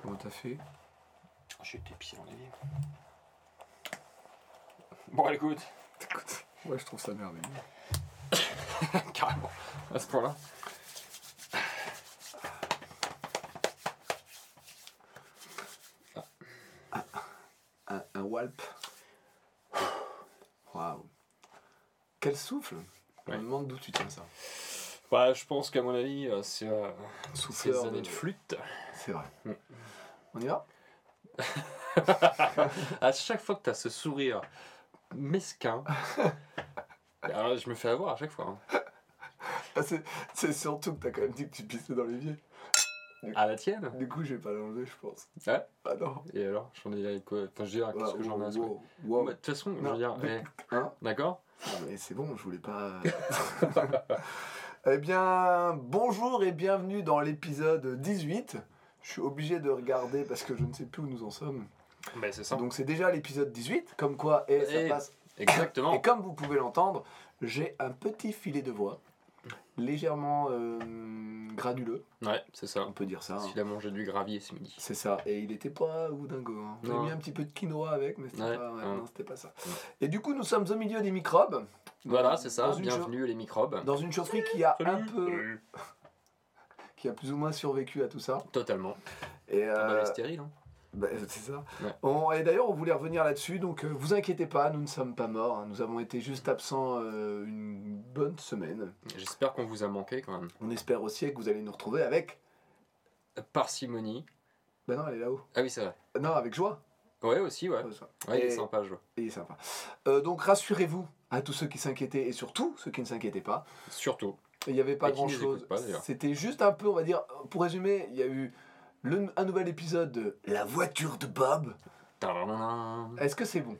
Comment t'as fait? J'étais pissé dans les livres. Bon, écoute. Écoute, ouais, je trouve ça merveilleux. Carrément, à ce point-là. Un, walp. Waouh. Quel souffle On me demande d'où tu tiens ça. Bah, je pense qu'à mon avis, euh, c'est euh, ces années de, flûte. C'est vrai. Mm. On y va? À chaque fois que tu as ce sourire mesquin, alors, ah, je me fais avoir à chaque fois. Hein. Ah, c'est surtout que tu as quand même dit que tu pissais dans l'évier. À ah, la tienne? Du coup, j'ai pas l'enlever, je pense. Ouais? Ah non. Et alors? J'en ai euh, quoi? Enfin, je ce que j'en ai à bah, De toute façon, je veux dire, eh, hein D'accord? Mais c'est bon, je voulais pas. Eh bien, bonjour et bienvenue dans l'épisode 18. Je suis obligé de regarder parce que je ne sais plus où nous en sommes. Mais c'est ça. Donc c'est déjà l'épisode 18, comme quoi, et ça eh, passe. Exactement. Et comme vous pouvez l'entendre, j'ai un petit filet de voix, légèrement euh, graduleux. Ouais, c'est ça. On peut dire ça. Hein. Il a mangé du gravier ce midi. C'est ça. Et il était pas ou dingo. Hein. Mis un petit peu de quinoa avec, mais c'était pas ça. Et du coup, nous sommes au milieu des microbes. Voilà, c'est ça. Bienvenue les microbes. Dans une chaufferie qui a un peu. qui a plus ou moins survécu à tout ça. Totalement. Et euh... stérile. Hein. Bah, c'est ça. Et d'ailleurs, on voulait revenir là-dessus, donc euh, vous inquiétez pas, nous ne sommes pas morts. Hein. Nous avons été juste absents euh, une bonne semaine. J'espère qu'on vous a manqué quand même. On espère aussi que vous allez nous retrouver avec. Parcimonie. Ben non, elle est là-haut. Ah oui, c'est vrai. Non, avec joie. Ouais, aussi, ouais. ouais, ouais il est sympa, joie. Il est sympa. Euh, donc rassurez-vous, à tous ceux qui s'inquiétaient et surtout ceux qui ne s'inquiétaient pas. Surtout. Il n'y avait pas grand-chose. C'était juste un peu, on va dire, pour résumer, il y a eu un nouvel épisode de La voiture de Bob. Est-ce que c'est bon?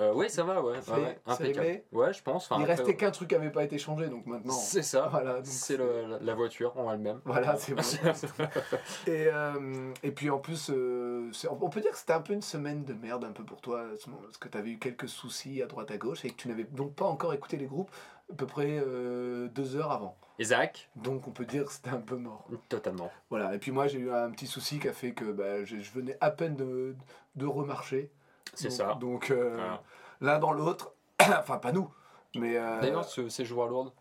Euh, oui, ça va, ouais. Ouais, je pense. Il restait qu'un truc qui n'avait pas été changé, donc maintenant. C'est ça. Voilà, c'est. Le, la voiture en elle-même. Voilà, c'est bon. et, euh, et puis en plus, euh, on peut dire que c'était un peu une semaine de merde, un peu pour toi, parce que tu avais eu quelques soucis à droite à gauche et que tu n'avais donc pas encore écouté les groupes à peu près euh, deux heures avant. Isaac, Donc on peut dire que c'était un peu mort. totalement. Voilà, et puis moi j'ai eu un petit souci qui a fait que bah, je, je venais à peine de, de remarcher. C'est ça. Donc euh, Voilà. l'un dans l'autre, enfin pas nous, mais... euh, D'ailleurs, ce séjour à Lourdes,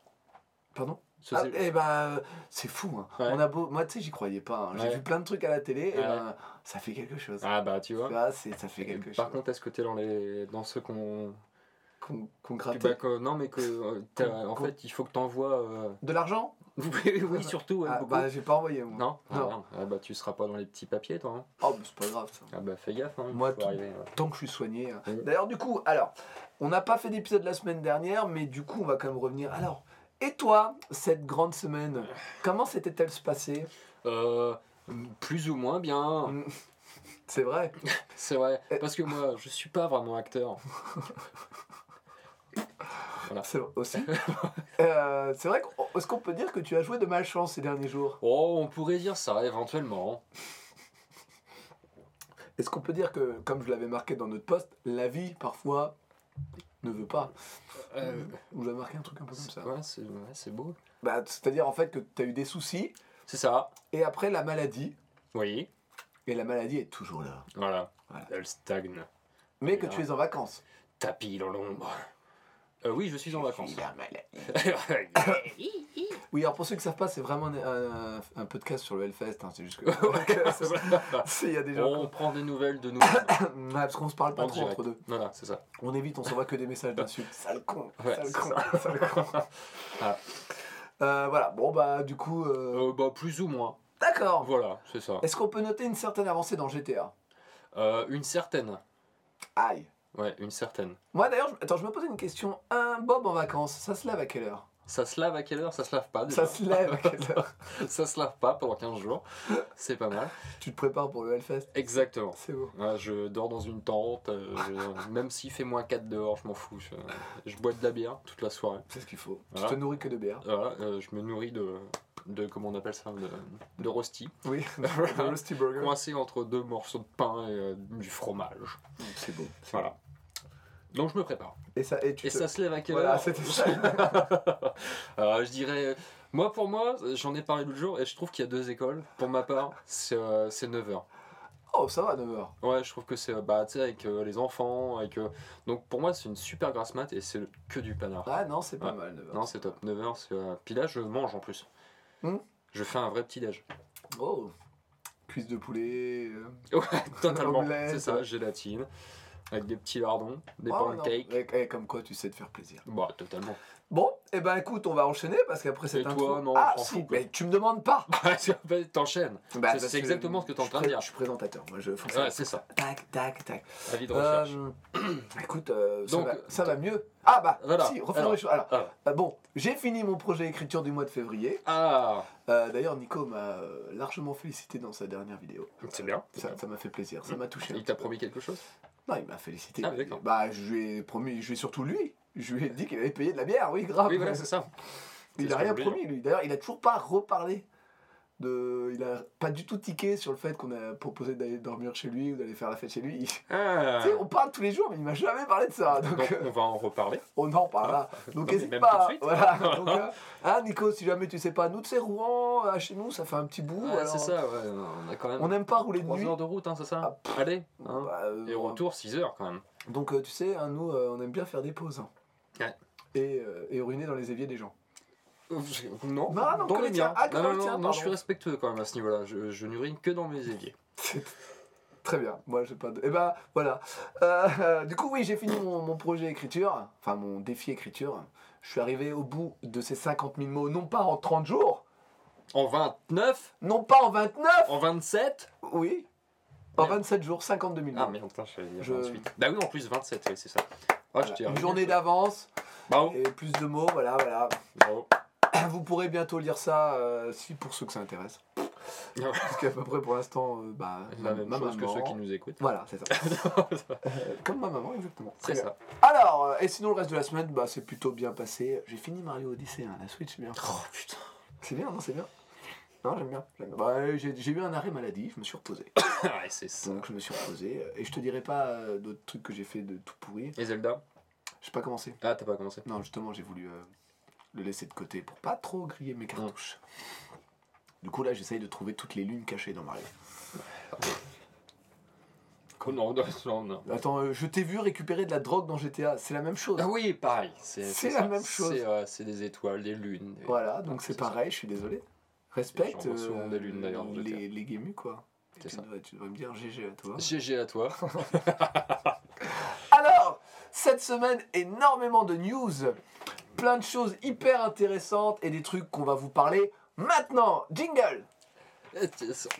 pardon? Ce Ah, eh ben, c'est fou. Hein. Ouais. On a beau... Moi, tu sais, j'y croyais pas. hein. J'ai Ouais. vu plein de trucs à la télé, et ben, ça fait quelque chose. Ah bah tu vois. Ça, c'est, ça fait quelque Par chose. contre, est-ce que t'es dans les dans ceux qu'on Qu'on, grattait. bah, que- non mais que euh, en fait il faut que t'envoies euh... De l'argent? Oui, oui surtout ouais, ah. Bah, j'ai pas envoyé, moi. non, Ah, Non. Ah, bah tu seras pas dans les petits papiers toi hein. Oh, mais c'est pas grave, ça. ah bah fais gaffe hein, Moi, faut tout- arriver, ouais. Tant que je suis soigné. hein. D'ailleurs, du coup, alors, on n'a pas fait d'épisode la semaine dernière, mais du coup, on va quand même revenir. Alors, et toi, cette grande semaine, comment s'était-elle se passer Euh, plus ou moins bien C'est vrai. c'est vrai parce que moi je suis pas vraiment acteur C'est vrai aussi. Euh, c'est vrai qu'on- Est-ce qu'on peut dire que tu as joué de malchance ces derniers jours? Oh on pourrait dire ça éventuellement Est-ce qu'on peut dire que, comme je l'avais marqué dans notre post, la vie, parfois, ne veut pas? Euh, Vous avez marqué un truc un peu comme ça. ouais c'est ouais, beau Bah, C'est-à-dire, en fait, que tu as eu des soucis, c'est ça et après, la maladie, oui et la maladie est toujours là. voilà, Voilà. elle stagne Mais que Voilà. tu es en vacances. tapis dans l'ombre euh, oui je suis en vacances. Oui, alors pour ceux qui ne savent pas, c'est vraiment un, un- un podcast sur le Hellfest. hein, c'est juste que. C'est- Il y a des gens. On prend des nouvelles de nous. Ouais, parce qu'on se parle pas En trop direct. entre deux. voilà, c'est ça. On évite, on s'envoie que des messages d'insultes. Sale con, Ouais, sale con, ça. sale con. Ah. Euh, voilà, bon bah du coup. euh, Euh, bah, plus ou moins. D'accord. Voilà, c'est ça. Est-ce qu'on peut noter une certaine avancée dans GTA Euh, une certaine. Aïe. Ouais, une certaine. Moi d'ailleurs, je- attends, je me posais une question. Un Bob en vacances, ça se lève à quelle heure? Ça se lave à quelle heure? Ça se lave pas déjà. Ça se lève à quelle heure? Ça se lave pas pendant 15 jours. C'est pas mal. Tu te prépares pour le Hellfest Exactement. C'est beau. Ouais, je dors dans une tente. euh, Même s'il fait moins 4 dehors, je m'en fous. Je, je bois de la bière toute la soirée. C'est ce qu'il faut. Voilà. Tu te nourris que de bière. Voilà, euh, je me nourris de, de. Comment on appelle ça De, de rosti. Oui, le Rusty Burger. Coincé entre deux morceaux de pain et euh, du fromage. C'est beau. Voilà. Donc je me prépare. Et ça, et tu Et te- ça se lève à quelle Voilà, heure c'était ça. Euh, Je dirais. Moi, pour moi, j'en ai parlé l'autre jour et je trouve qu'il y a deux écoles. Pour ma part, c'est euh, c'est 9h. Oh, ça va, 9h. Ouais, je trouve que c'est. Bah, tu sais, avec euh, les enfants. Avec, euh, Donc pour moi, c'est une super grasse mat et c'est que du panard. Ah non, c'est pas Ouais. mal, 9h. Non, c'est top. 9h, c'est. euh, Puis là, je mange en plus. Hmm. Je fais un vrai petit-déj. Oh, cuisse de poulet. euh, Ouais, totalement. C'est ça, gélatine. Avec des petits lardons, des oh, pancakes. Comme quoi, tu sais te faire plaisir. Bah, totalement. Bon, et ben écoute, on va enchaîner parce qu'après cette Et toi, intro. non, ah, si, mais tu me demandes pas. T'enchaînes. Bah, C'est- exactement ce que t'es en train de dire. Je suis présentateur, moi je. Ouais, c'est ça. Tac, tac, tac. Avis de recherche. Euh, écoute, euh, ça, Donc, va, ça va mieux. Ah bah, Voilà. si, refaisons les choses. Alors, euh, bon, j'ai fini mon projet écriture du mois de février. Ah, D'ailleurs, Nico m'a largement félicité dans sa dernière vidéo. c'est bien. Ça ça m'a fait plaisir, ça m'a touché. Il t'a promis quelque chose? Non, il m'a félicité. Ah, d'accord. bah, je lui ai promis, je lui ai surtout lui. Je lui ai dit qu'il allait payer de la bière, oui, grave. Oui, voilà, c'est ça. il c'est a ce rien promis, lui. D'ailleurs, il a toujours pas reparlé. De... Il a pas du tout tiqué sur le fait qu'on a proposé d'aller dormir chez lui ou d'aller faire la fête chez lui. Ah. Tu sais, on parle tous les jours, mais il m'a jamais parlé de ça. Donc, Donc, euh, on va en reparler. on en parlera. Donc Non, mais n'hésite même pas. tout de suite. Voilà. Donc, euh, hein, Nico, si jamais tu sais pas, nous, tu sais, Rouen, euh, chez nous, ça fait un petit bout. Alors, c'est ça, ouais. On a quand même On n'aime pas rouler de 3 nuit. heures de route, hein, c'est ça Ah, Allez. hein. Bah, euh, Et retour 6 heures quand même. Donc, tu sais, hein, nous, on aime bien faire des pauses. Ouais. Et, euh, et uriner dans les éviers des gens. Non, Non, non, dans que les miens. Ah, que non, dans non, le non, je suis pardon. respectueux quand même à ce niveau-là. Je, je n'urine que dans mes éviers. Très bien, moi j'ai pas de. Eh ben voilà. Euh, du coup, oui, j'ai fini mon, mon projet écriture, enfin mon défi écriture. Je suis arrivé au bout de ces 50 000 mots, non pas en 30 jours, En 29 non pas en 29, En 27 oui, en Merde. 27 jours, 52 000 mots. Ah merde, putain, Je- 28. Bah oui, en plus 27, oui, c'est ça. Ah, je Une journée d'avance Bravo. et plus de mots, voilà, voilà. Bravo. Vous pourrez bientôt lire ça, euh, si pour ceux que ça intéresse. Parce qu'à peu près pour l'instant, euh, bah, La même ma chose que maman- ceux qui nous écoutent. Voilà, c'est ça. Euh, Comme ma maman, exactement. Très C'est bien. ça. Alors, et sinon le reste de la semaine, bah, c'est plutôt bien passé. J'ai fini Mario Odyssey, hein, la Switch, c'est bien. Oh putain. C'est bien, non, c'est bien. Non, j'aime bien. j'aime bien. Bah, j'ai j'ai eu un arrêt maladie, je me suis reposé. ouais, c'est ça. Donc je me suis reposé. euh, Et je te dirai pas euh, d'autres trucs que j'ai fait de tout pourri. Et Zelda? J'ai pas commencé. Ah, t'as pas commencé Non, justement, j'ai voulu euh, le laisser de côté pour pas trop griller mes cartouches. Du coup, là, j'essaye de trouver toutes les lunes cachées dans Mario. Oh, non, non, non, non. Attends, euh, je t'ai vu récupérer de la drogue dans GTA, c'est la même chose. Ah oui, pareil. C'est C'est ça. la même chose. C'est euh, c'est des étoiles, des lunes. des- Voilà, donc c'est pareil, je suis désolé. Respecte des lunes, GTA. les, les quoi. Tu dois, tu dois me dire GG à toi. GG à toi. Alors, cette semaine, énormément de news, plein de choses hyper intéressantes et des trucs qu'on va vous parler maintenant. Jingle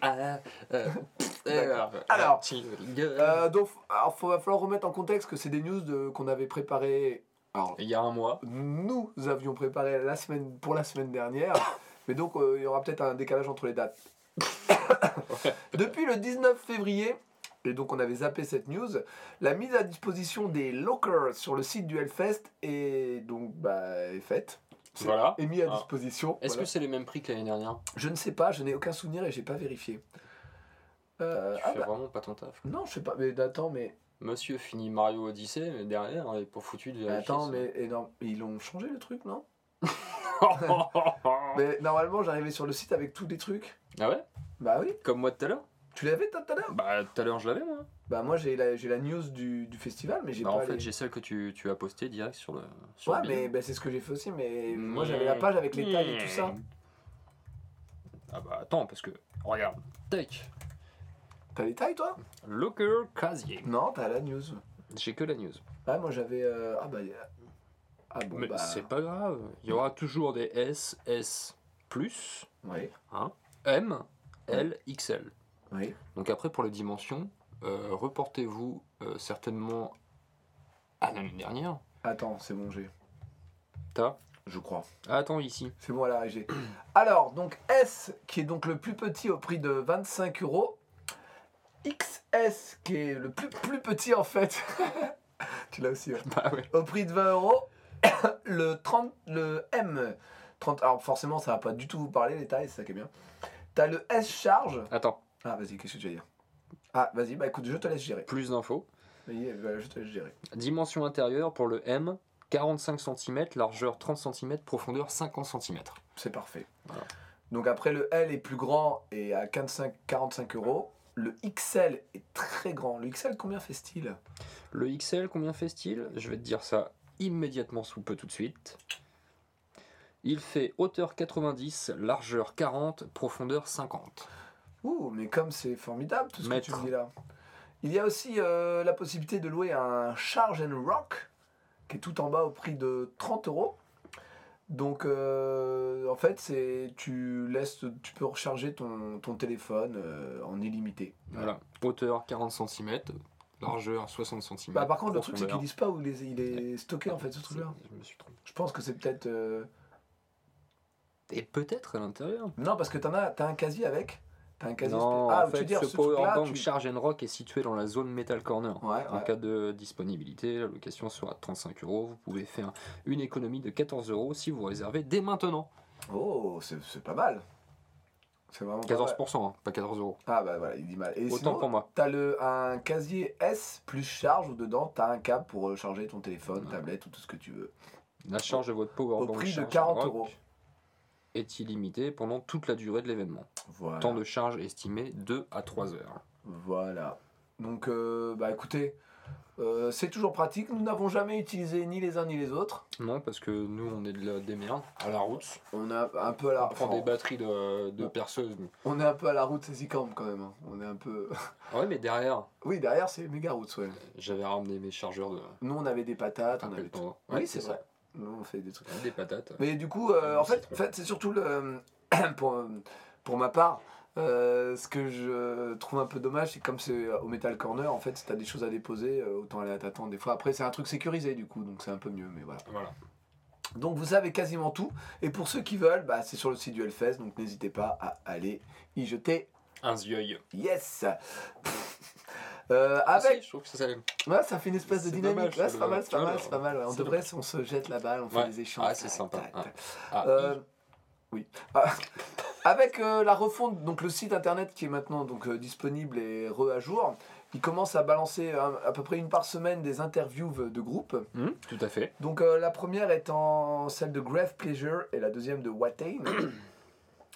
Ah, euh, D'accord. euh, Alors, euh, Donc, alors, faut- va falloir remettre en contexte que c'est des news de- qu'on avait préparées. Alors, Il y a un mois. nous avions préparé la semaine, pour la semaine dernière, mais donc euh, il y aura peut-être un décalage entre les dates. Depuis le 19 février, et donc on avait zappé cette news, la mise à disposition des lockers sur le site du Hellfest est donc bah, est faite. Voilà. Est mis à Ah. disposition. Est-ce voilà. que c'est les mêmes prix que l'année dernière? Je ne sais pas, je n'ai aucun souvenir et j'ai pas vérifié. Euh, Tu ah fais bah, vraiment pas ton taf. non, je sais pas, mais attends, mais Monsieur finit Mario Odyssey, mais derrière, il est pas foutu de attends, ça. mais ils ont changé le truc, non? Mais normalement, j'arrivais sur le site avec tous les trucs. Ah ouais? Bah oui. Comme moi tout à l'heure? Tu l'avais toi, tout à l'heure? Bah tout à l'heure je l'avais moi. Bah moi j'ai la, j'ai la news du, du festival mais j'ai Bah, pas en fait les- j'ai celle que tu, tu as postée direct sur le. Sur Ouais le mais bah, c'est ce que j'ai fait aussi mais moi j'avais la page avec les tailles et tout ça. Ah bah attends parce que regarde, take T'as les tailles toi? Locker casier. Non t'as la news. J'ai que la news. Ouais moi j'avais... euh, Ah bah... Ah bon mais bah... c'est pas grave. Il y aura toujours des S, S, plus, Oui, M, L, XL. oui. Donc après pour les dimensions, euh, reportez-vous euh, certainement à l'année dernière. Attends c'est bon j'ai. T'as? Je crois. Attends ici. C'est bon là j'ai. Alors donc S qui est donc le plus petit au prix de 25 euros. XS qui est le plus, plus petit en fait. tu l'as aussi. ouais. Bah ouais. au prix de 20 euros. le 30, le M. 30, alors forcément, ça va pas du tout vous parler les tailles, c'est ça qui est bien. T'as le S charge. Attends, Ah, vas-y, qu'est-ce que tu vas dire? Ah, vas-y, bah écoute, je te laisse gérer. plus d'infos. Oui, voilà, je te laisse gérer. Dimension intérieure pour le M, 45 cm, largeur 30 cm, profondeur 50 cm. C'est parfait. Voilà. Donc après, le L est plus grand et à 45, 45 euros. Le XL est très grand. Le XL, combien fait-il? Le XL, combien fait-il? Je vais te dire ça immédiatement sous peu tout de suite. Il fait hauteur 90, largeur 40, profondeur 50. Ouh, mais comme c'est formidable tout ce que tu me dis là. Il y a aussi euh, la possibilité de louer un Charge and Rock, qui est tout en bas au prix de 30 euros. Donc euh, en fait, c'est tu laisses, tu peux recharger ton, ton téléphone euh, en illimité. Voilà. Hauteur 40 cm, largeur 60 cm. Bah, par contre, le truc c'est qu'ils disent pas où il est, il est stocké en fait ce truc-là. Je me suis trompé. Je pense que c'est peut-être. euh, Et peut-être à l'intérieur. Non, parce que t'en as, t'as un casier avec. T'as un casier. Non, ah, en tu dire ce ce truc-là, Powerbank tu- Charge and Rock est situé dans la zone Metal Corner. Ouais, En ouais. cas de disponibilité, la location sera de 35 euros. Vous pouvez faire une économie de 14 euros si vous réservez dès maintenant. Oh, c'est c'est pas mal. C'est vraiment pas mal. 14%, hein, pas 14 euros. Ah bah voilà, il dit mal. Et Autant sinon, pour moi. T'as le, un casier S plus charge où dedans t'as un câble pour euh, charger ton téléphone, Ouais. tablette ou tout ce que tu veux. La charge de votre Powerbank Au prix de Charge and 40 Rock euros. est illimitée pendant toute la durée de l'événement. Voilà. Temps de charge estimé 2 à 3 heures. Voilà. Donc euh, bah écoutez, euh, c'est toujours pratique. Nous n'avons jamais utilisé ni les uns ni les autres. Non, parce que nous, on est de la, des merdes à la route. On a un peu à la, On prend des batteries de, de perceuses. on est un peu à la route Cézicamp quand même. hein. On est un peu. Ah ouais, mais derrière, oui, derrière c'est méga route, ouais. j'avais ramené mes chargeurs de. Nous on avait des patates, on avait tout. Oui, c'est ça. vrai. Nous on fait des trucs. Des patates. Mais du coup, euh, en fait, c'est surtout le, pour, pour ma part, euh, ce que je trouve un peu dommage, c'est comme c'est au Metal Corner, en fait, si t'as des choses à déposer, euh, autant aller à t'attendre des fois. Après, c'est un truc sécurisé du coup, donc c'est un peu mieux, mais voilà. Voilà. Donc vous savez quasiment tout. Et pour ceux qui veulent, bah, c'est sur le site du Hellfest, donc n'hésitez pas à aller y jeter. Un yeux. Yes Euh, Ah, avec si, je trouve que ça, Ouais, ça fait une espèce de dynamique. Ouais, c'est pas mal, c'est pas mal, c'est pas mal. ouais. On devrait, on se jette la balle, on fait des échanges. Ah, c'est sympa. tac. Ah, Euh, oui. Ah, Avec euh, la refonte, donc le site internet qui est maintenant donc euh, disponible et re à jour, il commence à balancer euh, à peu près une par semaine des interviews de groupe. hum, tout à fait. Donc euh, la première étant celle de Grave Pleasure et la deuxième de Watain.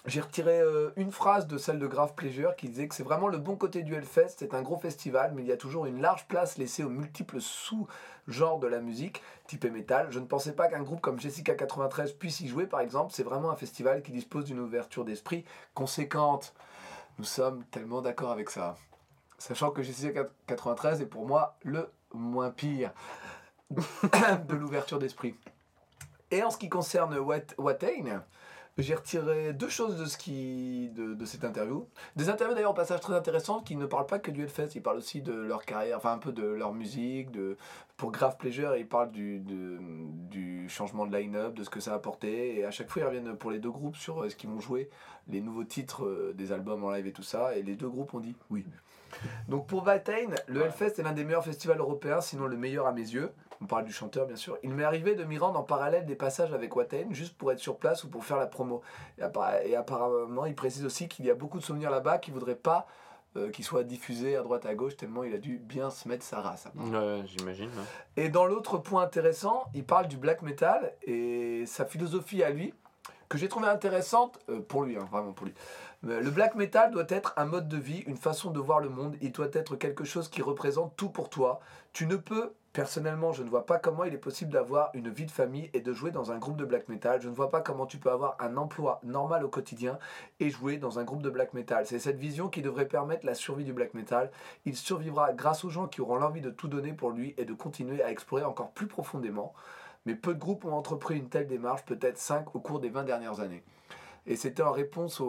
J'ai retiré euh, une phrase de celle de Grave Pleasure qui disait que c'est vraiment le bon côté du Hellfest, c'est un gros festival, mais il y a toujours une large place laissée aux multiples sous-genres de la musique, type métal. Je ne pensais pas qu'un groupe comme Jessica 93 puisse y jouer par exemple, c'est vraiment un festival qui dispose d'une ouverture d'esprit conséquente. Nous sommes tellement d'accord avec ça. Sachant que Jessica 93 est pour moi le moins pire de l'ouverture d'esprit. Et en ce qui concerne Wat- Watain, j'ai retiré deux choses de, ce qui, de, de cette interview. Des interviews d'ailleurs au passage très intéressantes qui ne parlent pas que du Hellfest, ils parlent aussi de leur carrière, enfin un peu de leur musique, de, pour Grave Pleasure, ils parlent du, de- du changement de line-up, de ce que ça a apporté, et à chaque fois ils reviennent pour les deux groupes sur euh, ce qu'ils vont jouer, les nouveaux titres euh, des albums en live et tout ça, et les deux groupes ont dit oui. Donc pour Watain, le. Hellfest est l'un des meilleurs festivals européens, sinon le meilleur à mes yeux. On parle du chanteur bien sûr. Il m'est arrivé de m'y rendre en parallèle des passages avec Watain, juste pour être sur place ou pour faire la promo. Et, apparemment, il précise aussi qu'il y a beaucoup de souvenirs là-bas qu'il voudrait pas euh, qu'ils soient diffusés à droite à gauche, tellement il a dû bien se mettre sa race. Ouais, J'imagine. Et dans l'autre point intéressant, il parle du black metal et sa philosophie à lui, que j'ai trouvé intéressante euh, pour lui, hein, vraiment pour lui. Euh, Le black metal doit être un mode de vie, une façon de voir le monde. Il doit être quelque chose qui représente tout pour toi. Tu ne peux, personnellement, je ne vois pas comment il est possible d'avoir une vie de famille et de jouer dans un groupe de black metal. Je ne vois pas comment tu peux avoir un emploi normal au quotidien et jouer dans un groupe de black metal. C'est cette vision qui devrait permettre la survie du black metal. Il survivra grâce aux gens qui auront l'envie de tout donner pour lui et de continuer à explorer encore plus profondément. Mais peu de groupes ont entrepris une telle démarche, peut-être 5 au cours des 20 dernières années. Et c'était en réponse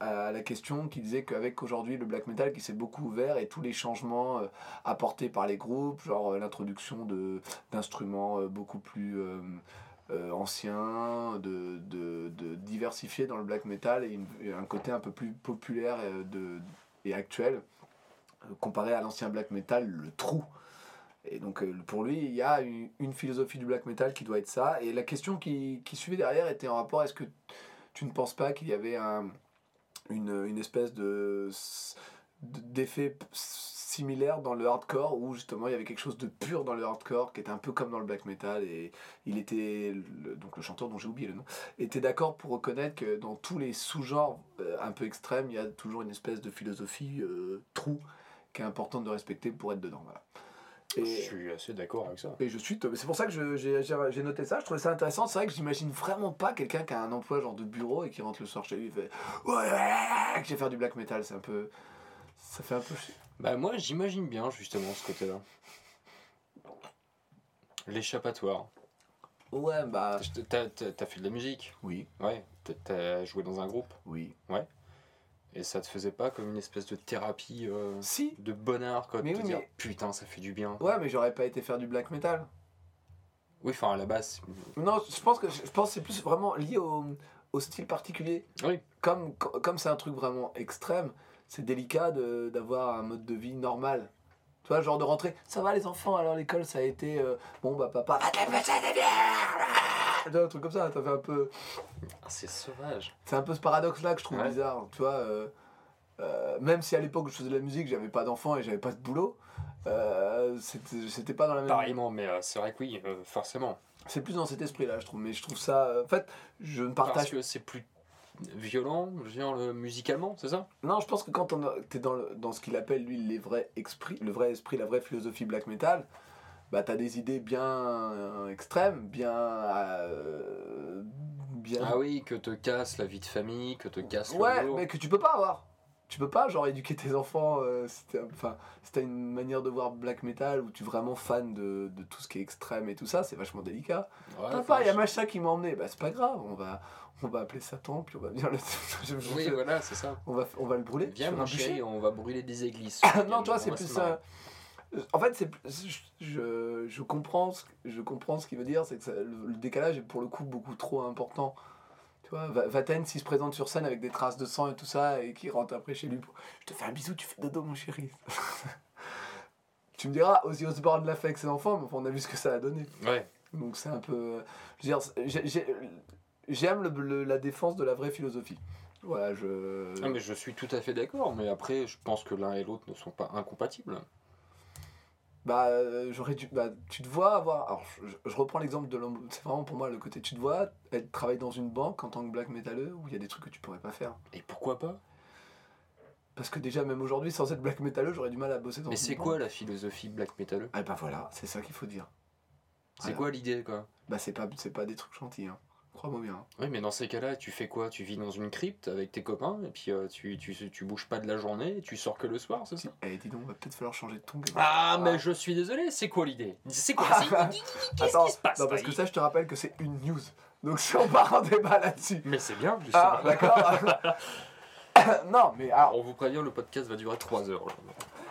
à la question qui disait qu'avec aujourd'hui le black metal qui s'est beaucoup ouvert et tous les changements euh, apportés par les groupes, genre euh, l'introduction d'instruments euh, beaucoup plus anciens, de, de, de diversifier dans le black metal et, et un côté un peu plus populaire euh, de, et actuel, comparé à l'ancien black metal, le trou. Et donc pour lui, il y a une philosophie du black metal qui doit être ça. Et la question qui, qui suivait derrière était en rapport, est-ce que tu ne penses pas qu'il y avait un, une, espèce de d'effet similaire dans le hardcore où justement il y avait quelque chose de pur dans le hardcore qui était un peu comme dans le black metal et il était donc le chanteur dont j'ai oublié le nom était d'accord pour reconnaître que dans tous les sous-genres euh, un peu extrêmes il y a toujours une espèce de philosophie euh, true qui est importante de respecter pour être dedans voilà. Je Et, suis assez d'accord avec ça. et je suis c'est pour ça que je- j'ai j'ai- j'ai noté ça je trouvais ça intéressant c'est vrai que j'imagine vraiment pas quelqu'un qui a un emploi genre de bureau et qui rentre le soir chez lui et fait ouais, ouais, ouais, que je vais faire du black metal c'est un peu ça fait un peu chier. Bah moi j'imagine bien justement ce côté-là. L'échappatoire. Ouais, bah. T'as fait de la musique? Oui, Ouais. T'as- joué dans un groupe? Oui. Et ça te faisait pas comme une espèce de thérapie euh, Si de bonheur quoi, de Mais te oui, dire mais- putain ça fait du bien. Ouais, mais j'aurais pas été faire du black metal. Oui, enfin à la base. Non, je pense que je pense c'est plus vraiment lié au, au style particulier. Oui. Comme co- comme c'est un truc vraiment extrême, c'est délicat de- d'avoir un mode de vie normal. Tu vois, genre de rentrer, ça va les enfants, alors l'école ça a été euh, bon bah papa, ah, t'as fait ça de bien Tu vois, un truc comme ça, ça fait un peu Ah, c'est sauvage. c'est un peu ce paradoxe là que je trouve Ouais. bizarre, tu vois. euh, euh, même si à l'époque où je faisais de la musique, j'avais pas d'enfants et j'avais pas de boulot, euh, c'était pas dans la même. Pareillement, mais c'est vrai que oui, forcément. C'est plus dans cet esprit-là, je trouve. Mais je trouve ça. en fait, je ne Parce partage. que c'est plus violent, le- musicalement, c'est ça? Non, je pense que quand on a- t'es dans, le- dans ce qu'il appelle lui les vrais esprits, le vrai esprit, la vraie philosophie black metal, bah t'as des idées bien extrêmes, bien. euh, bien. Ah oui, que te casse la vie de famille, que te casse ouais, le boulot. mais que tu peux pas avoir. Tu peux pas, genre, éduquer tes enfants. euh, si t'es- enfin, si t'as une manière de voir black metal où tu es vraiment fan de, de tout ce qui est extrême et tout ça, c'est vachement délicat. Ouais, Papa, il y a machin qui m'a emmené. Bah, c'est pas grave, on va, on va appeler Satan, puis on va bien le. Oui, voilà, c'est ça. on, va, on va le brûler. Viens, mon chéri, on va brûler des églises. non, toi, c'est plus. marrer. Euh, En fait, c'est je, comprends ce, je comprends ce qu'il veut dire, c'est que ça- le, le décalage est pour le coup beaucoup trop important. Tu vois, Va- Vaten, s'il se présente sur scène avec des traces de sang et tout ça, et qu'il rentre après chez lui, pour, je te fais un bisou, tu fais dodo, mon chéri. tu me diras, Ozzy Osbourne l'a fait avec ses enfants, mais on a vu ce que ça a donné. Ouais, Donc c'est un peu. Je veux dire, j'aime la défense de la vraie philosophie. Voilà, je. Ah, mais je suis tout à fait d'accord, mais après, je pense que l'un et l'autre ne sont pas incompatibles. Bah, euh, j'aurais dû. Bah, tu te vois avoir. Alors, je, je reprends l'exemple de l'homme. C'est vraiment pour moi le côté. Tu te vois être, travailler dans une banque en tant que black métalleux où il y a des trucs que tu pourrais pas faire. Et pourquoi pas? Parce que déjà, même aujourd'hui, sans être black métalleux, j'aurais du mal à bosser dans Mais c'est banque. quoi la philosophie black metal Ah, bah voilà, c'est ça qu'il faut dire. C'est Voilà. quoi l'idée, quoi? Bah, c'est pas, c'est pas des trucs gentils, hein. Crois-moi bien. Oui, mais dans ces cas-là, tu fais quoi? Tu vis dans une crypte avec tes copains, et puis euh, tu, tu, tu bouges pas de la journée, et tu sors que le soir, c'est ça? Eh, dis donc, va peut-être falloir changer de ton. gamin. Ah, mais je suis désolé, c'est quoi l'idée? C'est quoi? C'est- Qu'est-ce Attends, qui se passe non, parce que ça, je te rappelle que c'est une news. Donc, si on part en débat là-dessus. Mais c'est bien, justement. Ah, d'accord. non, mais alors, On vous prévient, le podcast va durer 3 heures. là.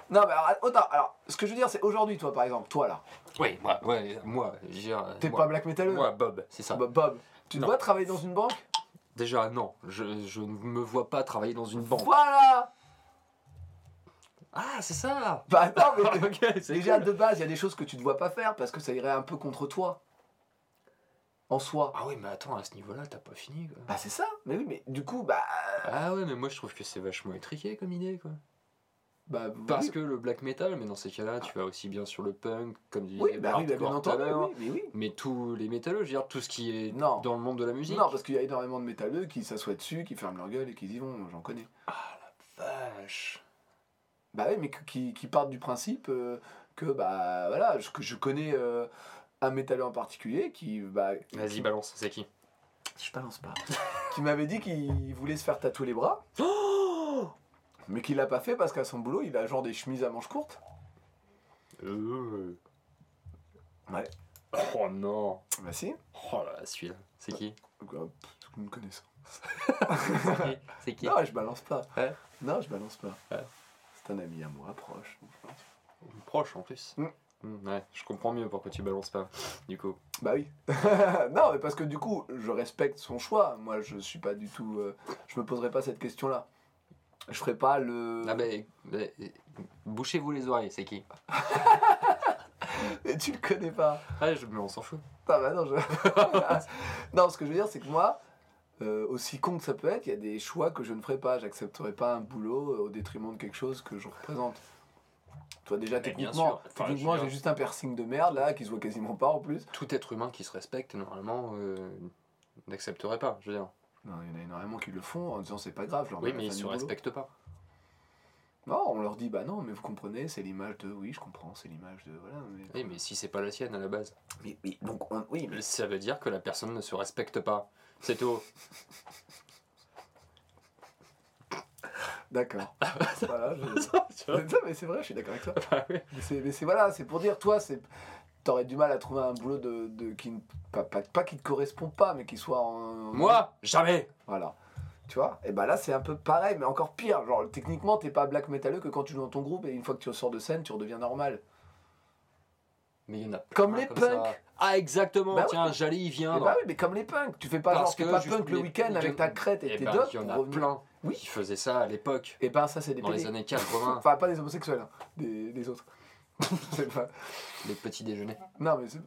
non, mais alors, autant, alors, ce que je veux dire, c'est aujourd'hui, toi, par exemple, toi là, Oui, moi, ouais, moi, je veux dire, t'es pas black metalleux. Moi, Bob, c'est ça. Bah, Bob, tu te Non. vois travailler dans une banque Déjà, non, je, je ne me vois pas travailler dans une banque. Voilà Ah, c'est ça Bah attends, mais Ok, c'est déjà cool. de base, il y a des choses que tu ne dois pas faire parce que ça irait un peu contre toi. En soi. Ah oui, mais attends, à ce niveau-là, t'as pas fini, quoi. Bah c'est ça, mais oui, mais du coup, bah. Ah ouais, mais moi, je trouve que c'est vachement étriqué comme idée, quoi. Bah Parce oui. que le black metal, mais dans ces cas-là, tu vas aussi bien sur le punk, comme tu Oui, bah oui, bah, bien entendu, mais oui. Mais tous les métalleux, je veux dire, tout ce qui est Non. dans le monde de la musique. Non, parce qu'il y a énormément de métalleux qui s'assoient dessus, qui ferment leur gueule et qui y vont, j'en connais. Vache. Bah oui, mais qui, qui partent du principe euh, que, bah voilà, je, que je connais euh, un métalleux en particulier qui. Bah, Vas-y, qui- balance, c'est qui? Je balance pas. qui m'avait dit qu'il voulait se faire tatouer les bras, Oh mais qu'il l'a pas fait parce qu'à son boulot, il a genre des chemises à manches courtes. Euh. Ouais. Oh non Bah si. Oh là, celui-là. C'est qui? Euh, pff, Vous me connaissez. C'est qui? Non, je balance pas. Ouais. Non, je balance pas. Ouais. C'est un ami à moi, proche. Proche en plus. Mm. Mm, Ouais, je comprends mieux pourquoi tu balances pas, du coup. Bah oui. non, mais parce que du coup, je respecte son choix. Moi, je suis pas du tout. euh, je me poserai pas cette question-là. Je ferai pas le. Ah ben, ben, bouchez-vous les oreilles, c'est qui Mais tu le connais pas. Ah, je, mais on s'en fout. Ah bah non, je... non, ce que je veux dire, c'est que moi, euh, aussi con que ça peut être, il y a des choix que je ne ferai pas. J'accepterai pas un boulot euh, au détriment de quelque chose que je représente. Toi déjà Mais techniquement. Enfin, techniquement j'ai juste un piercing de merde là qui se voit quasiment pas en plus. Tout être humain qui se respecte, normalement, euh, n'accepterait pas, je veux dire. Non, il y en a énormément qui le font en disant c'est pas grave. leur Oui, mais ils se respectent pas. Non, on leur dit bah non, mais vous comprenez, c'est l'image de. Oui, je comprends, c'est l'image de. Voilà. Mais... Oui, mais si c'est pas la sienne à la base, Mais, mais donc on- oui, mais ça veut dire que la personne ne se respecte pas. C'est tout. d'accord. voilà. Je... Tu vois Non, mais c'est vrai, je suis d'accord avec toi. Bah oui. Mais c'est- voilà, c'est pour dire, toi, c'est, t'aurais du mal à trouver un boulot de, de qui ne, pas, pas, pas qui te correspond pas, mais qui soit en. Moi, jamais Voilà. Tu vois? Et bah là, c'est un peu pareil, mais encore pire. Genre, techniquement, t'es pas black métalleux que quand tu joues dans ton groupe et une fois que tu sors de scène, tu redeviens normal. Mais il y en a Comme les punks. Ah, exactement. Bah Tiens, Jali, il vient. Et dans- bah oui, mais comme les punks. Tu fais pas Parce genre, que pas punk le les- week-end les- avec ta crête et Eh tes ben, il y en a revenir. plein Oui. qui faisaient ça à l'époque, Et ben ça, c'est des dans les pédés. années 80, Enfin, pas des homosexuels, hein, des, des autres. c'est pas. les petits déjeuners. Non, mais c'est.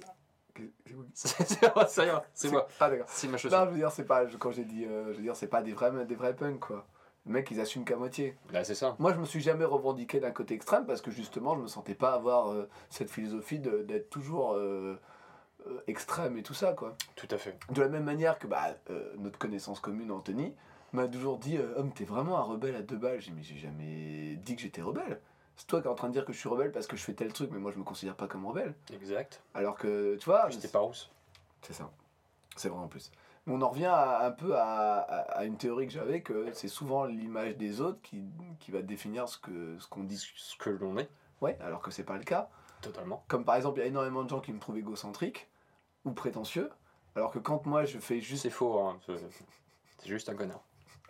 c'est- C'est c'est- moi. Ah, d'accord. C'est ma Non, chaussure. je veux dire, c'est pas. Quand j'ai dit. euh, je veux dire, c'est pas des vrais, des vrais punks, quoi. Les mecs, ils assument qu'à moitié. Là, c'est ça. Moi, je me suis jamais revendiqué d'un côté extrême parce que justement, je me sentais pas avoir euh, cette philosophie d'être toujours euh, extrême et tout ça, quoi. Tout à fait. De la même manière que bah, notre connaissance commune, Anthony, m'a toujours dit Homme, t'es vraiment un rebelle à deux balles. J'ai Mais j'ai jamais dit que j'étais rebelle. C'est toi qui es en train de dire que je suis rebelle parce que je fais tel truc, mais moi, je me considère pas comme rebelle. Exact. Alors que, tu vois. J'étais pas rousse. C'est ça. C'est vrai en plus. Mais on en revient à- un peu à, à- à une théorie que j'avais, que c'est souvent l'image des autres qui, qui va définir ce que ce qu'on dit. Ce que l'on est, Ouais, alors que c'est pas le cas. totalement. Comme par exemple, il y a énormément de gens qui me trouvent égocentrique ou prétentieux, alors que quand moi je fais juste... C'est faux, hein. C'est c'est juste un connard.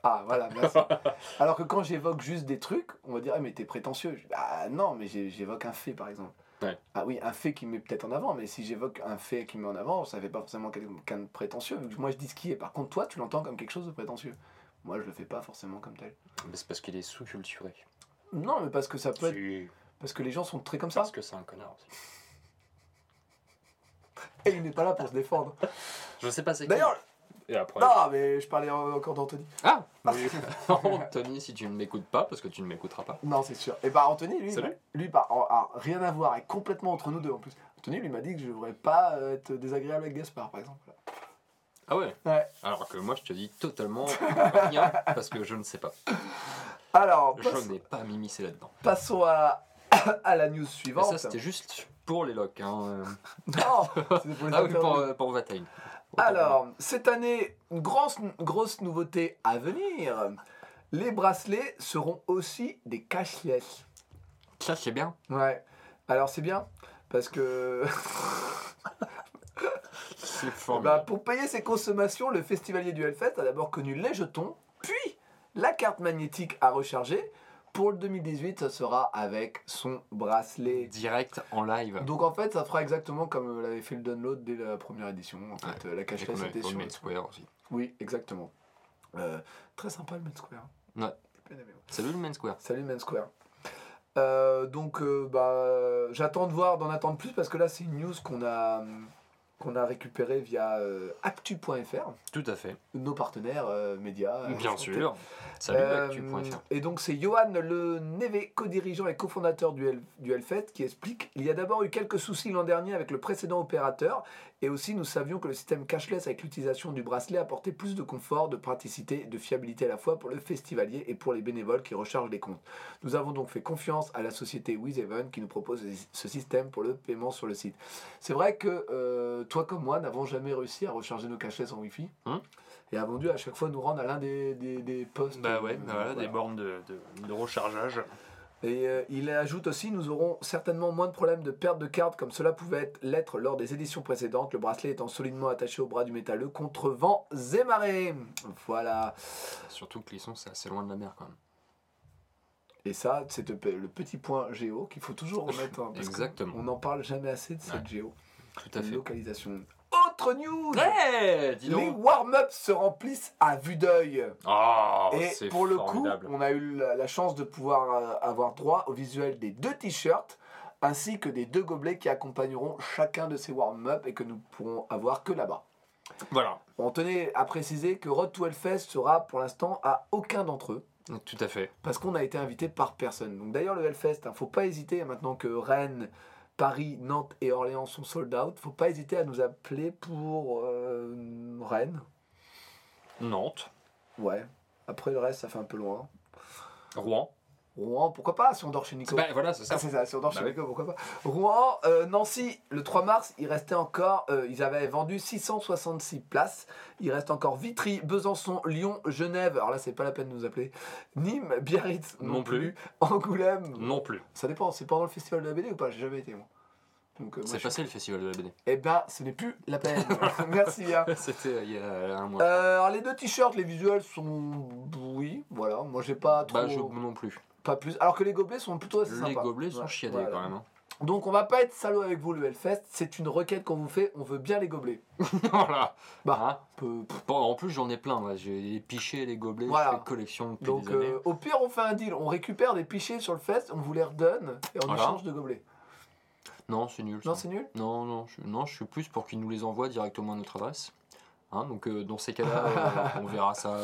Ah voilà, merci. alors que quand j'évoque juste des trucs, on va dire, ah, mais t'es prétentieux. Je dis, Ah non, mais j'évoque un fait par exemple. Ouais. Ah oui, un fait qui me met peut-être en avant, mais si j'évoque un fait qui me met en avant, ça fait pas forcément quelqu'un de prétentieux. vu que Moi je dis ce qui est. Par contre, toi, tu l'entends comme quelque chose de prétentieux. Moi, je le fais pas forcément comme tel. Mais c'est parce qu'il est sous-culturé. Non, mais parce que ça peut être. Parce que les gens sont très comme ça. Parce que c'est un connard aussi. Et il n'est pas là pour se défendre. Je sais pas c'est. D'ailleurs, Et après. non, mais je parlais encore d'Anthony. Ah oui. Anthony, si tu ne m'écoutes pas, parce que tu ne m'écouteras pas. Non, c'est sûr. Et bah Anthony, lui, Salut. lui bah, a rien à voir, est complètement entre nous deux en plus. Anthony, lui m'a dit que je devrais pas être désagréable avec Gaspard, par exemple. Ah ouais Ouais. Alors que moi, je te dis totalement rien, parce que je ne sais pas. Alors, Je passe- n'ai pas m'immiscé là-dedans. passons à, à la news Mais suivante. ça, c'était juste pour les locks. Hein. Non, c'était pour les Ah oui, pour, pour. Alors, cette année, une grosse, grosse nouveauté à venir. Les bracelets seront aussi des cashless. Ça, c'est bien. Ouais. Alors c'est bien parce que C'est bah, formidable. pour payer ses consommations, le festivalier du Hellfest a d'abord connu les jetons, puis la carte magnétique à recharger. Pour le 2018, ça sera avec son bracelet. Direct en live. Donc en fait, ça fera exactement comme euh, l'avait fait le download dès la première édition. En fait, Euh, la cashless était sur. Square aussi. Oui, exactement. Euh, très sympa le Main Square. Ouais. Aimé, ouais. Salut le Main Square. Salut Main Square. Euh, donc euh, bah, j'attends de voir, d'en attendre plus parce que là c'est une news qu'on a, hum, qu'on a récupérée via euh, actu.fr, Tout à fait. nos partenaires euh, médias. euh, Bien sûr. Salut Euh, actu.fr. et donc c'est Johan Le Neve, co-dirigeant et cofondateur du, du Hellfest, qui explique Il y a d'abord eu quelques soucis l'an dernier avec le précédent opérateur, et aussi nous savions que le système cashless avec l'utilisation du bracelet apportait plus de confort, de praticité, de fiabilité à la fois pour le festivalier et pour les bénévoles qui rechargent les comptes. Nous avons donc fait confiance à la société WizEven qui nous propose ce système pour le paiement sur le site. C'est vrai que euh, toi comme moi n'avons jamais réussi à recharger nos cashless en Wi-Fi. Hum. et avons dû à chaque fois nous rendre à l'un des, des, des postes. Bah ouais, euh, bah voilà, voilà. des bornes de, de, de rechargeage. Et euh, il ajoute aussi nous aurons certainement moins de problèmes de perte de carte comme cela pouvait être l'être lors des éditions précédentes, le bracelet étant solidement attaché au bras du métalleux contre vent et marée. Voilà. Surtout que Clisson, c'est assez loin de la mer quand même. Et ça, c'est le le petit point géo qu'il faut toujours remettre. hein, parce Exactement. On n'en parle jamais assez de cette Ouais. géo. Tout à fait. Localisation. Autre news dis Les warm-ups se remplissent à vue d'œil. Oh, Et pour le coup, on a eu la, chance de pouvoir euh, avoir droit au visuel des deux t-shirts ainsi que des deux gobelets qui accompagneront chacun de ces warm-up et que nous pourrons avoir que là-bas. Voilà. On tenait à préciser que Road to Hellfest sera pour l'instant à aucun d'entre eux. Tout à fait. parce qu'on a été invité par personne. Donc d'ailleurs le Hellfest, hein, faut pas hésiter maintenant que Rennes, Paris, Nantes et Orléans sont sold out, faut pas hésiter à nous appeler pour euh, Rennes. Nantes, Ouais. Après le reste, ça fait un peu loin. Rouen. Rouen, pourquoi pas si on dort chez Nico. Bah, voilà, c'est ça. Ah, c'est ça, si on dort Bah chez oui. Nico, pourquoi pas. Rouen, euh, Nancy, le 3 mars, il restait encore, euh, ils avaient vendu 666 places. Il reste encore Vitry, Besançon, Lyon, Genève, alors là c'est pas la peine de nous appeler, Nîmes, Biarritz, non, Non plus. plus. Angoulême, Non plus. ça dépend, c'est pendant le festival de la BD ou pas? J'ai jamais été moi. Euh, C'est je- passé le festival de la BD. Eh ben, ce n'est plus la peine. Merci bien. C'était euh, il y a un mois. Euh, alors les deux t-shirts, les visuels sont oui, voilà. Moi j'ai pas trop, bah, je non plus. Pas plus. Alors que les gobelets sont plutôt assez Les sympas. gobelets sont Ouais, chiadés voilà. quand même. hein. Donc on va pas être salaud avec vous le Hellfest, c'est une requête qu'on vous fait, on veut bien les gobelets. voilà. Bah, Hein Peu- Bon, en plus, j'en ai plein. moi. J'ai les pichets, les gobelets, Voilà. je fais collection depuis Donc des années. euh, au pire on fait un deal, on récupère des pichets sur le fest, on vous les redonne et on Voilà. échange de gobelets. Non, c'est nul. Non c'est nul? Non, non, je, non, je suis plus pour qu'ils nous les envoient directement à notre adresse. Hein, donc, euh, dans ces cas-là, euh, on verra ça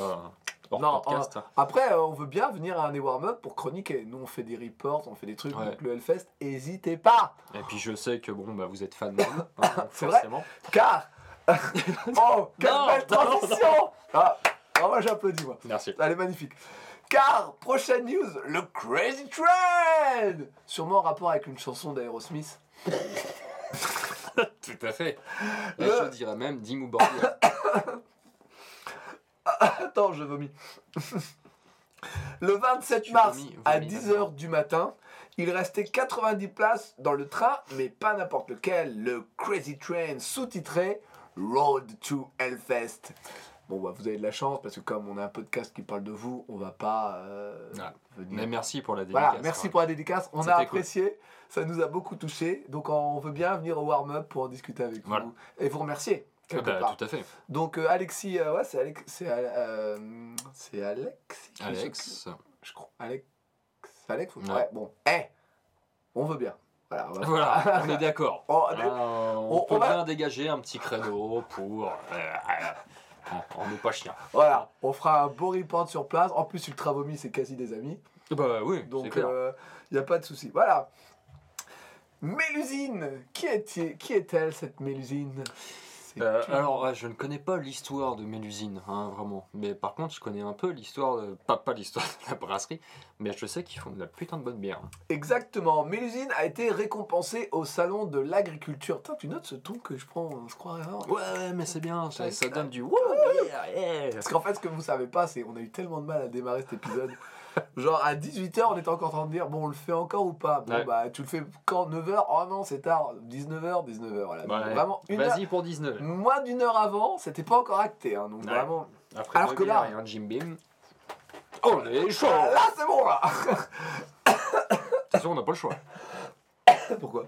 hors Non, podcast. hein. Après euh, on veut bien venir à un des warm-up pour chroniquer. Nous on fait des reports, on fait des trucs, Ouais. donc le Hellfest, hésitez pas Et puis, je sais que bon, bah, vous êtes fan de hein, C'est vrai forcément. Car Oh quelle Non, belle non, transition Ah, ah, moi j'applaudis moi. Merci. Elle est magnifique. Car, prochaine news, le Crazy Train Sûrement en rapport avec une chanson d'Aerosmith. Tout à fait. Et Le- je dirais même Dimmu Borgir. Attends, je vomis. le 27 Tu mars vomis, à vomis 10h du matin, il restait 90 places dans le train, mais pas n'importe lequel, le Crazy Train sous-titré Road to Hellfest. Bon, bah, vous avez de la chance parce que comme on a un podcast qui parle de vous, on va pas euh, Ah, venir Mais merci pour la dédicace. Voilà, merci ouais. pour la dédicace. On a cool. apprécié, ça nous a beaucoup touché. Donc on veut bien venir au warm-up pour en discuter avec Voilà. vous et vous remercier. Ah quelque bah, part. tout à fait. Donc euh, Alexis, euh, ouais, c'est Alex, c'est euh, Alex. Alex. je crois. Alex, Alex. Ouais. Ouais. bon, eh, on veut bien. Voilà. on Voilà, on est d'accord. On, on- peut on va- bien dégager un petit créneau pour. on n'est pas chien. Voilà, on fera un beau report sur place. En plus, Ultra Vomi, c'est quasi des amis. Bah oui, Donc, il n'y a pas de souci. Voilà. Mélusine Qui est- qui est-elle, cette Mélusine? Euh, alors, je ne connais pas l'histoire de Mélusine, hein, vraiment. Mais par contre, je connais un peu l'histoire de. Pas, pas l'histoire de la brasserie, mais je sais qu'ils font de la putain de bonne bière. Exactement. Mélusine a été récompensée au salon de l'agriculture. Putain, tu notes ce ton que je prends, je crois. hein Ouais, ouais, mais c'est bien, ça, donne du. Parce qu'en fait, ce que vous savez pas, c'est qu'on a eu tellement de mal à démarrer cet épisode. Genre à 18h, on était encore en train de dire bon, on le fait encore ou pas? Bon, Ouais. bah, tu le fais quand 9h Oh non, c'est tard. 19h, 19h. Voilà. Donc. Vraiment, une heure, Vas-y pour 19. moins d'une heure avant, c'était pas encore acté. hein, donc Ouais. vraiment. Après Alors deux que là- bières et un Jim Beam. On est chaud Ah, là, c'est bon là De toute façon, on n'a pas le choix. Pourquoi?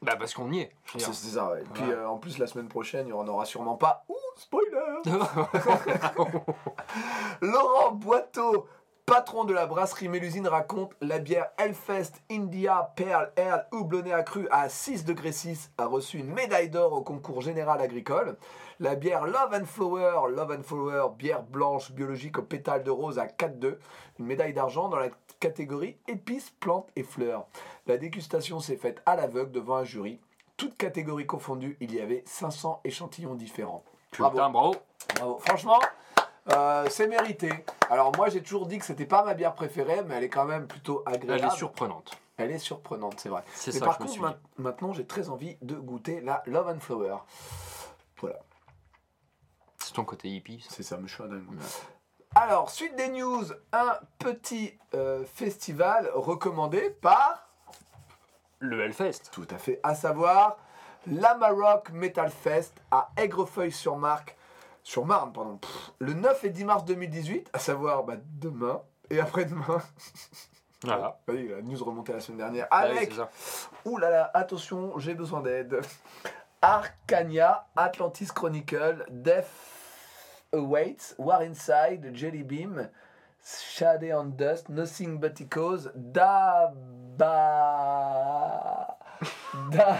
Bah, parce qu'on y est. je veux C'est dire. c'est ça, ouais. Et puis Voilà. euh, en plus, la semaine prochaine, il n'y en aura sûrement pas. Ouh, spoiler Laurent Boiteau, patron de la brasserie Mélusine, raconte la bière Hellfest India Pearl Ale houblonnée accrue à 6 degrés 6 a reçu une médaille d'or au concours général agricole. La bière Love and Flower, Love and Flower, bière blanche biologique au pétale de rose à 4,2. Une médaille d'argent dans la catégorie épices, plantes et fleurs. La dégustation s'est faite à l'aveugle devant un jury. Toutes catégories confondues, il y avait 500 échantillons différents. Putain, bravo. Bravo. Franchement, euh, c'est mérité. Alors moi j'ai toujours dit que c'était pas ma bière préférée, mais elle est quand même plutôt agréable. Elle est surprenante. Elle est surprenante, c'est vrai. C'est Mais ça par que je me contre, suis dit. ma- maintenant j'ai très envie de goûter la Love and Flower. Voilà, C'est ton côté hippie. ça. c'est ça, me je suis un dingue. Ouais. Alors, suite des news, un petit euh, festival recommandé par, Le Hellfest. tout à fait, à savoir l'Amarok Metal Fest à Aigrefeuille-sur-Marne, sur Marne, pardon, Pff, le 9 et 10 mars 2018, à savoir bah, demain et après-demain. Voilà. Oui, la news remontée la semaine dernière. Ah oui, Avec, ouh là là, attention, j'ai besoin d'aide. Arcania, Atlantis Chronicle, Death Awaits, War Inside, Jelly Beam, Shade on Dust, Nothing But Echoes, Daba. Da.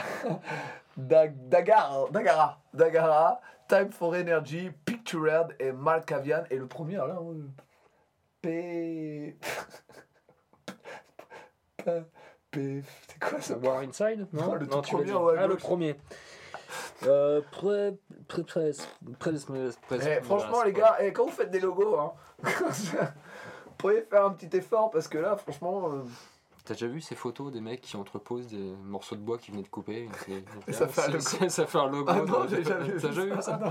Da- Dagar, Dagara, Dagara, Time for Energy, Pictured et Malkavian. Et le premier, là, euh, P. P. P. C'est quoi ça War Inside Non, le tout tu l'as premier Ah, le premier. Euh, pré, pré, Eh, franchement, les gars, eh, quand vous faites des logos, hein, vous pourriez faire un petit effort parce que là, franchement. euh, T'as déjà vu ces photos des mecs qui entreposent des morceaux de bois qu'ils venaient de couper Et ça fait un logo. C'est- ça fait un logo. Ah non, de- j'ai jamais vu T'as jamais vu ça non.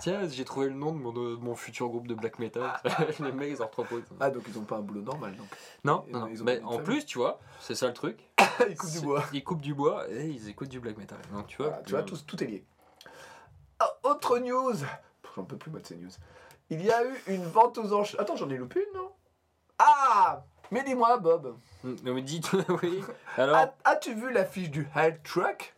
Tiens, j'ai trouvé le nom de mon, de mon futur groupe de black metal. les mecs, ils entreposent. Ah, donc ils ont pas un boulot normal donc. Non, non, non. ils ont Mais en plus, tu vois, c'est ça le truc. ils coupent du bois. Ils coupent du bois et ils écoutent du black metal. Donc tu vois, Voilà, tu vois, euh, tout, tout est lié. Ah, autre news J'en peux plus, moi, de ces news. Il y a eu une vente aux enchères. Attends, j'en ai loupé une, non? Ah Mais dis-moi, Bob, Hmm, Non, mais dites, oui. Alors, as- as-tu vu l'affiche du Hell Truck?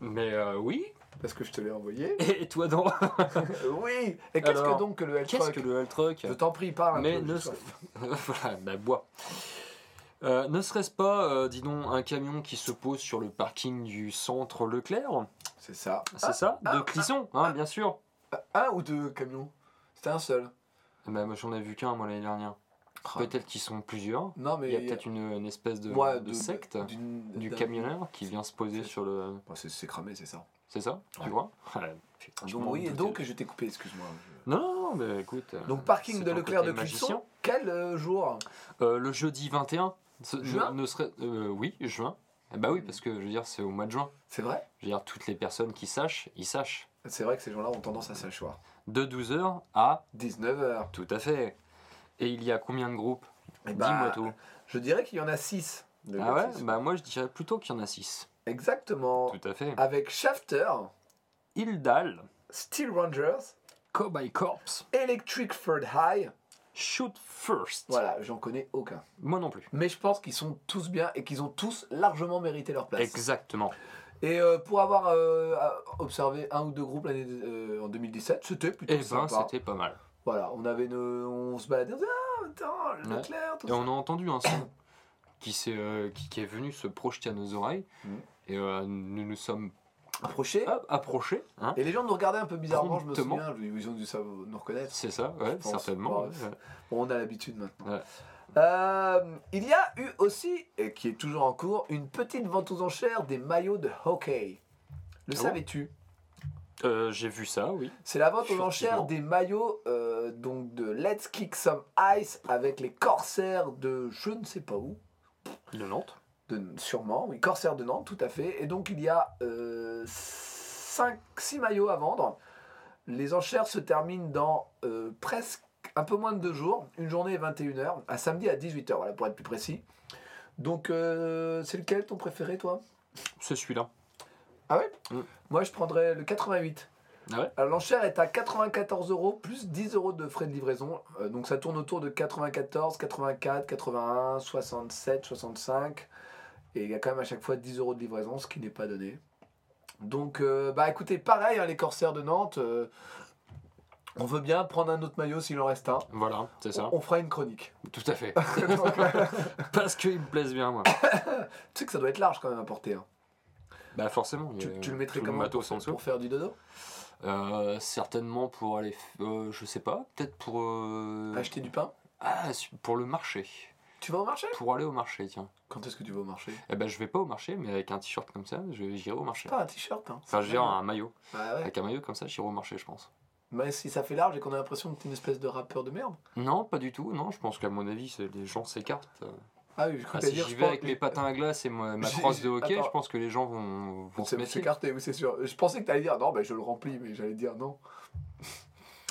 mais euh, oui. Parce que je te l'ai envoyé. Et toi, donc? Oui Et qu'est-ce que donc que le Hell Qu'est-ce Truck? que le Hell Truck? Je t'en prie, parle un peu. ne voilà, bah bois. Euh, ne serait-ce pas, euh, dis donc, un camion qui se pose sur le parking du centre Leclerc? C'est ça. C'est ça? De Clisson, hein, bien sûr. Un ou deux camions? C'était un seul. Ben, moi j'en ai vu qu'un moi l'année dernière. Peut-être qu'ils sont plusieurs. Non, mais Il y a peut-être une, une espèce de, Ouais, de secte d'une- du camionneur qui vient se poser C'est- sur le. C'est- c'est cramé, c'est ça. C'est ça Tu vois? Ouais, Donc, oui, et donc je t'ai coupé, excuse-moi. Je- Non, non, mais écoute. euh, Donc parking de Leclerc de Clisson, quel euh, jour? Euh, le jeudi 21. ce- Juin? ne serait, euh, Oui, juin. Eh bah oui, parce que je veux dire, c'est au mois de juin. C'est vrai? Je veux dire, toutes les personnes qui sachent, ils sachent. C'est vrai que ces gens-là ont tendance à s'achoir. De 12h à 19h. Tout à fait. Et il y a combien de groupes Eh Dis-moi bah, tout. Je dirais qu'il y en a 6. Ah ouais Bah moi je dirais plutôt qu'il y en a 6. Exactement. Tout à fait. Avec Shafter, Hildal, Steel Rangers, Cowboy Corps, Electric Third High. Shoot First. Voilà, j'en connais aucun. Moi non plus. Mais je pense qu'ils sont tous bien et qu'ils ont tous largement mérité leur place. Exactement. Et euh, pour avoir euh, observé un ou deux groupes l'année euh, en 2017, c'était plutôt Et ben c'était pas mal. Voilà, on avait nos- on se baladait, on disait ah attends, Leclerc, tout Et ça. on a entendu un son qui, s'est, euh, qui, qui est venu se projeter à nos oreilles. Mhm. Et euh, nous nous sommes Approché. hop, approchés. hein. Et les gens nous regardaient un peu bizarrement, je me souviens, ils ont dû nous reconnaître. C'est ça, ouais, certainement. Ouais. ouais. Bon, on a l'habitude maintenant. Euh, il y a eu aussi, et qui est toujours en cours, une petite vente aux enchères des maillots de hockey. Le Ah savais-tu? Euh, J'ai vu ça, oui. C'est la vente aux enchères des maillots euh, donc de Let's Kick Some Ice avec les corsaires de je ne sais pas où. De Nantes. De, sûrement, oui, corsaires de Nantes, tout à fait. Et donc il y a 6 maillots à vendre. Les enchères se terminent dans euh, presque un peu moins de deux jours, une journée et 21h, à samedi à 18h, voilà, pour être plus précis. Donc euh, c'est lequel ton préféré toi? C'est celui-là. Moi je prendrais le 88. Ah ouais Alors, L'enchère est à 94 euros plus 10 euros de frais de livraison. Euh, donc ça tourne autour de 94, 84, 81, 67, 65. Et il y a quand même à chaque fois 10 euros de livraison, ce qui n'est pas donné. Donc, euh, bah écoutez, pareil, hein, les corsaires de Nantes, euh, on veut bien prendre un autre maillot s'il en reste un. Voilà, c'est ça. On, on fera une chronique. Tout à fait. Donc, euh, Parce qu'ils me plaisent bien, moi. tu sais que ça doit être large quand même à porter. hein. Bah forcément. Tu, le mettrais comment matos pour, dessous. pour faire du dodo? Euh, certainement pour aller, euh, je sais pas, peut-être pour euh, Acheter du pain? Ah, pour le marché, Tu vas au marché? Pour aller au marché, tiens. Quand est-ce que tu vas au marché? Eh ben je vais pas au marché, mais avec un t-shirt comme ça, je j'irai au marché. Pas un t-shirt. Hein. Enfin, dire un maillot. Ouais. Avec un maillot comme ça, j'irai au marché, je pense. Mais si ça fait large et qu'on a l'impression que t'es une espèce de rappeur de merde? Non, pas du tout. Non, je pense qu'à mon avis, les gens s'écartent. Ah oui, je crois Ah, si dire. je vais avec mes patins à glace et ma, ma crosse de hockey, attends. je pense que les gens vont, vont se oui, c'est sûr. Je pensais que t'allais dire non, ben je le remplis, mais j'allais dire non.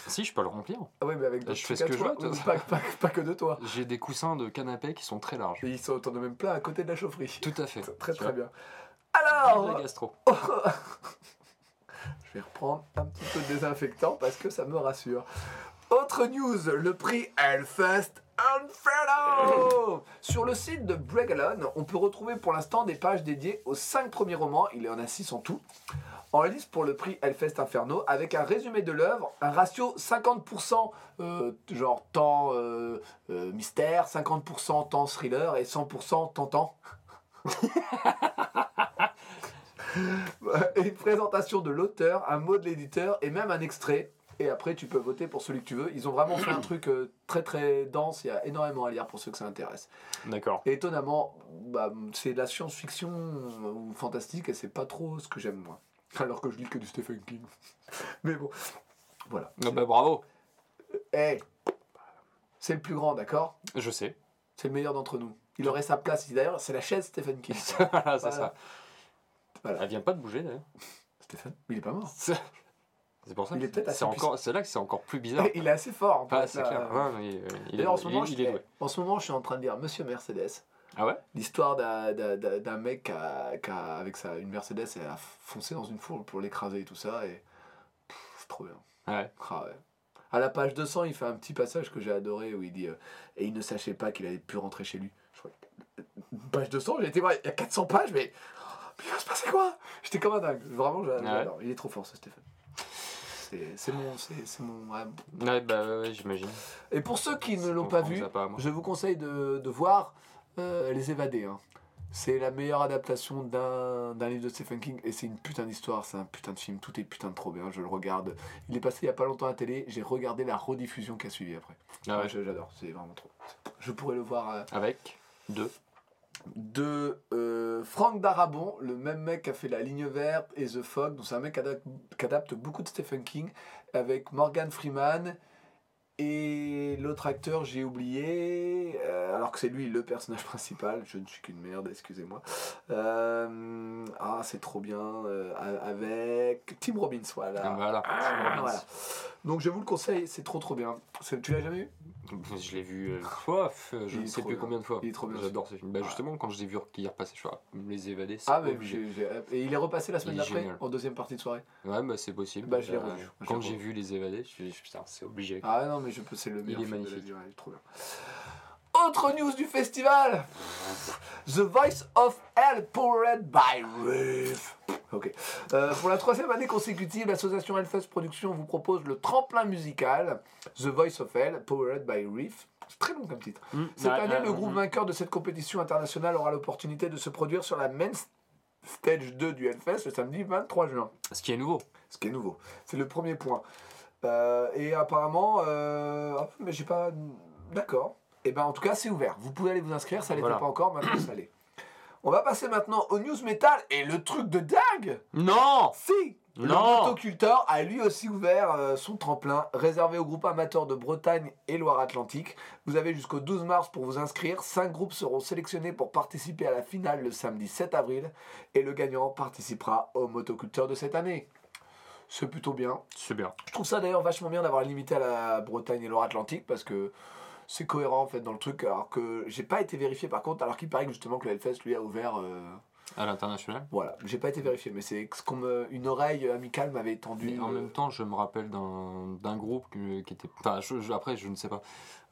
Si, je peux le remplir. Ah oui, mais avec je fais ce que je veux, pas, pas- pas que de toi. J'ai des coussins de canapé qui sont très larges. Et ils sont as même plein à côté de la chaufferie. Tout à fait. Très Tu très bien. Alors, la gastro. je vais reprendre un petit peu de désinfectant parce que ça me rassure. Autre news, le prix Hellfest Inferno Sur le site de Bregalon, on peut retrouver pour l'instant des pages dédiées aux 5 premiers romans, il y en a 6 en tout, en lice pour le prix Hellfest Inferno, avec un résumé de l'œuvre, un ratio 50% euh, genre temps euh, euh, mystère, 50% temps thriller et 100% tentant. Et une présentation de l'auteur, un mot de l'éditeur et même un extrait. Et après tu peux voter pour celui que tu veux. Ils ont vraiment fait un truc euh, très très dense, il y a énormément à lire pour ceux que ça intéresse. D'accord. Et étonnamment, bah, c'est de la science-fiction euh, ou fantastique et c'est pas trop ce que j'aime moi. Alors que je lis que du Stephen King. Mais bon, voilà. Ah bah bravo. Eh, c'est le plus grand, d'accord? Je sais. C'est le meilleur d'entre nous. Il aurait sa place. D'ailleurs, c'est la chaise Stephen King. voilà, c'est Voilà. ça. Voilà. Elle vient pas de bouger d'ailleurs. Stéphane, il est pas mort. C'est pour ça. Il est que peut-être c'est assez encore, c'est là que c'est encore plus bizarre. Il est assez fort. en Ah, fait, clair. Ouais, mais, euh, il est D'ailleurs, en ce moment, Il est- je, il est doué. en ce moment, je suis en train de lire Monsieur Mercedes. Ah ouais? L'histoire d'un- mec qui a, qui a- avec sa, une Mercedes et a foncé dans une foule pour l'écraser et tout ça. Et c'est trop bien. Ouais. Ah ouais. À la page 200, il fait un petit passage que j'ai adoré où il dit euh, Et il ne sachait pas qu'il allait pu rentrer chez lui. Je crois que- Page 200, j'ai été voir, il y a 400 pages, mais. Mais il va se passer quoi? J'étais comme un dingue. Vraiment, Ouais. j'adore. Il est trop fort, ce Stéphane. C'est mon. c'est- mon ouais. Ouais, bah ouais, ouais, j'imagine. Et pour ceux qui ne l'ont pas vu, pas je vous conseille de, de voir euh, Les Évadés. hein. C'est la meilleure adaptation d'un livre de Stephen King et c'est une putain d'histoire, c'est un putain de film, tout est putain de trop bien, je le regarde. Il est passé il y a pas longtemps à la télé, j'ai regardé la rediffusion qui a suivi après. Ah ouais. J'adore, c'est vraiment trop. Je pourrais le voir euh, Avec deux. De euh, Franck Darabon, le même mec qui a fait La Ligne Verte et The Fog, donc c'est un mec qui adapte, qui adapte beaucoup de Stephen King, avec Morgan Freeman et l'autre acteur, j'ai oublié, euh, alors que c'est lui le personnage principal, je ne suis qu'une merde, excusez-moi. Euh, ah, c'est trop bien, euh, avec Tim Robbins, voilà. Ah, voilà. Ah, voilà. Donc je vous le conseille, c'est trop trop bien. Tu l'as jamais vu? Je l'ai vu euh, fois, je ne sais plus bien. combien de fois. Il est trop bien, J'adore ce film. Bah, justement, quand je l'ai vu qui est repassé, je vois les évadés, Ah, mais j'ai- et il est repassé la semaine d'après, en deuxième partie de soirée. Ouais, bah c'est possible. Bah, je l'ai revu. Quand j'ai vu les évadés, je me suis dit, putain, c'est obligé. Ah non, mais je peux, c'est le meilleur est film de la magnifique. vie, ouais, il est trop bien. Autre news du festival The Voice of Hell powered by Riff. Ok. Euh, pour la troisième année consécutive, l'association Hellfest Productions vous propose le tremplin musical The Voice of Hell powered by Riff. C'est très long comme titre. Mmh. Cette année, le groupe vainqueur de cette compétition internationale aura l'opportunité de se produire sur la Main Stage 2 du Hellfest le samedi 23 juin. Ce qui est nouveau. Ce qui est nouveau. C'est le premier point. Euh, et apparemment, euh, mais j'ai pas. D'accord. Et ben en tout cas, c'est ouvert. Vous pouvez aller vous inscrire, ça l'était Voilà. pas encore, maintenant ça l'est. On va passer maintenant au news metal et le truc de dingue Non Si Le Non. motoculteur a lui aussi ouvert euh, son tremplin réservé aux groupes amateurs de Bretagne et Loire-Atlantique. Vous avez jusqu'au 12 mars pour vous inscrire. Cinq groupes seront sélectionnés pour participer à la finale le samedi 7 avril et le gagnant participera au motoculteur de cette année. C'est plutôt bien. C'est bien. Je trouve ça d'ailleurs vachement bien d'avoir limité à la Bretagne et Loire-Atlantique parce que c'est cohérent en fait dans le truc. Alors que j'ai pas été vérifié par contre, alors qu'il paraît que justement que le Hellfest lui a ouvert. euh, À l'international. voilà, j'ai pas été vérifié, mais c'est ce qu'on me, une oreille amicale m'avait étendu. Mais en même temps, je me rappelle d'un groupe qui était. Enfin, je- je- après, je ne sais pas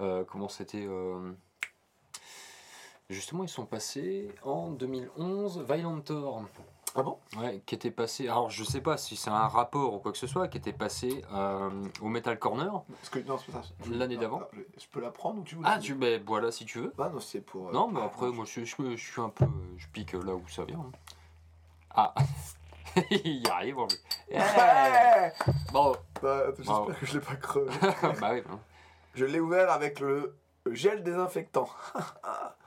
euh, comment c'était. euh, Justement, ils sont passés en 2011, Violent Thor. Ah bon? Ouais, qui était passé. Alors, je sais pas si c'est un rapport ou quoi que ce soit, qui était passé euh, au Metal Corner. Parce que non, c'est pas ça. Je- L'année d'avant. non, Je peux la prendre ou tu veux Ah, tu. Ben voilà, si tu veux. Ah non, c'est pour. euh, Non, mais après, moi, je, je, je suis un peu. Je pique là où ça vient. hein. Ah Il y arrive en plus. Bravo Bah, J'espère que je l'ai pas crevé. Bah oui. hein. je l'ai ouvert avec le gel désinfectant.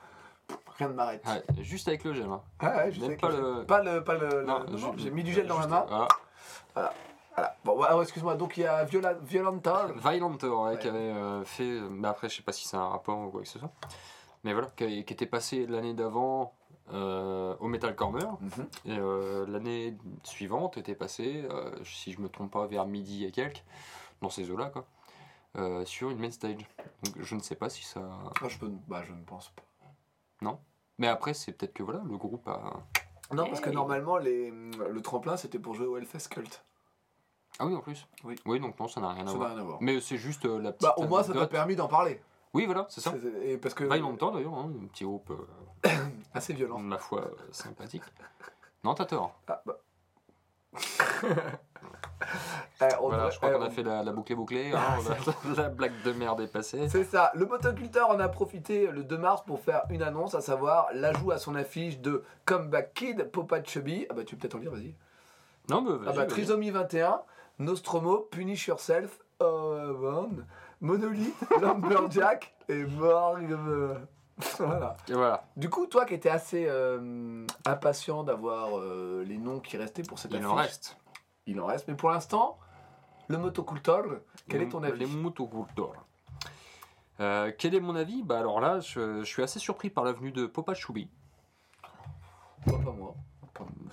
M'arrête. Ouais, juste avec le gel. Hein. Ah ouais, Même pas le- Pas le. Pas Non, non, non, j'ai mis du gel dans la main. Voilà. Bon, alors, excuse-moi, donc il y a Viola, Violenta. Violent Thor, ouais, Ouais. qui avait euh, fait. Mais après, je sais pas si c'est un rapport ou quoi que ce soit. Mais voilà, qui, qui était passé l'année d'avant euh, au Metal Corner. Mhm. Et euh, l'année suivante était passé, euh, si je me trompe pas, vers midi et quelques, dans ces eaux-là, quoi. sur une main stage. Donc je ne sais pas si ça. Ah, je, peux, bah, je ne pense pas. Mais après, c'est peut-être que voilà, le groupe a. Non, parce que Hey. normalement, les, le tremplin, c'était pour jouer au Hellfest Cult. Ah oui, en plus. Oui. Oui, donc non, ça n'a rien à Ça n'a voir. rien à voir. Mais c'est juste euh, la petite. Bah, au moins, ça t'a anecdote. permis d'en parler. Oui, voilà, c'est ça. C'est- Et parce que. Violent Thor d'ailleurs, hein, un petit groupe, euh, Assez violent. ma foi, euh, sympathique. Non, t'as tort. Ah, bah. Eh, on Voilà, devrait- je crois eh, qu'on a fait la, la boucle est bouclée. hein, la, la blague de merde est passée. C'est ça. Le motoculteur en a profité le 2 mars pour faire une annonce, à savoir l'ajout à son affiche de Comeback Kid, Popa Chubby. Ah bah tu peux peut-être en lire, vas-y. Non, mais Ah vas-y, bah vas-y. Trisomie 21, Nostromo, Punish Yourself, Band, Monolith, Lumberjack et Morgue. voilà. Et voilà. Du coup, toi qui étais assez euh, impatient d'avoir euh, les noms qui restaient pour cette Il affiche, en reste. Il en reste. Mais pour l'instant, le motocultor, quel est ton avis? Les motocultors. Euh, quel est mon avis? Bah alors là, je, je suis assez surpris par la venue de Popa Choubi. Moi, pas moi.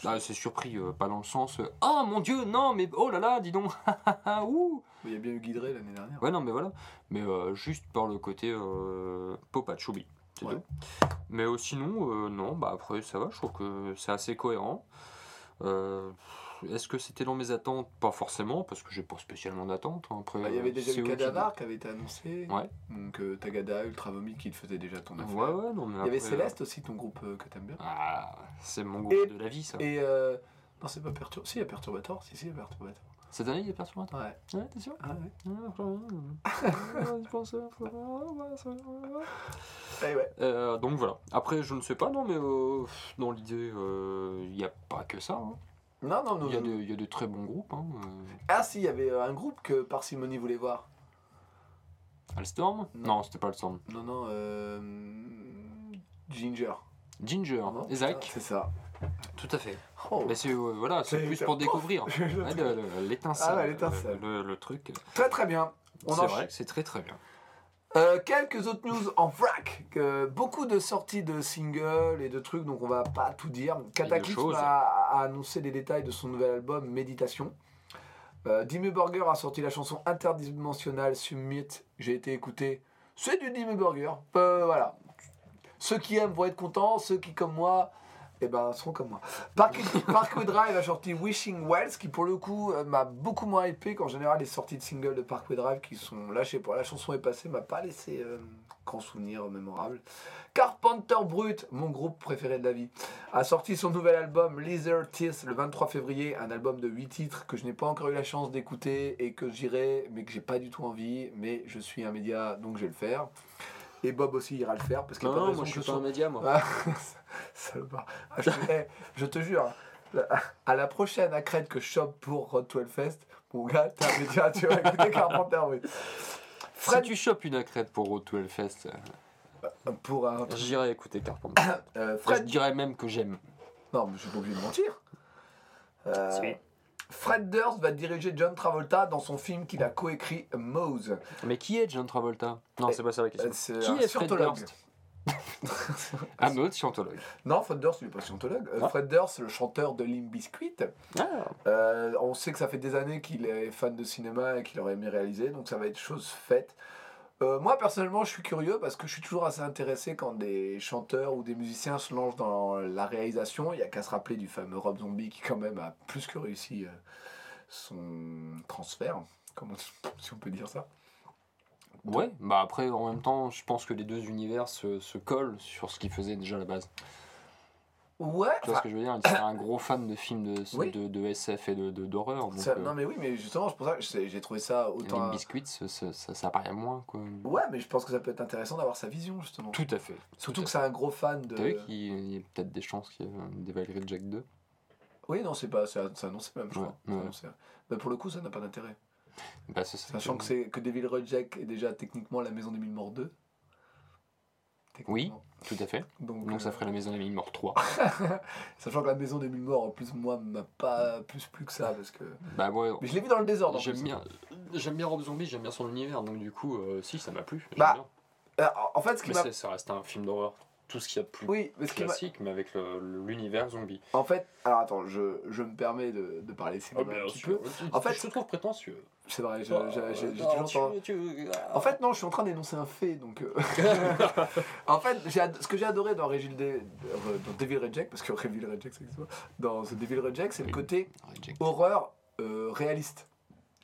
Ah, c'est surpris, euh, pas dans le sens euh, Oh mon dieu, non, mais oh là là, dis donc Ouh Il y a bien eu Guidré l'année dernière. Ouais, non, mais voilà. Mais euh, juste par le côté Popa Choubi. c'est Ouais. tout. Mais sinon, non, bah après, ça va, je trouve que c'est assez cohérent. Euh, Est-ce que c'était dans mes attentes? Pas forcément, parce que j'ai pas spécialement d'attente. hein. Bah, il y avait déjà eu eux qui- Cadavar qui avait été annoncé. Ouais. Donc euh, Tagada, Ultra Vomit qui te faisait déjà ton affaire. Ouais, ouais, non, mais Il y avait Céleste aussi, ton groupe euh, que t'aimes bien. Ah, c'est mon groupe Et- de la vie, ça. Et euh, non, c'est pas Perturbator. Si, il y a Perturbator. Si, si, il y a Perturbator. Cette année, il y a Perturbator? Ouais. Ouais, t'es sûr? Ah ouais. Je pense, euh, Eh ouais. Euh, donc voilà. Après, je ne sais pas, non, mais euh, dans l'idée, euh, il n'y a pas que ça. hein. Non, non, non. Il y, a de- il y a de très bons groupes. Hein. euh. Ah si, il y avait un groupe que Parsimony voulait voir. Alstorm Non. Non, c'était pas Alstorm. Non, non, euh... Ginger. Ginger, Non, Isaac, C'est ça. tout à fait. Oh. Mais c'est euh, voilà, c'est plus c'est- pour découvrir. L'étincelle. Ah ouais. Le, le truc. Très très bien. C'est vrai c'est très très bien. Euh, quelques autres news en vrac. Beaucoup de sorties de singles et de trucs, donc on va pas tout dire. Cataclysm a, a annoncé les détails de son nouvel album Méditation. Euh, Dimmu Burger a sorti la chanson interdimensionnelle Summit. J'ai été écouté. C'est du Dimmu Burger. Euh, voilà. Ceux qui aiment vont être contents. Ceux qui, comme moi, eh ben, seront comme moi. Park- Parkway Drive a sorti Wishing Wells, qui pour le coup euh, m'a beaucoup moins hypé qu'en général les sorties de singles de Parkway Drive qui sont lâchées pour la chanson est passée, m'a pas laissé euh, grand souvenir mémorable. Carpenter Brut, mon groupe préféré de la vie, a sorti son nouvel album Lizard Tears le 23 février, un album de 8 titres que je n'ai pas encore eu la chance d'écouter et que j'irai, mais que j'ai pas du tout envie, mais je suis un média donc je vais le faire. Et Bob aussi ira le faire parce qu'il y a pas de Non, raison moi je suis son- pas un média, moi. salopard. Je, je te jure, à la prochaine accrète que je chope pour Rod 12 Fest, mon gars, t'as un média, tu vas écouter Carpenter, oui. Si Fred, tu chopes une accrète pour Road to Hellfest, euh, pour un. j'irai écouter Carpenter. euh, je Fred, dirais même que j'aime. non, mais je suis pas obligé de mentir. Euh, Si. Fred Durst va diriger John Travolta dans son film qu'il a coécrit Mose. Mais qui est John Travolta? Non, c'est pas ça la question. Euh, Qui un est Fred. Durst? Un autre scientologue. Non, Fred Durst, il n'est pas scientologue. Euh, Ah. Fred Durst, le chanteur de Limp Bizkit. Ah, Euh, on sait que ça fait des années qu'il est fan de cinéma et qu'il aurait aimé réaliser, donc ça va être chose faite. Euh, moi personnellement, je suis curieux parce que je suis toujours assez intéressé quand des chanteurs ou des musiciens se lancent dans la réalisation. Il y a qu'à se rappeler du fameux Rob Zombie qui quand même a plus que réussi son transfert, comment si on peut dire ça. Ouais, bah après, en même temps, je pense que les deux univers se, se collent sur ce qu'ils faisaient déjà à la base. Ouais. Tu vois ce que je veux dire C'est un gros fan de films de, Oui. de, de SF et de d'horreur. donc, ça- euh, non mais oui, mais justement, c'est pour ça que j'ai trouvé ça autant. Limp Bizkit, ça, ça, ça, paraît moins, quoi. Ouais, mais je pense que ça peut être intéressant d'avoir sa vision justement. Tout à fait. Surtout tout que c'est un gros fan de. T'as vu qu'il y a peut-être des chances qu'il y ait des Valerie Jack 2 Oui, non, c'est pas, c'est annoncé même, je Ouais, crois. Ouais. annoncé. Pour le coup, ça n'a pas d'intérêt. Bah, Sachant que c'est que Devil Reject est déjà techniquement la maison des mille morts 2. Oui. Tout à fait. Donc, Donc ça euh, ferait la maison des mille morts 3. Sachant que la maison des mille morts, en plus, moi, m'a pas plus plus que ça. Parce que... bah ouais. Mais je l'ai vu dans le désordre. J'aime bien, j'aime bien Rob Zombie, j'aime bien son univers, donc du coup, euh, si, ça m'a plu. Bah, bien. Euh, en fait, ce qui Mais m'a. ça reste un film d'horreur. Tout ce qu'il y a de plus Oui, mais classique, mais avec l'univers zombie. En fait, alors attends, je, je me permets de, de parler cinéma un petit peu. En fait- je te trouve prétentieux. C'est vrai, Oh, j'ai toujours En fait, non, je suis en train d'énoncer un fait. Donc, euh, en fait, ce que j'ai adoré dans, Régil euh, dans Devil Reject, parce que Devil Reject, pas, dans Devil Reject, c'est le côté Reject. horreur euh, réaliste.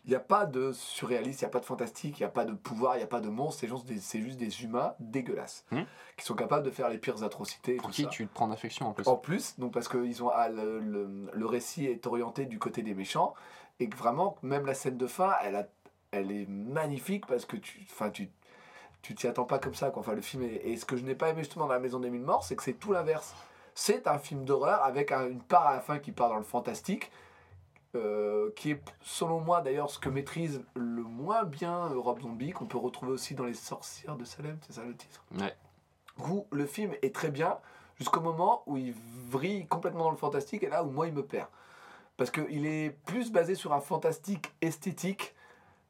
Il n'y a pas de surréaliste, il n'y a pas de fantastique, il n'y a pas de pouvoir, il n'y a pas de monstres, c'est juste des, c'est juste des humains dégueulasses Hmm. qui sont capables de faire les pires atrocités. Et Pour tout qui ça. tu te prends d'affection en plus En plus, donc parce que ils ont, ah, le, le- le récit est orienté du côté des méchants et que vraiment, même la scène de fin, elle, a, elle est magnifique parce que tu, enfin, tu, tu t'y attends pas comme ça. Quoi. Enfin, le film est- et ce que je n'ai pas aimé justement dans La Maison des Mille Morts, c'est que c'est tout l'inverse. C'est un film d'horreur avec un- une part à la fin qui part dans le fantastique euh, qui est selon moi d'ailleurs ce que maîtrise le moins bien Rob Zombie, qu'on peut retrouver aussi dans Les Sorcières de Salem, c'est ça le titre Ouais. Où le film est très bien jusqu'au moment où il vrille complètement dans le fantastique et là où moi il me perd. Parce qu'il est plus basé sur un fantastique esthétique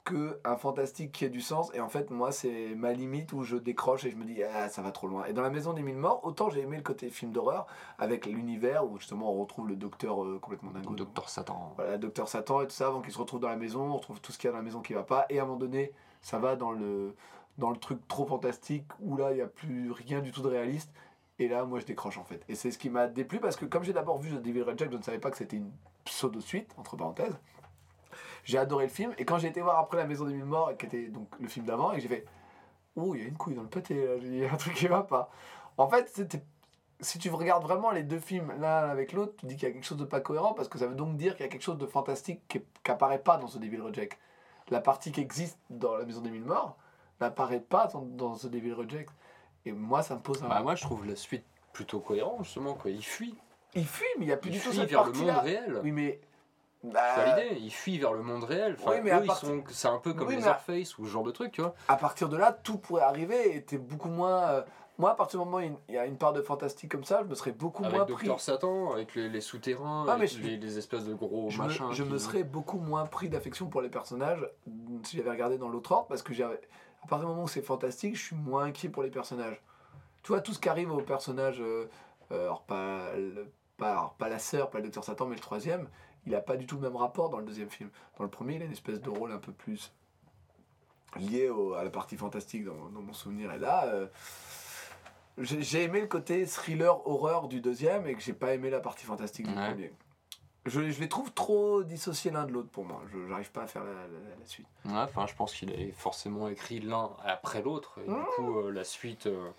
que un fantastique qui a du sens. Et en fait, moi, c'est ma limite où je décroche et je me dis, ah, ça va trop loin. Et dans La Maison des Mille Morts, autant j'ai aimé le côté film d'horreur avec l'univers où justement on retrouve le docteur euh, complètement dingo. Docteur Satan. Voilà, docteur Satan et tout ça, avant qu'il se retrouve dans la maison, on retrouve tout ce qu'il y a dans la maison qui va pas. Et à un moment donné, ça va dans le, dans le truc trop fantastique où là, il n'y a plus rien du tout de réaliste. Et là, moi, je décroche en fait. Et c'est ce qui m'a déplu parce que comme j'ai d'abord vu The Devil Red Jack, je ne savais pas que c'était une pseudo-suite, entre parenthèses. J'ai adoré le film. Et quand j'ai été voir après La Maison des Mille Morts, qui était donc le film d'avant, et j'ai fait Oh, il y a une couille dans le pâté, là. Il y a un truc qui va pas. En fait, c'était. Si tu regardes vraiment les deux films l'un avec l'autre, tu dis qu'il y a quelque chose de pas cohérent parce que ça veut donc dire qu'il y a quelque chose de fantastique qui n'apparaît pas dans The Devil Reject. La partie qui existe dans La Maison des Mille Morts n'apparaît pas dans, dans The Devil Reject. Et moi, ça me pose un. Bah, moi, je trouve la suite plutôt cohérente, justement. Quoi. Il fuit. Il fuit, mais il n'y a plus Il du tout fuit cette vers le monde réel. Oui, mais. C'est bah, l'idée, il fuit vers le monde réel. Enfin, Oui, mais eux, ils sont, c'est un peu comme Oui, les mais à- ou ce genre de truc, tu vois. à partir de là, tout pourrait arriver et t'es beaucoup moins. euh, Moi, à partir du moment où il y a une- part de fantastique comme ça, je me serais beaucoup moins Avec pris. Docteur Satan, avec les, les souterrains, Ah, avec je- les, les espèces de gros Je, me, machins. je qui- me serais beaucoup moins pris d'affection pour les personnages mm, si j'avais regardé dans l'autre ordre parce que j'avais- à partir du moment où c'est fantastique, je suis moins inquiet pour les personnages. Tu vois, tout ce qui arrive aux personnages, euh, euh, alors pas, le- pas, alors pas la sœur, pas le docteur Satan, mais le troisième, il a pas du tout le même rapport dans le deuxième film. Dans le premier, il a une espèce de rôle un peu plus lié au- à la partie fantastique dans, dans mon souvenir. Et là, euh, j'ai aimé le côté thriller horreur du deuxième et que j'ai pas aimé la partie fantastique du Ouais. premier. Je, je les trouve trop dissociés l'un de l'autre pour moi. Je n'arrive pas à faire la, la- la suite. Ouais, enfin, je pense qu'il a forcément écrit l'un après l'autre. Et Mmh. du coup, euh, la suite, euh,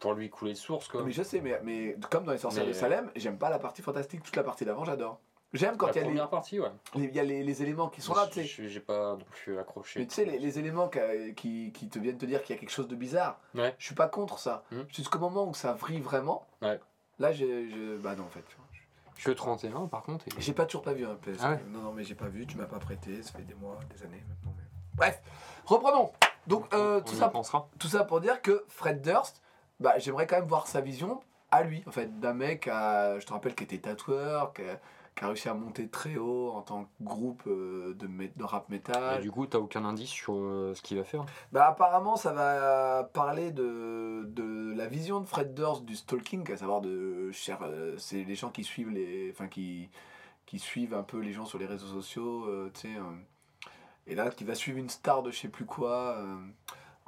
pour lui couler de source, quoi. Mais je sais, mais, mais comme dans Les Sorcières Mais- de Salem, j'aime pas la partie fantastique. Toute la partie d'avant, j'adore. J'aime quand il y a, les, première partie, ouais. les- il y a les, les éléments qui sont là, tu sais. Je- J'ai pas non plus accroché. Mais tu sais, les, les éléments qui, qui, qui te viennent te dire qu'il y a quelque chose de bizarre, Ouais. je suis pas contre ça. Hmm. Jusqu'au moment où ça vrille vraiment, Ouais. là, je- Bah non, en fait. tu vois. Que 31, par contre. et- J'ai pas toujours pas vu un PS. Ah ouais Non, non, mais j'ai pas vu, tu m'as pas prêté, ça fait des mois, des années maintenant. mais- Bref, reprenons. Donc, euh, on tout, y ça, pensera. tout ça pour dire que Fred Durst, bah, j'aimerais quand même voir sa vision à lui, en fait, d'un mec, à- je te rappelle, qui était tatoueur, qui qui a réussi à monter très haut en tant que groupe euh, de, rap Et metal. du coup, t'as aucun indice sur euh, ce qu'il va faire? Bah, apparemment, ça va parler de, de la vision de Fred Durst du stalking, à savoir de cher, euh, c'est les gens qui suivent les, enfin qui, qui suivent un peu les gens sur les réseaux sociaux, euh, tu sais. euh, et là, qui va suivre une star de je sais plus quoi. euh,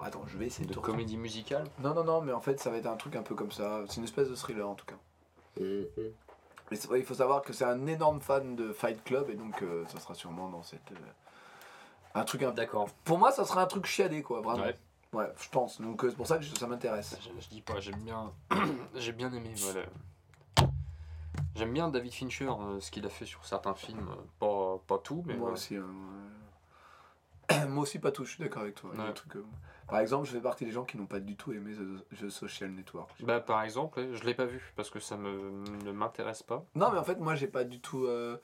Attends, je vais essayer de. De comédie musicale? Non, non, non, mais en fait, ça va être un truc un peu comme ça. C'est une espèce de thriller en tout cas. Mais c'est vrai, il faut savoir que c'est un énorme fan de Fight Club et donc euh, ça sera sûrement dans cette. euh, un truc un D'accord. Pour moi, ça sera un truc chiadé quoi, vraiment. Ouais. Ouais, je pense. Donc euh, c'est pour ça que ça m'intéresse. Je, je dis pas, j'aime bien. j'ai bien aimé, voilà. J'aime bien David Fincher, euh, ce qu'il a fait sur certains films. Pas, pas tout, mais. Moi voilà. aussi. hein, ouais. Moi aussi, pas tout, je suis d'accord avec toi. Il y a Ouais. Par exemple, je fais partie des gens qui n'ont pas du tout aimé The, The Social Network. Bah, par exemple, je l'ai pas vu parce que ça me, ne m'intéresse pas. Non, mais en fait, moi, j'ai pas du tout. euh,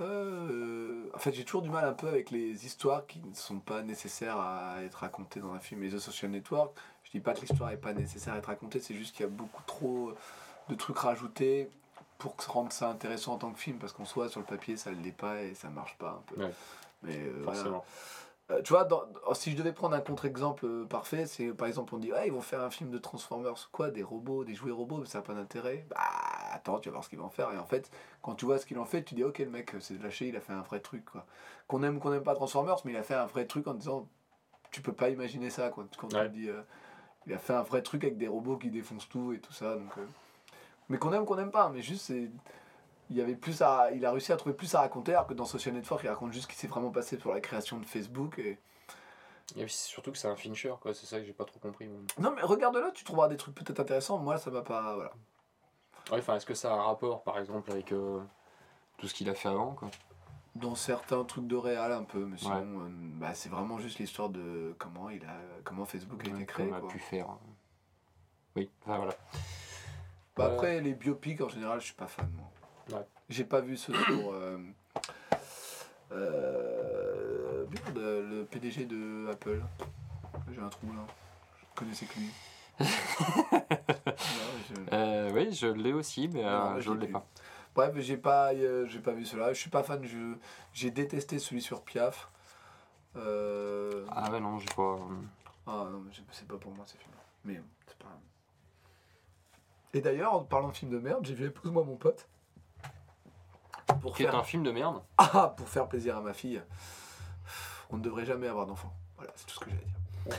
euh, en fait, j'ai toujours du mal un peu avec les histoires qui ne sont pas nécessaires à être racontées dans un film. Et The Social Network, je dis pas que l'histoire est pas nécessaire à être racontée, c'est juste qu'il y a beaucoup trop de trucs rajoutés pour rendre ça intéressant en tant que film, parce qu'en soi, sur le papier, ça ne l'est pas et ça marche pas un peu. Ouais. Mais euh. Forcément. Tu vois, dans- si je devais prendre un contre-exemple euh, parfait, c'est par exemple, on dit, ouais, ils vont faire un film de Transformers, quoi, des robots, des jouets robots, mais ça n'a pas d'intérêt. Bah, attends, tu vas voir ce qu'ils vont faire. Et en fait, quand tu vois ce qu'il en fait, tu dis, ok, le mec, c'est lâché, il a fait un vrai truc, quoi. Qu'on aime ou qu'on n'aime pas Transformers, mais il a fait un vrai truc en disant, tu peux pas imaginer ça, quoi. Quand Ouais. euh, il a fait un vrai truc avec des robots qui défoncent tout et tout ça, donc. euh, Mais qu'on aime ou qu'on n'aime pas, mais juste, c'est. Il, y avait plus à, il a réussi à trouver plus à raconter, alors que dans Social Network, il raconte juste ce qui s'est vraiment passé sur la création de Facebook et. Surtout que c'est un Fincher, quoi. C'est ça que j'ai pas trop compris. Non, mais regarde-le, tu trouveras des trucs peut-être intéressants. Moi, ça m'a pas. Voilà. Ouais, enfin, est-ce que ça a un rapport, par exemple, avec euh, tout ce qu'il a fait avant, quoi? Dans certains trucs de réal, un peu, mais sinon, Ouais. euh, bah, c'est vraiment juste l'histoire de comment, il a, comment Facebook a été créé. qu'on a quoi. pu faire. euh. Oui, enfin voilà. Bah, Ouais. après, les biopics, en général, je suis pas fan. Moi. Ouais. J'ai pas vu ceux sur. euh, Euh, le PDG de Apple. J'ai un trou là. Je connaissais que lui. Je- Euh, oui, je l'ai aussi, mais euh, Non, je ne l'ai pas. Bref, j'ai pas, euh, j'ai pas vu cela. Je suis pas fan. Je, j'ai détesté celui sur Piaf. Euh, Ah ouais, non, j'ai pas. Ah non, mais c'est- pas pour moi ces films. Mais c'est pas. Et d'ailleurs, en parlant de films de merde, j'ai vu Épouse-moi mon pote. Pour Qui est faire... un film de merde. Ah, pour faire plaisir à ma fille. On ne devrait jamais avoir d'enfant. Voilà, c'est tout ce que à dire.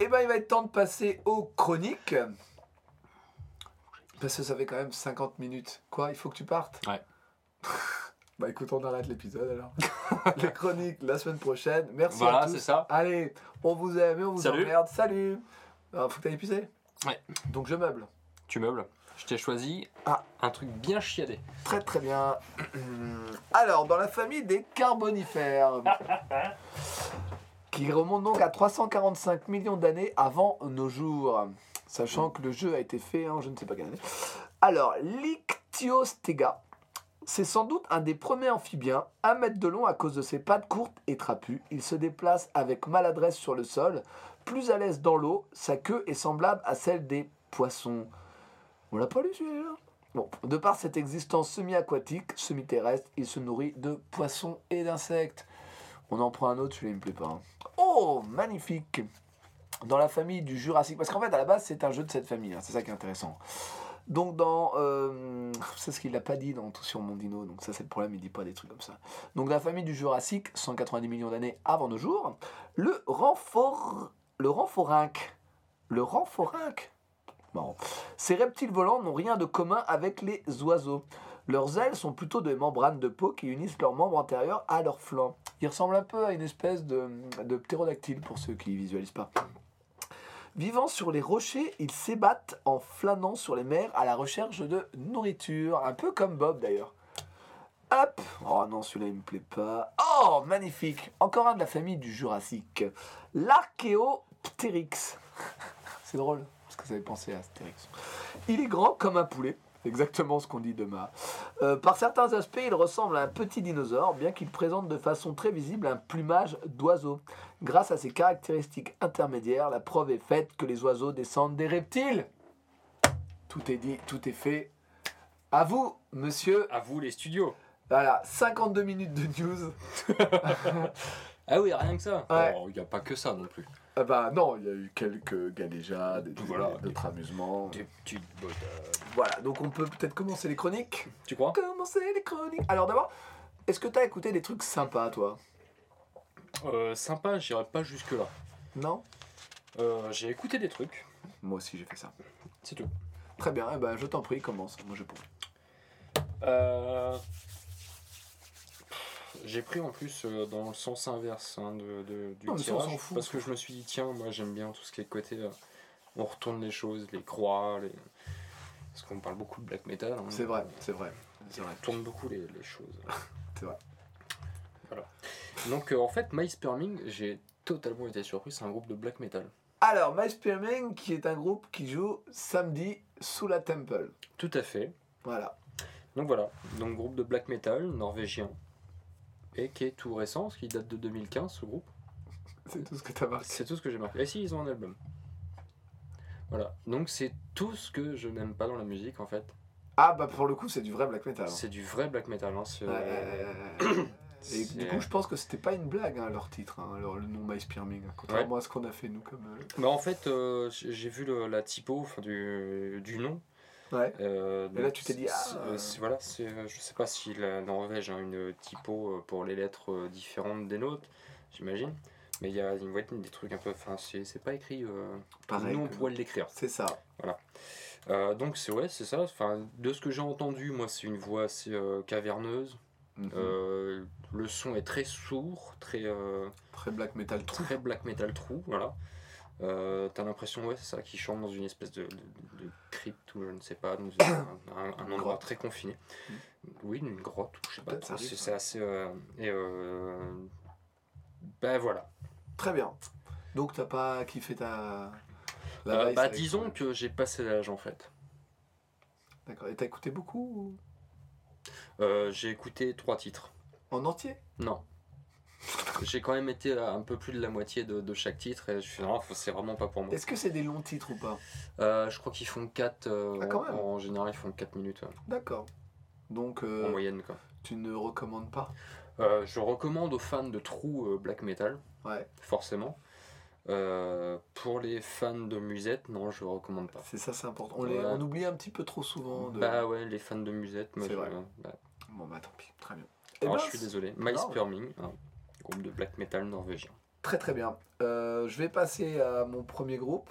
Et ben, il va être temps de passer aux chroniques. Parce que ça fait quand même 50 minutes. Quoi, il faut que tu partes? Ouais. bah écoute, on arrête l'épisode alors. Les chroniques la semaine prochaine. Merci à Voilà, tous. c'est ça. Allez, on vous aime et on vous Salut. emmerde. Salut Alors, faut que t'ailles pisser? Ouais. Donc je meuble. Tu meubles. Je t'ai choisi Ah. un truc bien chiadé. Très très bien. Alors, dans la famille des carbonifères, qui remonte donc à 345 millions d'années avant nos jours, sachant que le jeu a été fait en je ne sais pas quelle année. Alors, l'Ichthyostega, c'est sans doute un des premiers amphibiens, un mètre de long à cause de ses pattes courtes et trapues. Il se déplace avec maladresse sur le sol, plus à l'aise dans l'eau, sa queue est semblable à celle des poissons. On l'a pas lu celui-là? Bon, de par cette existence semi-aquatique, semi-terrestre, il se nourrit de poissons et d'insectes. On en prend un autre, celui-là il me plaît pas. hein. Oh, magnifique Dans la famille du Jurassique, parce qu'en fait à la base c'est un jeu de cette famille, hein, c'est ça qui est intéressant. Donc dans... euh, c'est ce qu'il n'a pas dit dans Tout sur mon dino, donc ça c'est le problème, il dit pas des trucs comme ça. Donc dans la famille du Jurassique, 190 millions d'années avant nos jours, le renfort... Le renforinque. Le renforinque Ces reptiles volants n'ont rien de commun avec les oiseaux. Leurs ailes sont plutôt des membranes de peau qui unissent leurs membres antérieurs à leurs flancs. Ils ressemblent un peu à une espèce de, ptérodactyle pour ceux qui ne visualisent pas. Vivant sur les rochers, ils s'ébattent en flânant sur les mers à la recherche de nourriture, un peu comme Bob d'ailleurs. Hop Oh non, celui-là il me plaît pas. Oh, magnifique Encore un de la famille du Jurassique. L'Archéoptérix. C'est drôle, que ça fait penser à Astérix. Il est grand comme un poulet. Exactement ce qu'on dit de ma. Euh, par certains aspects, il ressemble à un petit dinosaure, bien qu'il présente de façon très visible un plumage d'oiseau. Grâce à ses caractéristiques intermédiaires, la preuve est faite que les oiseaux descendent des reptiles. Tout est dit, tout est fait. À vous, monsieur. À vous les studios. Voilà, 52 minutes de news. Ah oui, rien que ça. Ouais. Il n'y a pas que ça non plus. Ah bah non, il y a eu quelques galéjades, et des- Voilà. d'autres amusements. Des petites bottes. Voilà, donc on peut peut-être commencer les chroniques. Tu crois? Commencer les chroniques. Alors d'abord, est-ce que t'as écouté des trucs sympas, toi? Euh, Sympa, j'irai pas jusque là. Non? Euh, j'ai écouté des trucs, Moi aussi, j'ai fait ça. c'est tout. Très bien, eh ben, je t'en prie, commence. Moi, je pourrais. Euh, J'ai pris en plus euh, dans le sens inverse hein, de, de- du Non, tirage, fout, parce que je me suis dit tiens moi j'aime bien tout ce qui est côté euh, on retourne les choses, les croix, les... parce qu'on parle beaucoup de black metal. hein. C'est vrai, c'est vrai. C'est vrai. On tourne beaucoup les, les choses. C'est vrai. Voilà. Donc euh, en fait My Sperming j'ai totalement été surpris, c'est un groupe de black metal. Alors, My Spearming, qui est un groupe qui joue samedi sous la Temple. Tout à fait. Voilà. Donc voilà, donc groupe de black metal norvégien et qui est tout récent, ce qui date de 2015 ce groupe. C'est tout ce que t'as marqué. C'est tout ce que j'ai marqué. Et si, ils ont un album. Voilà, donc c'est tout ce que je n'aime pas dans la musique en fait. Ah, bah pour le coup, c'est du vrai black metal. hein. C'est du vrai black metal. Hein. euh. Et du coup, je pense que c'était pas une blague, hein, leur titre, hein, leur- le nom My Spearming, hein, contrairement à ce qu'on a fait nous comme. euh, Bah, en fait, euh, j'ai vu le- la typo du, du nom. Ouais. Euh, Et là, tu t'es dit, ah. voilà, euh, je sais pas si la Norvège a une typo euh, pour les lettres différentes des nôtres, j'imagine. Mais il y a une voix des trucs un peu. Enfin, c'est pas écrit. euh, Pareil. nous, on pourrait l'écrire. C'est ça. Euh, donc, c'est ouais, c'est ça. Enfin, de ce que j'ai entendu, moi, c'est une voix assez euh, caverneuse. Mhm. Le son est très sourd, très, Très black metal true. très black metal true, voilà. Euh, T'as l'impression, ouais, c'est ça, qu'ils chantent dans une espèce de, de, de crypte ou je ne sais pas, dans un, un- un endroit grotte. très confiné. Oui, une grotte, ou je sais pas, c'est assez. euh, et euh, ben voilà. Très bien. Donc, t'as pas kiffé ta. la bah, disons ton- que j'ai passé l'âge en fait. D'accord. Et t'as écouté beaucoup ou- j'ai écouté trois titres. En entier? Non. J'ai quand même été à un peu plus de la moitié de, de chaque titre et je suis non, c'est vraiment pas pour moi. Est-ce que c'est des longs titres ou pas? Euh, je crois qu'ils font 4. Ah, quand même. en général, ils font 4 minutes ouais, D'accord. Donc, en euh, moyenne. Quoi. tu ne recommandes pas? Euh, je recommande aux fans de true euh, black metal, Ouais, forcément. Euh, pour les fans de musette, non, je recommande pas. c'est ça, c'est important. On, les, Ouais. on oublie un petit peu trop souvent. De... Bah ouais, les fans de musette, moi je. vrai. bah, Bon, bah tant pis, très bien. Eh alors, ben, je suis désolé. My non. Groupe de black metal norvégien. Très très bien. Euh, je vais passer à mon premier groupe.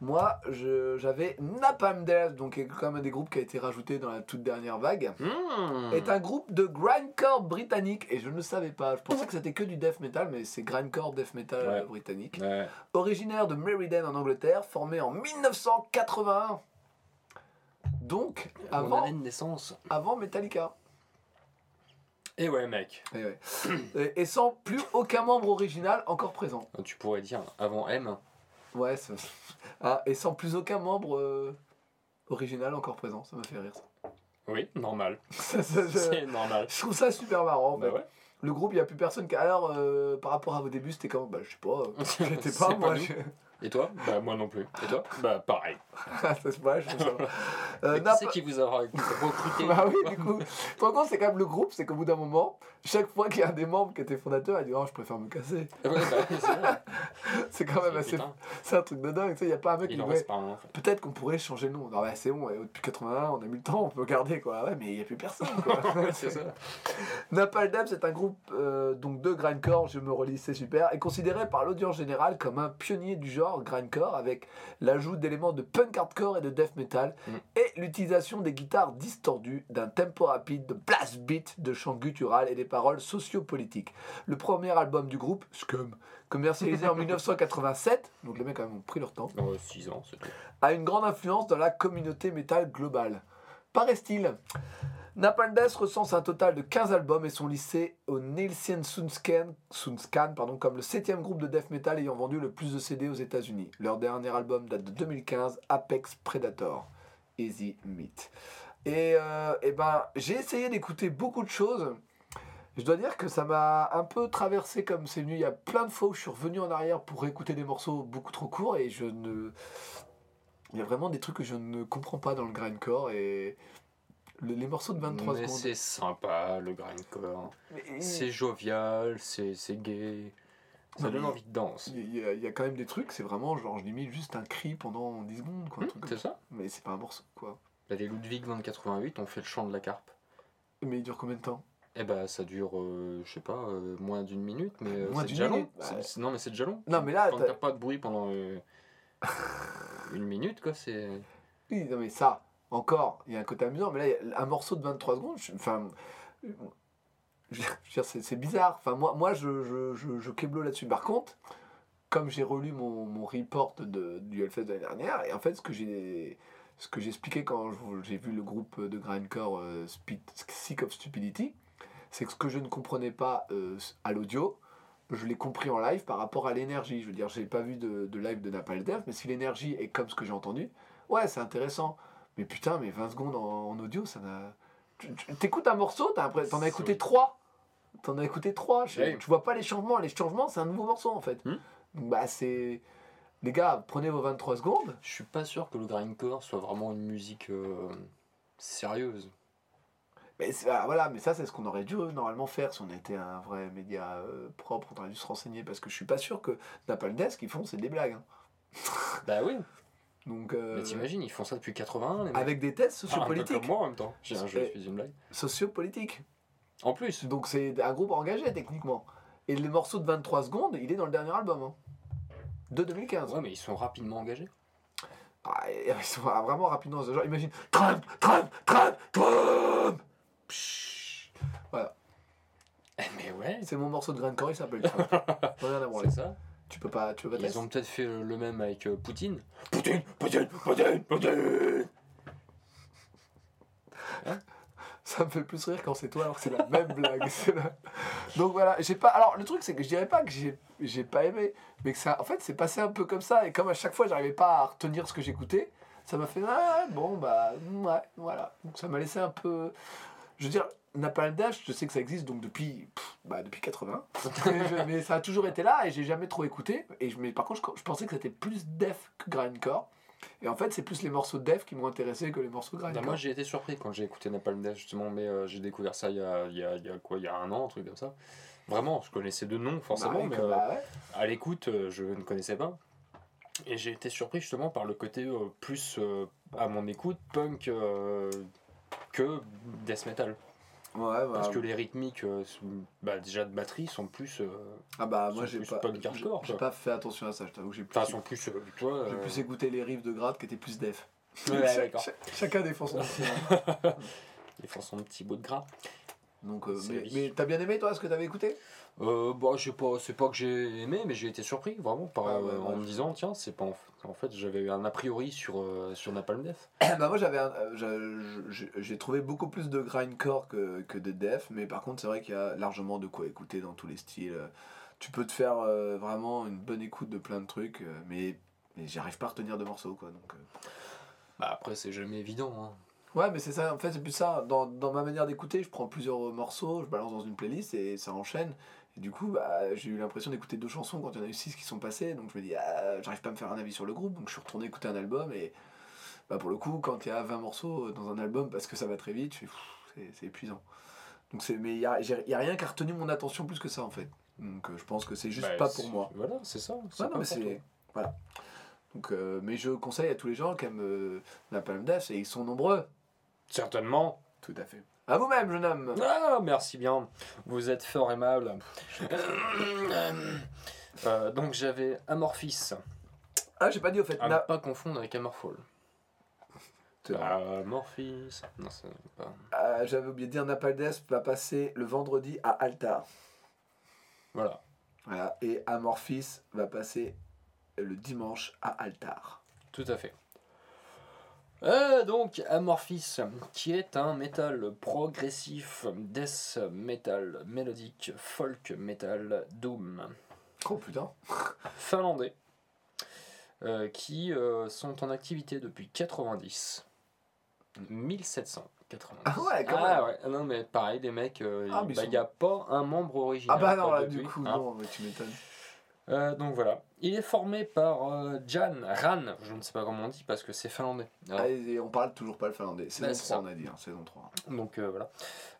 Moi, je- j'avais Napalm Death, donc est quand même un des groupes qui a été rajouté dans la toute dernière vague. Mmh. Est un groupe de grindcore britannique et je ne le savais pas. Je pensais que c'était que du death metal, mais c'est grindcore death metal Ouais. euh, britannique. Ouais. Originaire de Meriden en Angleterre, formé en 1981. Donc avant, année de naissance. avant Metallica. Et ouais, mec. Et, ouais. et, et sans plus aucun membre original encore présent. Tu pourrais dire avant M. Ouais, ça- ah, et sans plus aucun membre euh, original encore présent, ça me fait rire. ça. Oui, normal. C'est normal. je trouve ça super marrant. en Bah fait. ouais. Le groupe, il n'y a plus personne qui. Alors, euh, par rapport à vos débuts, c'était quand Bah, je sais pas. J'étais pas, moi. Et toi? Bah moi non plus. Et toi? Bah pareil. Ça, c'est je. Euh, qui c'est qui vous a recruté? Bah oui, du coup. Tu te rends compte, c'est quand même le groupe, c'est qu'au bout d'un moment, chaque fois qu'il y a un des membres qui était fondateur, il dit Oh, je préfère me casser. Ouais, bah, c'est quand même assez. C'est un truc de dingue, tu sais, il n'y a pas un mec qui en Ouais, reste pas un en fait. Peut-être qu'on pourrait changer le nom. Non, bah, c'est bon, ouais, depuis 81, on a mis le temps, on peut garder quoi. Ouais, mais il n'y a plus personne quoi. C'est ça. C'est un groupe euh, donc de grindcore, je me relis, c'est super, est considéré par l'audience générale comme un pionnier du genre grindcore avec l'ajout d'éléments de punk hardcore et de death metal Mm. et l'utilisation des guitares distordues, d'un tempo rapide, de blast beat, de chants guttural et des paroles sociopolitiques. Le premier album du groupe, Scum, commercialisé en 1987, donc les mecs quand même ont pris leur temps, 6 ans, a une grande influence dans la communauté métal globale. Paraît-il, Napalm Death recense un total de 15 albums et sont listés au Nielsen Sunscan, comme le septième groupe de death metal ayant vendu le plus de CD aux États-Unis. Leur dernier album date de 2015, Apex Predator, Easy Meat. Et, euh, eh ben, j'ai essayé d'écouter beaucoup de choses. Je dois dire que ça m'a un peu traversé comme c'est venu. Il y a plein de fois où je suis revenu en arrière pour écouter des morceaux beaucoup trop courts et je ne. Il y a vraiment des trucs que je ne comprends pas dans le grindcore et le- les morceaux de 23 Mais secondes. c'est sympa le grindcore. Mais- C'est jovial, c'est c'est gay. Ça Non, donne envie de danse. Il y, a, il y a quand même des trucs, c'est vraiment genre je limite juste un cri pendant 10 secondes quoi. comme c'est ça. ça Mais c'est pas un morceau quoi. Là, les Ludwig 2088 ont fait le chant de la carpe. Mais il dure combien de temps? Eh ben, ça dure, euh, je sais pas, euh, moins d'une minute, mais euh, Moins c'est déjà long. Non, mais c'est déjà long. Non, mais là, Quand t'as- t'as pas de bruit pendant euh, une minute, quoi, c'est. Oui, non mais ça, encore, il y a un côté amusant, mais là, un morceau de 23 secondes, enfin, c'est bizarre. Enfin, moi, moi je, je, là-dessus. Par contre, comme j'ai relu mon, report de, du Hellfest de l'année dernière, et en fait, ce que j'ai ce que j'expliquais quand j'ai vu le groupe de grindcore euh, Sick of Stupidity, c'est que ce que je ne comprenais pas euh, à l'audio, je l'ai compris en live par rapport à l'énergie. Je veux dire, j'ai pas vu de, de live de Napalm Death, mais si l'énergie est comme ce que j'ai entendu, ouais, c'est intéressant. Mais putain, mais 20 secondes en, en audio, ça n'a. T'écoutes un morceau, t'en as écouté Oui. 3. T'en as écouté 3. Oui. Tu vois pas les changements. Les changements, c'est un nouveau morceau en fait. Hmm. Donc, bah, c'est. Les gars, prenez vos 23 secondes. Je suis pas sûr que le grindcore soit vraiment une musique euh, sérieuse. Mais ah, voilà, mais ça, c'est ce qu'on aurait dû euh, normalement faire si on était un vrai média euh, propre. On aurait dû se renseigner parce que je suis pas sûr que Napalm Death, ce qu'ils font, c'est des blagues. hein. Bah oui, Donc, euh, mais t'imagines, ils font ça depuis 81, les mecs. avec des tests Ah, un peu sociopolitiques. comme moi en même temps. J'ai un jeu, je fais une blague. Sociopolitiques. En plus, Donc c'est un groupe engagé techniquement. Et le morceau de 23 secondes, il est dans le dernier album. hein. De 2015. ouais, mais ils sont rapidement engagés. Ah, ils sont vraiment rapidement. Genre, imagine. Trump, Trump, Trump, Trump Pshhh. Eh, mais ouais, C'est mon morceau de grindcore, il s'appelle Trump. Rien à voir. c'est ça. Tu peux pas, tu peux pas Ils ont peut-être fait le même avec euh, Poutine. Poutine, Poutine, Poutine, Poutine. Ça me fait plus rire quand c'est toi alors que c'est la même blague. la- Donc voilà, j'ai pas. Alors le truc c'est que je dirais pas que j'ai j'ai pas aimé, mais que ça, en fait c'est passé un peu comme ça et comme à chaque fois j'arrivais pas à retenir ce que j'écoutais, ça m'a fait ah bon bah ouais voilà. Donc ça m'a laissé un peu. Je veux dire, Napalm Death, je sais que ça existe donc depuis, pff, bah, depuis 80. mais, ça a toujours été là et j'ai jamais trop écouté. Et je, mais par contre, je, je pensais que c'était plus def que grindcore. Et en fait, c'est plus les morceaux de def qui m'ont intéressé que les morceaux de Bah, grindcore. moi j'ai été surpris quand j'ai écouté Napalm Death justement, mais euh, j'ai découvert ça il y a, il y, a, il y a quoi, il y a un an, un truc comme ça. Vraiment, je connaissais deux noms forcément, Bah, mais euh, bah ouais. à l'écoute euh, je ne connaissais pas. Et j'ai été surpris justement par le côté plus à mon écoute punk que death metal. Ouais, bah, Parce que les rythmiques euh, sont- bah, déjà de batterie sont plus. euh, ah bah moi j'ai pas, j'ai- pas fait attention à ça, je t'avoue. J'ai plus, Enfin, sont plus. euh, vois, j'ai euh, plus écouté les riffs de grade qui étaient plus def. Ouais, Cha- chacun défend son font son petit bout de gras. Donc, euh, mais, t'as bien aimé toi ce que t'avais écouté? Euh, bah, je sais pas, c'est pas que j'ai aimé, mais j'ai été surpris vraiment par, Ah ouais, euh, en me disant tiens, c'est pas en, en fait j'avais eu un a priori sur euh, sur Napalm Death. bah moi j'avais j'ai trouvé beaucoup plus de grindcore que, que de def mais par contre c'est vrai qu'il y a largement de quoi écouter dans tous les styles tu peux te faire vraiment une bonne écoute de plein de trucs mais, mais j'arrive pas à retenir de morceaux quoi donc. Bah après c'est jamais évident. Hein. Ouais mais c'est ça en fait c'est plus ça dans, dans ma manière d'écouter je prends plusieurs morceaux je balance dans une playlist et ça enchaîne et du coup bah, j'ai eu l'impression d'écouter deux chansons quand il y en a eu six qui sont passées donc je me dis ah, j'arrive pas à me faire un avis sur le groupe donc je suis retourné écouter un album et bah pour le coup, quand il y a 20 morceaux dans un album, parce que ça va très vite, je fais, c'est- c'est épuisant. Donc c'est, mais il n'y a, a rien qui a retenu mon attention plus que ça en fait. Donc euh, je pense que c'est juste Bah, pas pour moi. Voilà, c'est ça. c'est Ouais, non, mais c'est-. Voilà. Donc, euh, mais je conseille à tous les gens qui aiment euh, Napalm Death, et ils sont nombreux. Certainement. Tout à fait. À vous-même, jeune homme Ah, merci bien. Vous êtes fort aimable. Euh, donc j'avais Amorphis. Ah, j'ai pas dit au fait. À ne Na- pas confondre avec Amorphol. C'est vrai. Amorphis. Non, c'est pas. Ah, J'avais oublié de dire Napalm Death va passer le vendredi à Altar. Voilà. Voilà. Et Amorphis va passer le dimanche à Altar. Tout à fait. Euh, donc Amorphis, qui est un métal progressif, death metal, mélodique, folk metal, doom, Oh putain. finlandais, euh, qui euh, sont en activité depuis 90, 1790. Ah ouais, quand Ah même. ouais, non mais pareil, les mecs, il Ah, mais ils n'y a pas un membre original. Ah bah non, là, depuis, du coup, hein. non, mais tu m'étonnes. Euh, donc voilà. Il est formé par euh, Jan Ran, je ne sais pas comment on dit parce que c'est finlandais. Ah. Ah, et on parle toujours pas le finlandais. Saison c'est 3, ça. on a dit, hein, saison 3. Donc euh, voilà.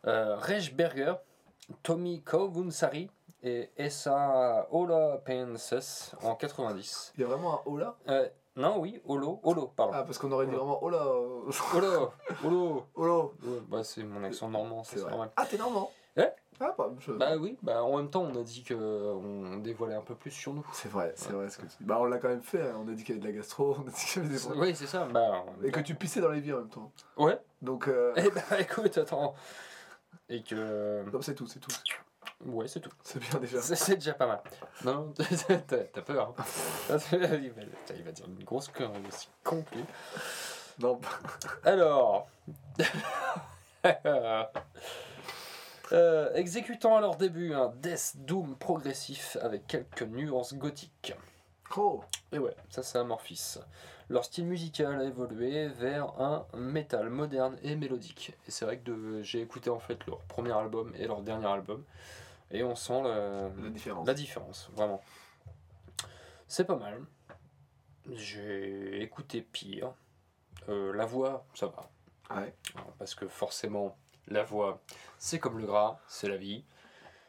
Euh, Rejberger, Tommy Kovunsari et Essa Olapenses en 90. Il y a vraiment un Ola? Non, oui, Olo, Olo, pardon. Ah, parce qu'on aurait dit Ola. vraiment Ola. Olo, Olo. Olo. Bah, c'est mon accent normand, C'est normal. Ah, t'es normand? Ouais. Ah, bah, je- Bah oui, bah en même temps, on a dit que on dévoilait un peu plus sur nous. C'est vrai, c'est vrai ce que tu dis. Bah, on l'a quand même fait. hein. On a dit qu'il y avait de la gastro, on a dit qu'il y avait des problèmes. Oui, c'est ça. Bah, Et que tu pissais dans les vies en même temps. Ouais. Donc, euh... Eh bah écoute, attends. Et que. non, c'est tout, c'est tout. Ouais, c'est tout. C'est bien déjà. C'est déjà pas mal. Non, t'as peur. Hein. il, va, putain, il va dire une grosse connerie aussi lui. Non, Alors. Euh, exécutant à leur début un Death Doom progressif avec quelques nuances gothiques. oh Et ouais, ça c'est Amorphis. Leur style musical a évolué vers un métal moderne et mélodique. Et c'est vrai que de- j'ai écouté en fait leur premier album et leur dernier album. Et on sent La différence. la différence, vraiment. C'est pas mal. J'ai écouté pire. Euh, la voix, ça va. Ouais. Alors, Parce que forcément, la voix, c'est comme le gras, c'est la vie.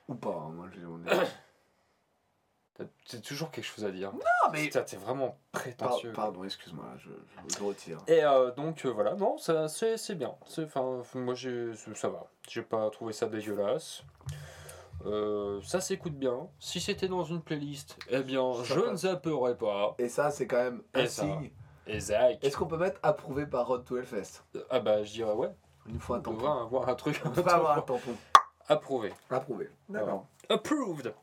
Ou pas, hein, moi je vais T'as t'as toujours quelque chose à dire. Non, mais. T'es vraiment Par- prétentieux. pardon, excuse-moi, je, je, je retire. Et euh, donc euh, voilà, non, ça c'est c'est bien. Enfin, moi j'ai ça va. J'ai pas trouvé ça dégueulasse. Euh, ça s'écoute bien. Si c'était dans une playlist, eh bien, Ça je ne passe. zapperai pas. Et ça, c'est quand même un Et signe. Et Zach. Est-ce qu'on peut mettre approuvé par Road to Hellfest? Ah bah je dirais ouais. Il faut un On tampon. devrait avoir un truc On peut avoir un tampon. approuvé. Approuvé. D'accord. Approved.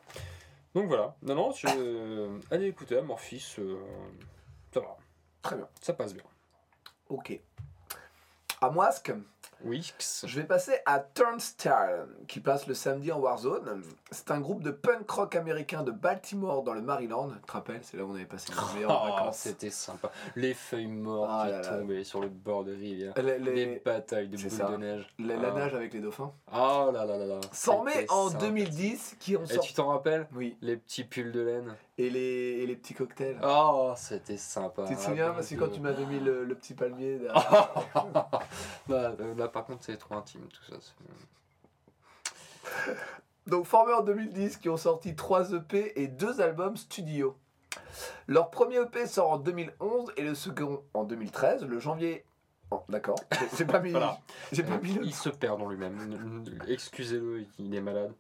Donc voilà. Non non, je... allez écouter Amorphis. euh, Ça va. Très bien. Ça passe bien. Ok. À Moisque, Wix. Je vais passer à Turnstile, qui passe le samedi en Warzone. C'est un groupe de punk rock américain de Baltimore dans le Maryland. Tu te rappelles, c'est là où on avait passé nos meilleures Oh, vacances. c'était sympa. Les feuilles mortes Ah qui là là. tombaient sur le bord de rivière. Les- Les, les- batailles de boules ça. de neige. la, la Ah. nage avec les dauphins. Oh là là là là. Formé C'était en sympa. 2010, qui ont Et sorti. tu t'en rappelles Oui, Les petits pulls de laine. Et les, et les petits cocktails. Oh, c'était sympa. tu te souviens Parce que quand tu m'avais mis le, le petit palmier. derrière. là, euh, là, par contre, c'est trop intime tout ça. Donc formés en 2010, qui ont sorti 3 EP et 2 albums studio. Leur premier EP sort en 2011 et le second en 2013, le janvier. Oh, D'accord, j'ai- pas mis. Voilà. Pas mis le. Il se perd en lui-même. Excusez-le, il est malade.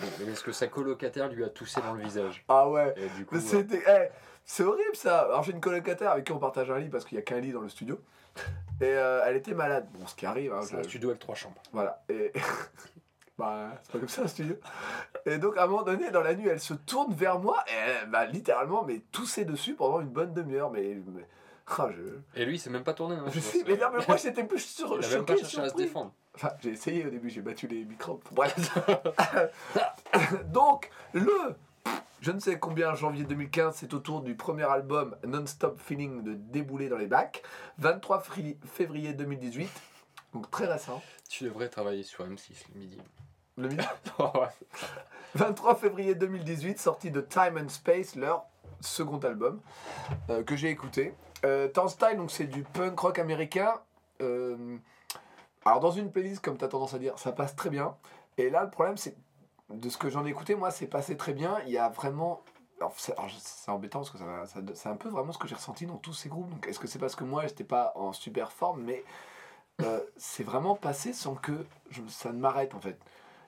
Bon, Parce que sa colocataire lui a toussé dans le visage. Ah ouais. Mais eh, c'est horrible ça. Alors j'ai une colocataire avec qui on partage un lit parce qu'il y a qu'un lit dans le studio. Et euh, elle était malade. Bon, ce qui arrive. hein, c'est un studio avec trois chambres. Voilà. Et. bah, c'est pas comme ça un studio. Et donc à un moment donné, dans la nuit, elle se tourne vers moi et elle m'a littéralement mais toussé dessus pendant une bonne demi-heure. Mais. mais- ah, je. Et lui, il s'est même pas tourné. hein, Je sais, mais non, mais moi j'étais plus sur, Il a même pas cherché à se défendre. Enfin, j'ai essayé au début, j'ai battu les microbes. Bref. Donc, le je ne sais combien janvier 2015, c'est autour du premier album Non-Stop Feeling de débouler dans les bacs. 23 fri- février 2018, donc très récent. Tu devrais travailler sur M6 le midi. Le midi? Ouais. 23 février 2018, sortie de Time and Space, leur second album euh, que j'ai écouté. Euh, Turnstile, donc c'est du punk rock américain. Euh, alors dans une playlist, comme tu as tendance à dire, ça passe très bien. Et là, le problème, c'est de ce que j'en ai écouté, moi, c'est passé très bien. Il y a vraiment. C'est embêtant parce que ça, ça- c'est un peu vraiment ce que j'ai ressenti dans tous ces groupes. Est-ce que c'est parce que moi, j'étais pas en super forme, mais euh, c'est vraiment passé sans que ça ne m'arrête en fait.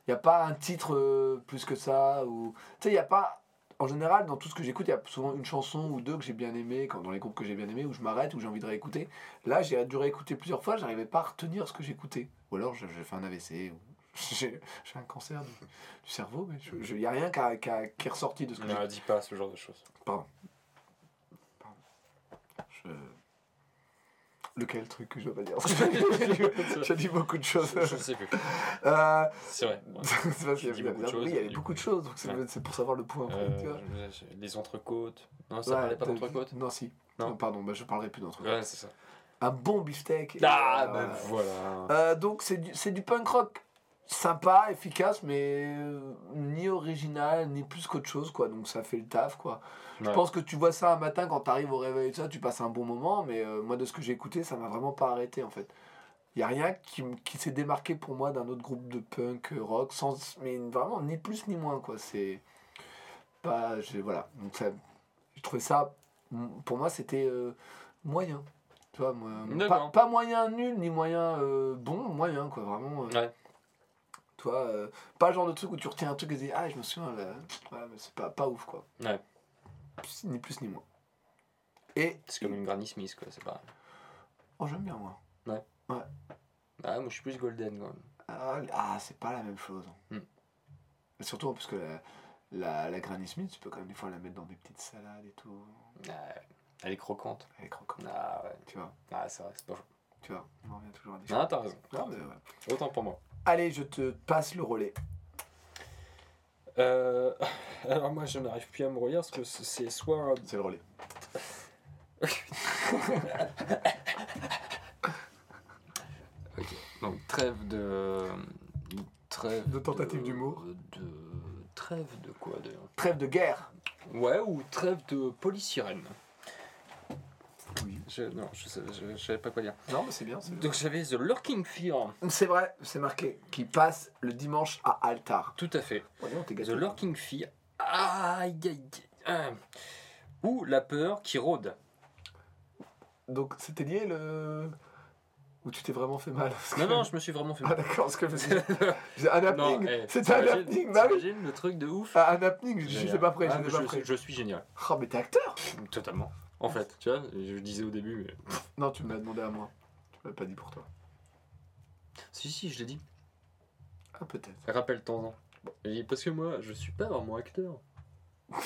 Il n'y a pas un titre euh, plus que ça. ou Tu sais, il n'y a pas. En général, dans tout ce que j'écoute, il y a souvent une chanson ou deux que j'ai bien aimé, quand dans les groupes que j'ai bien aimé, où je m'arrête, où j'ai envie de réécouter. Là, j'ai dû réécouter plusieurs fois, j'arrivais pas à retenir ce que j'écoutais. Ou alors, j'ai fait un AVC, ou j'ai un cancer du, du cerveau, mais il n'y a rien qui, a- qui a- qui est ressorti de ce que j'ai Ne dis pas ce genre de choses. je... Lequel truc que je dois pas dire J'ai dit- beaucoup de choses. Je sais plus. Euh, C'est vrai. c'est parce Tu qu'il dis y a- beaucoup de choses, Oui, il y a du beaucoup coup. de choses, donc c'est Ouais. pour savoir le point. Euh, tu vois. les entrecôtes. Non, ça Ouais, parlait pas d'entrecôtes Non, si. Non. Non, pardon, bah, je parlerai plus d'entrecôtes. Ouais, c'est ça. Un bon beefsteak. Ah, euh, ben voilà. voilà. Euh, donc c'est du, du punk rock sympa, efficace, mais euh, ni original, ni plus qu'autre chose, quoi. Donc ça fait le taf, quoi. Je pense que tu vois ça un matin quand tu arrives au réveil et ça, tu passes un bon moment, mais euh, moi de ce que j'ai écouté, ça m'a vraiment pas arrêté en fait. Il y a rien qui, qui s'est démarqué pour moi d'un autre groupe de punk euh, rock, sans, mais vraiment ni plus ni moins, quoi. C'est pas. j'ai- Voilà. Donc ça, j'ai trouvé ça, pour moi, c'était euh, moyen. Tu vois, moi, pas, moyen nul, ni moyen euh, bon, moyen, quoi, vraiment. Ouais. Euh, pas le genre de truc où tu retiens un truc et tu dis, ah, je me souviens, là, mais c'est pas, pas ouf, quoi. Ouais. Ni plus ni moins. Et. C'est comme une Granny Smith, quoi. C'est pareil. Oh, j'aime bien, moi. Ah, moi, je suis plus Golden, quand même. Ah, ah, c'est pas la même chose. Hmm. Surtout parce que la, la, la Granny Smith, tu peux quand même des fois la mettre dans des petites salades et tout. Ah, elle est croquante. Elle est croquante, Ah, ouais. tu vois. Ah, c'est vrai, c'est pas faux. Tu vois, on en revient toujours à des Non, t'as raison. Mais ouais. Autant pour moi. Allez, je te passe le relais. Euh, alors moi je n'arrive plus à me relire parce que c'est- soit C'est le relais. donc trêve de trêve De tentative d'humour. de trêve de quoi d'ailleurs? Trêve de guerre. ouais ou trêve de polysirène Oui. je, non je, sais- je, je savais pas quoi dire Non, mais c'est bien. donc j'avais The Lurking Fear C'est vrai, c'est marqué. Qui passe le dimanche à Altar. tout à fait Oh, t'es The. Lurking Fear aïe aïe aïe. ou la peur qui rôde Donc, c'était lié le. Où tu t'es vraiment fait mal parce non que- non je me suis vraiment fait Ah, d'accord, parce que je me un Non, happening. eh, C'était un happening, bah oui. t'imagines le truc de ouf Ah, un happening, je Génial. suis pas prêt, Ah, je pas je, prêt. je suis génial. Oh, mais t'es acteur Totalement. En fait, tu vois, je le disais au début, mais. Non, tu me l'as demandé à moi. Tu l'as pas dit pour toi. Si, si, je l'ai dit. Ah, peut-être. Rappelle-t'en. Dit, Parce que moi, je suis pas vraiment acteur.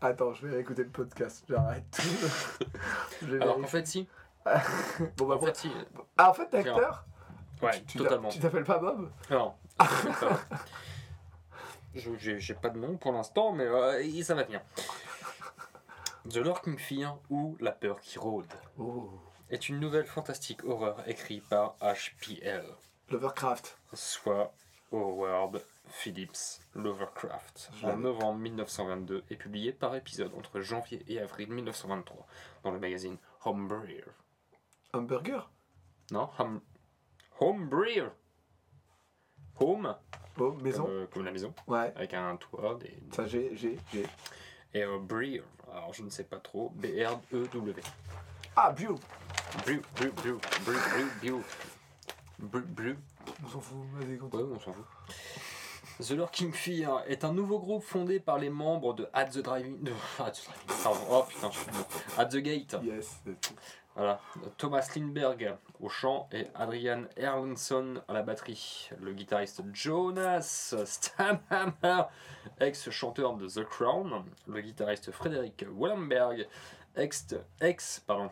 Attends, je vais réécouter le podcast. J'arrête tout. Je vais Alors qu'en fait, si. bon, bah, En fait, si. Ah, en fait, t'es acteur Ouais, Tu t'a- totalement. Tu t'appelles pas Bob Non. Je- J'ai j'ai pas de nom pour l'instant, mais euh, ça va venir. The Lurking Fear ou La peur qui rôde Oh. est une nouvelle fantastique horreur écrite par HPL, Lovecraft. soit Howard Phillips Lovecraft, en novembre 1922 et publié par épisode entre janvier et avril 1923 dans le magazine Homebrew. Hamburger Non, Home... Homebrew Home, Oh, maison comme, euh, comme la maison, Ouais. avec un toit, des, Ça, j'ai, j'ai, j'ai. Et euh, Brew, alors je ne sais pas trop, B-R-E-W. Ah, Brew, brew, brew, brew, brew, brew. Brew, brew. On s'en fout, vas-y, continue. Ouais, on s'en fout. The Lurking Fear est un nouveau groupe fondé par les membres de At the Driving. de- At the Driving. Pardon. Oh putain, je suis. At the Gate. Yes. Voilà. Thomas Lindberg au chant et Adrian Erlandson à la batterie. Le guitariste Jonas Stamhammer, ex-chanteur de The Crown. Le guitariste Frédéric Wallenberg, ex, ex pardon,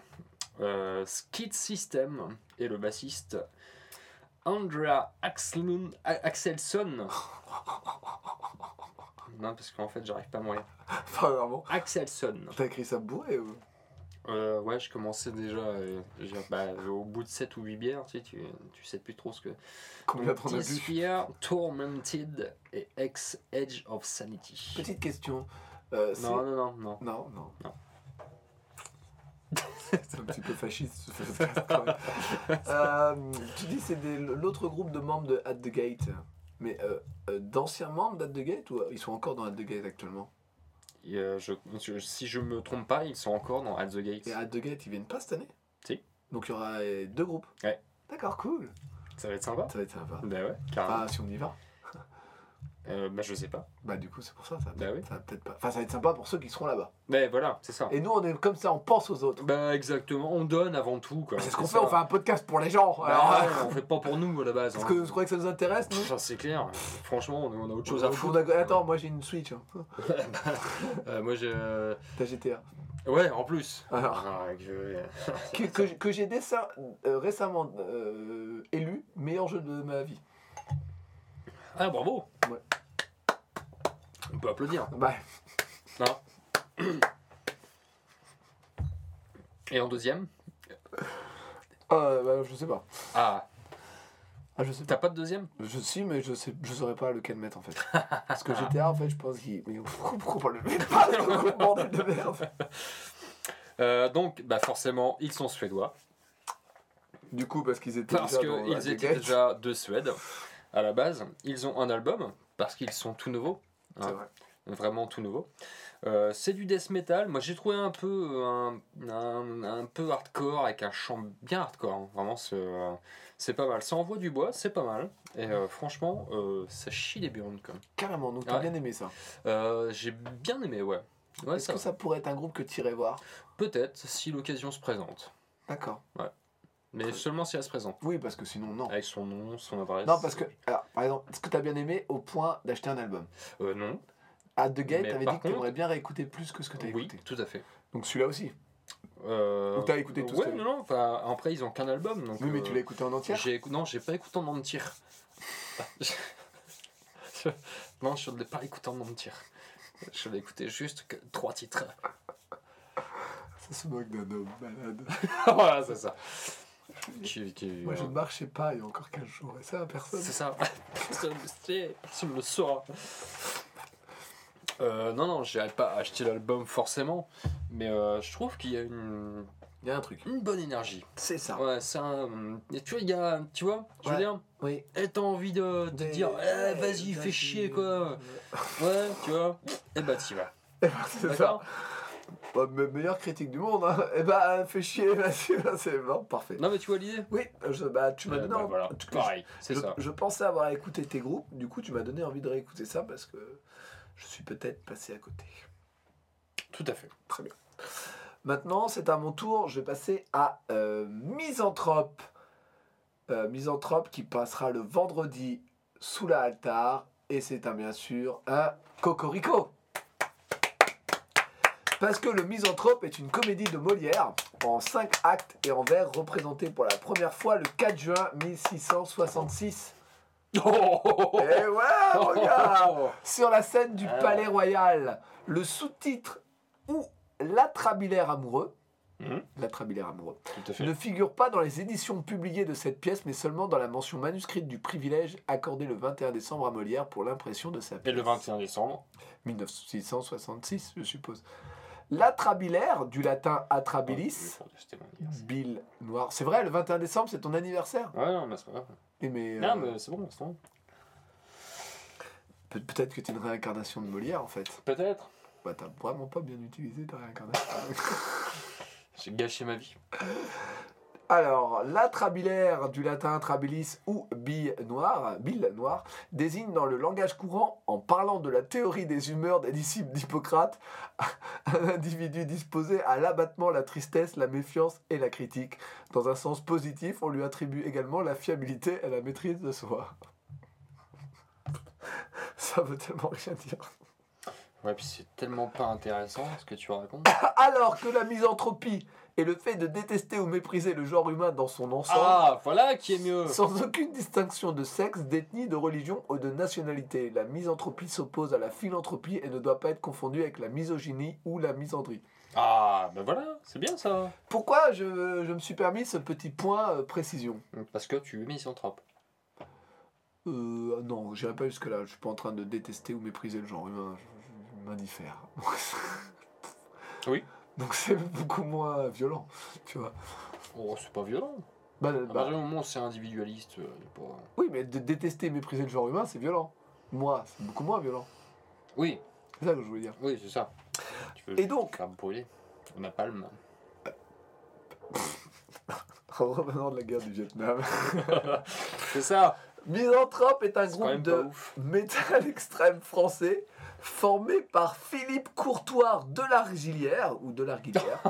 euh, Skid System. Et le bassiste Andrea Axlund- A- Axelsson. Non, parce qu'en fait, j'arrive pas à mourir. Vraiment. Axelsson. T'as écrit ça bourré ou? Euh, ouais, je commençais déjà. euh, bah, au bout de 7 ou 8 bières, tu sais, tu, tu sais plus trop ce que. Combien t'en as Fear, Tormented et Ex Edge of Sanity. Petite question. Euh, Non, non, non, non. Non, non. Non. c'est un petit peu fasciste ce podcast. Euh, tu dis c'est l'autre groupe de membres de At the Gate. Mais d'anciens membres d'At the Gate ou ils sont encore dans At the Gate actuellement? Et, euh, je, je- si je me trompe pas, ils sont encore dans At the Gate. Et At the Gate ils viennent pas cette année Si. Donc il y aura euh, deux groupes Ouais. D'accord, cool. Ça va être sympa Ça va être sympa. Bah ouais, carrément. Enfin, si on y va. Euh, bah je sais pas. Bah du coup c'est pour ça, ça va, Bah oui. ça va peut-être pas. Enfin ça va être sympa pour ceux qui seront là-bas. Mais voilà, c'est ça. Et nous on est comme ça, on pense aux autres. Bah exactement, on donne avant tout. C'est ce qu'on fait, on fait un podcast pour les gens. Bah Alors, ouais, on fait pas pour nous à la base. Est-ce hein. que vous croyez que ça nous intéresse nous C'est clair. Franchement, on a, on a autre chose à foutre. a- Attends, moi j'ai une Switch. hein. Euh, moi j'ai. euh, T'as GTA. Ouais, en plus. Alors. Ah, que- que, j'ai dessin- euh, récemment élu meilleur jeu de ma vie. Ah, bravo Ouais. On peut applaudir. Bah, Et en deuxième euh, bah, je sais pas. Ah, Ah, je sais t'as pas de deuxième? Je suis, mais je sais, je saurais pas lequel mettre en fait. Parce que GTA, en fait, je pense qu'il. Mais pourquoi pas le mettre? Pas bordel de merde Euh, Donc, bah forcément, ils sont suédois. Du coup, parce qu'ils étaient Parce déjà dans qu'ils étaient déjà de Suède à la base. Ils ont un album parce qu'ils sont tout nouveaux. C'est hein. vrai. vraiment tout nouveau. Euh, c'est du death metal. Moi, j'ai trouvé un peu un, un, un peu hardcore avec un chant bien hardcore. hein. Vraiment, c'est euh, c'est pas mal. Ça envoie du bois, c'est pas mal. Et euh, franchement, euh, ça chie les burnes comme. Carrément, donc t'as Ouais. bien aimé ça. Euh, j'ai bien aimé, ouais. Ouais, Est-ce ça, que ça pourrait être un groupe que tu irais voir? Peut-être si l'occasion se présente. D'accord. Mais seulement si elle se présente. Oui, parce que sinon, non. Avec son nom, son adresse. Non, parce que, alors, par exemple, est-ce que t'as bien aimé au point d'acheter un album? Euh, non. À The Gate, t'avais dit que t'aimerais contre- bien réécouter plus que ce que t'as Oui, écouté. tout à fait. Donc celui-là aussi. Euh, Ou t'as écouté tout Ouais, non, non. Enfin, après, ils ont qu'un album. Donc, Oui, mais euh, tu l'as écouté en entière? J'ai écou- non, j'ai pas écouté en entier. non, je ne l'ai pas écouté en entier. Je l'ai écouté juste que trois titres. Ça se moque d'un homme malade. voilà, c'est ça. Qui- qui- Moi, je ne marchais pas il y a encore 15 jours. Et ça, personne. C'est ça. Personne ne le saura. Euh, non, non, j'irai pas acheter l'album forcément, mais euh, je trouve qu'il y a une, Il y a un truc. une bonne énergie. C'est ça. Ouais, c'est un. et Tu vois, il y a. Tu vois, je veux Ouais. dire, Oui. eh, t'as envie de te dire, eh, vas-y, fais chier quoi. Ouais, tu vois, et bah t'y vas. c'est ça. Bah, me- meilleure critique du monde. Hein. Eh bah, fais chier. Vas-y, bah, c'est bon, parfait. Non, mais tu vois l'idée Oui, je, bah, tu m'as Euh, donné bah, envie- voilà, pareil, c'est je, ça. je pensais avoir écouté tes groupes. Du coup, tu m'as donné envie de réécouter ça parce que je suis peut-être passé à côté. Tout à fait. Très bien. Maintenant, c'est à mon tour. Je vais passer à euh, Misanthrope. Euh, Misanthrope qui passera le vendredi sous la altar. Et c'est un, bien sûr un Cocorico. Parce que Le Misanthrope est une comédie de Molière en 5 actes et en vers représentée pour la première fois le 4 juin 1666. Oh Et ouais, regarde Sur la scène du Ah. Palais Royal, le sous-titre ou l'atrabilaire amoureux, l'atrabilaire amoureux, ne figure pas dans les éditions publiées de cette pièce, mais seulement dans la mention manuscrite du privilège accordé le 21 décembre à Molière pour l'impression de sa pièce. Et le 21 décembre. 1666, je suppose. L'atrabilaire, du latin Ouais, atrabilis, bile noire. C'est vrai, le 21 décembre, c'est ton anniversaire Ouais, non, mais c'est pas grave. Mais, euh, Non, mais c'est bon, c'est bon. peut- Peut-être que tu es une réincarnation de Molière, en fait. Peut-être. Bah, t'as vraiment pas bien utilisé ta réincarnation. J'ai gâché ma vie. Alors, l'atrabilaire du latin trabilis ou bille noire, bile noire, désigne dans le langage courant, en parlant de la théorie des humeurs des disciples d'Hippocrate, un individu disposé à l'abattement, la tristesse, la méfiance et la critique. Dans un sens positif, on lui attribue également la fiabilité et la maîtrise de soi. Ça veut tellement rien dire. Ouais, puis c'est tellement pas intéressant ce que tu racontes. Alors que la misanthropie est le fait de détester ou mépriser le genre humain dans son ensemble, Ah, voilà qui est mieux. Sans aucune distinction de sexe, d'ethnie, de religion ou de nationalité. La misanthropie s'oppose à la philanthropie et ne doit pas être confondue avec la misogynie ou la misandrie. Ah, ben voilà, c'est bien ça. Pourquoi je, je me suis permis ce petit point euh, précision Parce que tu es misanthrope. euh, Non, j'irai pas jusque-là. Je suis pas en train de détester ou mépriser le genre humain. Je, je m'indiffère. Oui. Donc c'est beaucoup moins violent, tu vois. Oh, c'est pas violent. Bah, À bah, partir du moment où c'est individualiste, euh, pas... oui, mais de détester et mépriser le genre humain, c'est violent. Moi, c'est beaucoup moins violent. Oui, C'est ça que je voulais dire. oui, c'est ça. Tu Et donc, faire brûler ma palme. en revenant de la guerre du Vietnam, C'est ça. Misanthrope est un groupe de métal extrême français formé par Philippe Courtois de l'Argilière ou de l'Arguilière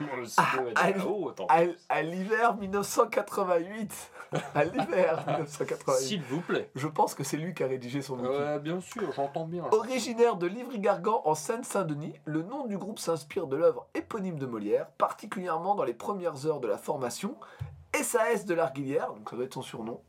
Le studio Ah, ah, Oh, à, à l'hiver 1988. À l'hiver 1988. S'il vous plaît. Je pense que c'est lui qui a rédigé son outil. Ouais, bien sûr, j'entends bien. Originaire de Livry-Gargan en Seine-Saint-Denis, le nom du groupe s'inspire de l'œuvre éponyme de Molière, particulièrement dans les premières heures de la formation. SAS de l'Arguilière, donc ça doit être son surnom,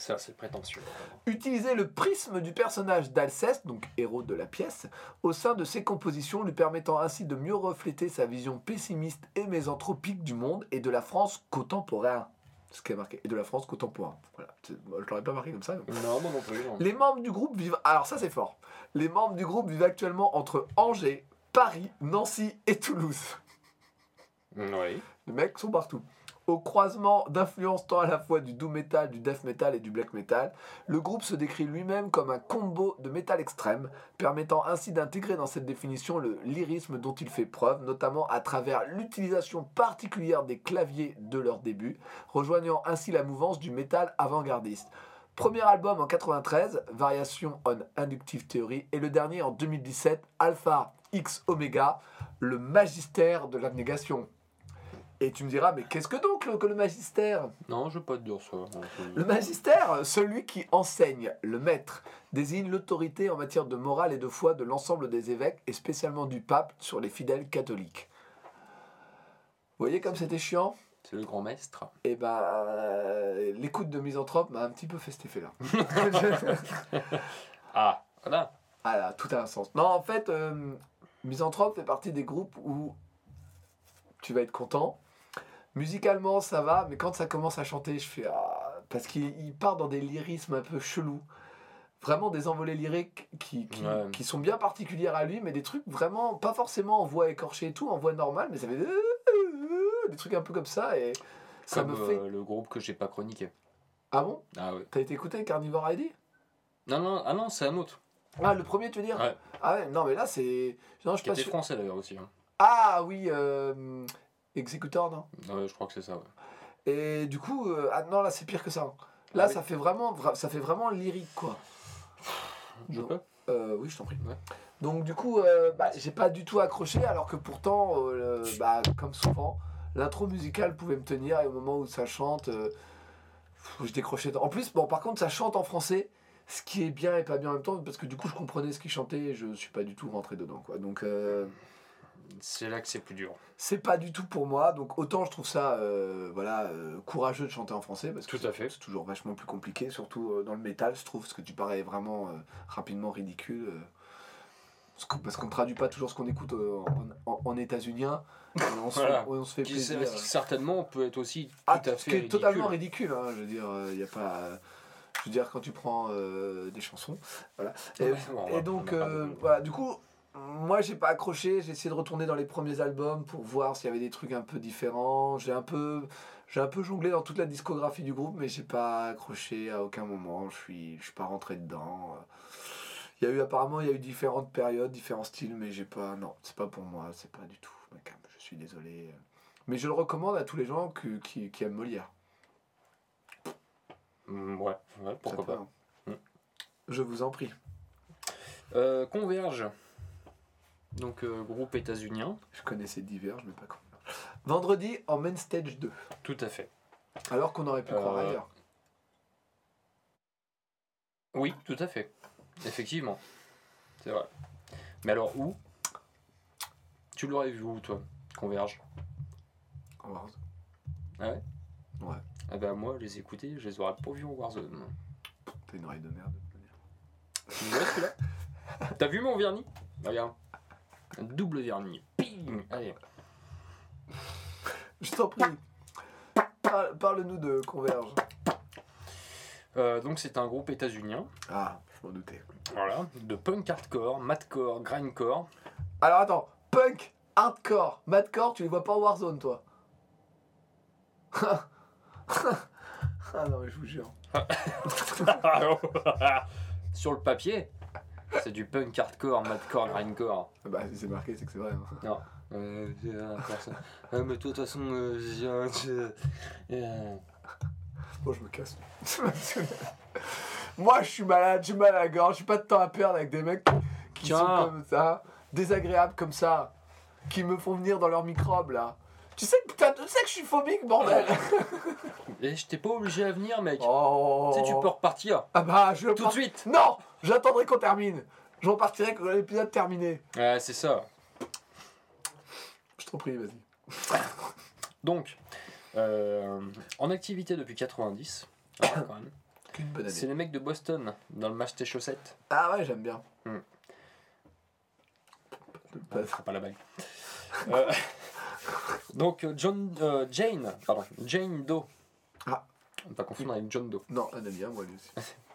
Ça, c'est prétentieux. Utiliser le prisme du personnage d'Alceste, donc héros de la pièce, au sein de ses compositions, lui permettant ainsi de mieux refléter sa vision pessimiste et mésanthropique du monde et de la France contemporaine. Ce qui est marqué, et de la France contemporaine. Voilà, moi, je l'aurais pas marqué comme ça. mais- Non, moi non plus. non. Les membres du groupe vivent. Alors, ça, c'est fort. Les membres du groupe vivent actuellement entre Angers, Paris, Nancy et Toulouse. Oui. Les mecs sont partout. Au croisement d'influences tant à la fois du doom metal, du death metal et du black metal, le groupe se décrit lui-même comme un combo de métal extrême, permettant ainsi d'intégrer dans cette définition le lyrisme dont il fait preuve, notamment à travers l'utilisation particulière des claviers de leur début, rejoignant ainsi la mouvance du métal avant-gardiste. Premier album en 93, Variation on Inductive Theory, et le dernier en 2017, Alpha X Omega, le magistère de l'abnégation. Et tu me diras, mais qu'est-ce que donc le, que le magistère? Non, je veux pas te dire ça. Le magistère, celui qui enseigne, le maître, désigne l'autorité en matière de morale et de foi de l'ensemble des évêques et spécialement du pape sur les fidèles catholiques. Vous voyez comme c'était chiant? C'est le grand maître. Et ben, euh, l'écoute de Misanthrope m'a un petit peu fait cet effet-là. Ah, voilà. Ah là, tout a un sens. Non, en fait, euh, Misanthrope fait partie des groupes où tu vas être content. Musicalement, ça va, mais quand ça commence à chanter, je fais ah, parce qu'il il part dans des lyrismes un peu chelous. Vraiment des envolées lyriques qui, qui, Ouais. qui sont bien particulières à lui, mais des trucs vraiment, pas forcément en voix écorchée et tout, en voix normale, mais ça fait des trucs un peu comme ça et ça Comme me fait. euh, le groupe que j'ai pas chroniqué. Ah bon? Ah ouais. T'as été écouté Carnivore ID Non, non, ah non, c'est un autre. Ah, le premier, tu veux dire? Ouais. Ah ouais, non, mais là, c'est. Non, je suis Qui pas était sûr. français d'ailleurs aussi. hein. Ah oui, euh, Executor, non? Ouais, je crois que c'est ça. Ouais. Et du coup, euh, ah non, là c'est pire que ça. Là, Ah oui. ça fait vraiment, vra- ça fait vraiment lyrique quoi. Je Non. peux? Euh, oui, je t'en prie. Ouais. Donc du coup, euh, bah, j'ai pas du tout accroché, alors que pourtant, le- bah, comme souvent, l'intro musicale pouvait me tenir et au moment où ça chante, je décrochais. En plus, bon, par contre, ça chante en français, ce qui est bien et pas bien en même temps, parce que du coup, je comprenais ce qu'il chantait et je suis pas du tout rentré dedans quoi. Donc, C'est là que c'est plus dur. C'est pas du tout pour moi, donc autant je trouve ça euh, voilà, euh, courageux de chanter en français, parce que Tout à fait. c'est toujours vachement plus compliqué, surtout euh, dans le métal, je trouve, parce que tu parais vraiment euh, rapidement ridicule. parce qu'on- ne traduit pas toujours ce qu'on écoute en, en, en états-unien, on, se Voilà. fait, on se fait Qui, plaisir. certainement peut être aussi tout Ah, à ce fait qui est ridicule. totalement ridicule, hein, je veux dire, il y a pas. je veux dire, quand tu prends des chansons, voilà. Et, Ouais, on et donc, on voilà, du coup, moi j'ai pas accroché, j'ai essayé de retourner dans les premiers albums pour voir s'il y avait des trucs un peu différents. J'ai un peu, j'ai un peu jonglé dans toute la discographie du groupe, mais j'ai pas accroché à aucun moment. Je suis, je suis pas rentré dedans. Il y a eu apparemment, il y a eu différentes périodes, différents styles, mais j'ai pas, non, c'est pas pour moi, c'est pas du tout. Je suis désolé. Mais je le recommande à tous les gens que- qui, qui aiment Molière. Mm, Ouais, ouais, pourquoi pas. hein. Mm. Je vous en prie. Euh, Converge. Donc, euh, groupe états-unien. Je connaissais Diverge, mais pas con. Vendredi en main stage 2. Tout à fait. Alors qu'on aurait pu croire Euh, ailleurs. Oui, tout à fait. Effectivement. C'est vrai. Mais alors, où? Tu l'aurais vu où, toi? Converge En Warzone. Ah ouais? Ouais. Ah bah, moi, les écouter, je les aurais pas vus en Warzone. T'as une oreille de merde. de toute manière. Tu me vois celui-là? T'as vu mon vernis? Regarde. Double vernis. Ping Allez. Je t'en prie. Parle- Parle-nous de Converge. Euh, donc, c'est un groupe états-unien. Ah, je m'en doutais. Voilà. De punk hardcore, madcore, grindcore. Alors attends, punk, hardcore, madcore, tu les vois pas en Warzone, toi Ah non, mais je vous jure. Sur le papier, c'est du punk hardcore, madcore, grindcore. Ah Bah, si c'est marqué, c'est que c'est vrai. hein. Euh, euh. Euh, mais toi, de toute façon, euh, je- je- euh, Bon, je me casse. Moi, je suis malade, j'ai mal à la gorge, j'ai pas de temps à perdre avec des mecs qui Tiens. sont comme ça, désagréables comme ça, qui me font venir dans leur microbe là. Tu sais, que- putain, tu sais que je suis phobique, bordel Et je t'ai pas obligé à venir, mec. Oh Tu sais, tu peux repartir Ah bah, je tout de suite. Non J'attendrai qu'on termine. Je repartirai quand l'épisode terminé. Ouais, c'est ça. Je t'en prie, vas-y. Donc, euh, en activité depuis 90, ah, quand même. C'est les mecs de Boston, dans le match tes chaussettes. Ah ouais, j'aime bien. Hmm. Pas- c'est pas la bague. Euh, donc, John, euh, Jane, pardon, Jane Doe. Ah. On pas confondre avec John Doe, Non, un ami à moi lui aussi.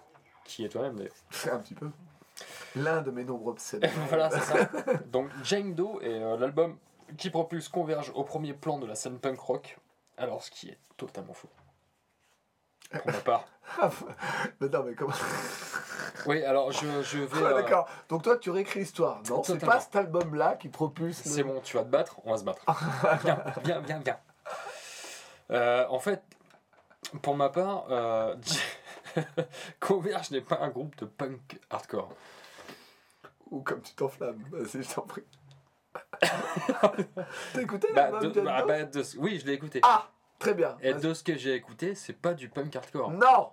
qui est toi-même d'ailleurs. Un petit peu. L'un de mes nombreux pseudos. voilà, c'est ça. Donc, Jane Doe est euh, l'album qui propulse Converge au premier plan de la scène punk rock. Alors, ce qui est totalement faux. Pour ma part. mais non, mais comment Oui, alors je, je vais. Ah, euh, D'accord. Donc toi, tu réécris l'histoire. Non, c'est pas cet album-là qui propulse. le- C'est bon, tu vas te battre, on va se battre. viens, viens, viens, viens. Euh, en fait, pour ma part, euh, Converge n'est pas un groupe de punk hardcore. Ou comme tu t'enflammes. Vas-y, je t'en prie. T'as écouté Bah, de- bah, bah, de- oui, je l'ai écouté. Ah Très bien. Et Vas-y. de ce que j'ai écouté, c'est pas du punk hardcore. Non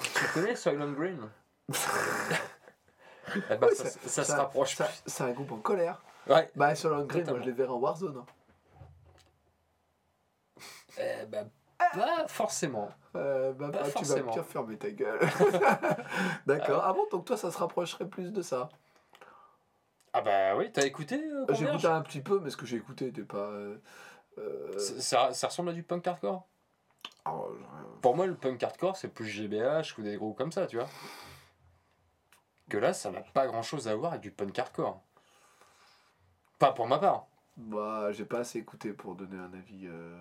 Tu connais Soylent Green? Eh ben, Oui, ça, ça- se rapproche ça- plus. C'est un groupe en colère. Ouais. Bah, sur Green, moi Totalement. je les verrai en Warzone. hein. Eh ben, pas forcément. Euh, bah, Pas bah, tu, vas, forcément. tu vas fermer ta gueule. D'accord. Ah bon, donc toi, ça se rapprocherait plus de ça Ah bah oui, t'as écouté euh, J'ai écouté un petit peu, mais ce que j'ai écouté n'était pas. euh, ça, ça ressemble à du punk hardcore? Oh, je- Pour moi, le punk hardcore, c'est plus GBH ou des groupes comme ça, tu vois. Que là, ça n'a pas grand chose à voir avec du punk hardcore. Pas pour ma part. Bah, j'ai pas assez écouté pour donner un avis. euh,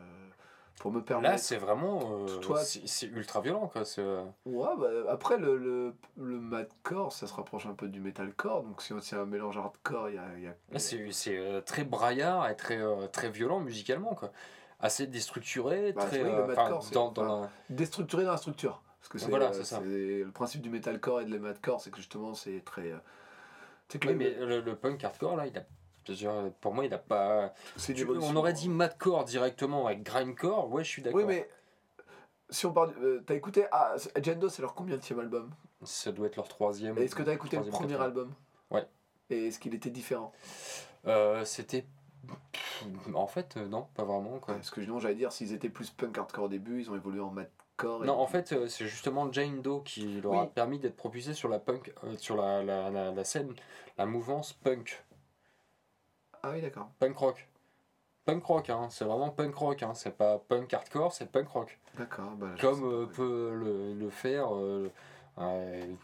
pour me Là, permettre. c'est vraiment. euh, Toi- c'est ultra violent, quoi. c'est, euh, Ouais, bah, après, le, le, le madcore, ça se rapproche un peu du metalcore. Donc, si on tient un mélange hardcore, il y a. y a- Là, c'est c'est, euh, très braillard et très, euh, très violent musicalement, quoi. Assez déstructuré, Bah, très. oui, le madcore, enfin, c'est- dans, dans enfin, la- déstructuré dans la structure. Parce que c'est Voilà, c'est ça. c'est le principe du metalcore et de le madcore, c'est que justement, c'est très. c'est que Oui, le- mais le, le punk hardcore, là, il a. dire, Pour moi, il a pas. Tu- on aurait dit madcore directement avec grindcore, ouais, je suis d'accord. Oui, mais. Si on parle. euh, t'as écouté. Ah, Agendo, c'est leur combien de album? Ça doit être leur troisième. Est-ce que t'as écouté le premier quatrième. album? Ouais. Et est-ce qu'il était différent? Euh, C'était. En fait, euh, non, pas vraiment. Quoi. Parce que non, j'allais dire, s'ils étaient plus punk hardcore au début, ils ont évolué en madcore. et- Non, en fait, euh, c'est justement Jane Doe qui leur a Oui. permis d'être propulsé sur la punk, euh, sur la, la, la, la scène, la mouvance punk, Ah oui, d'accord. punk rock. Punk rock, hein, c'est vraiment punk rock, hein, c'est pas punk hardcore, c'est punk rock. D'accord. Bah, Comme euh, peut le, le faire euh, euh,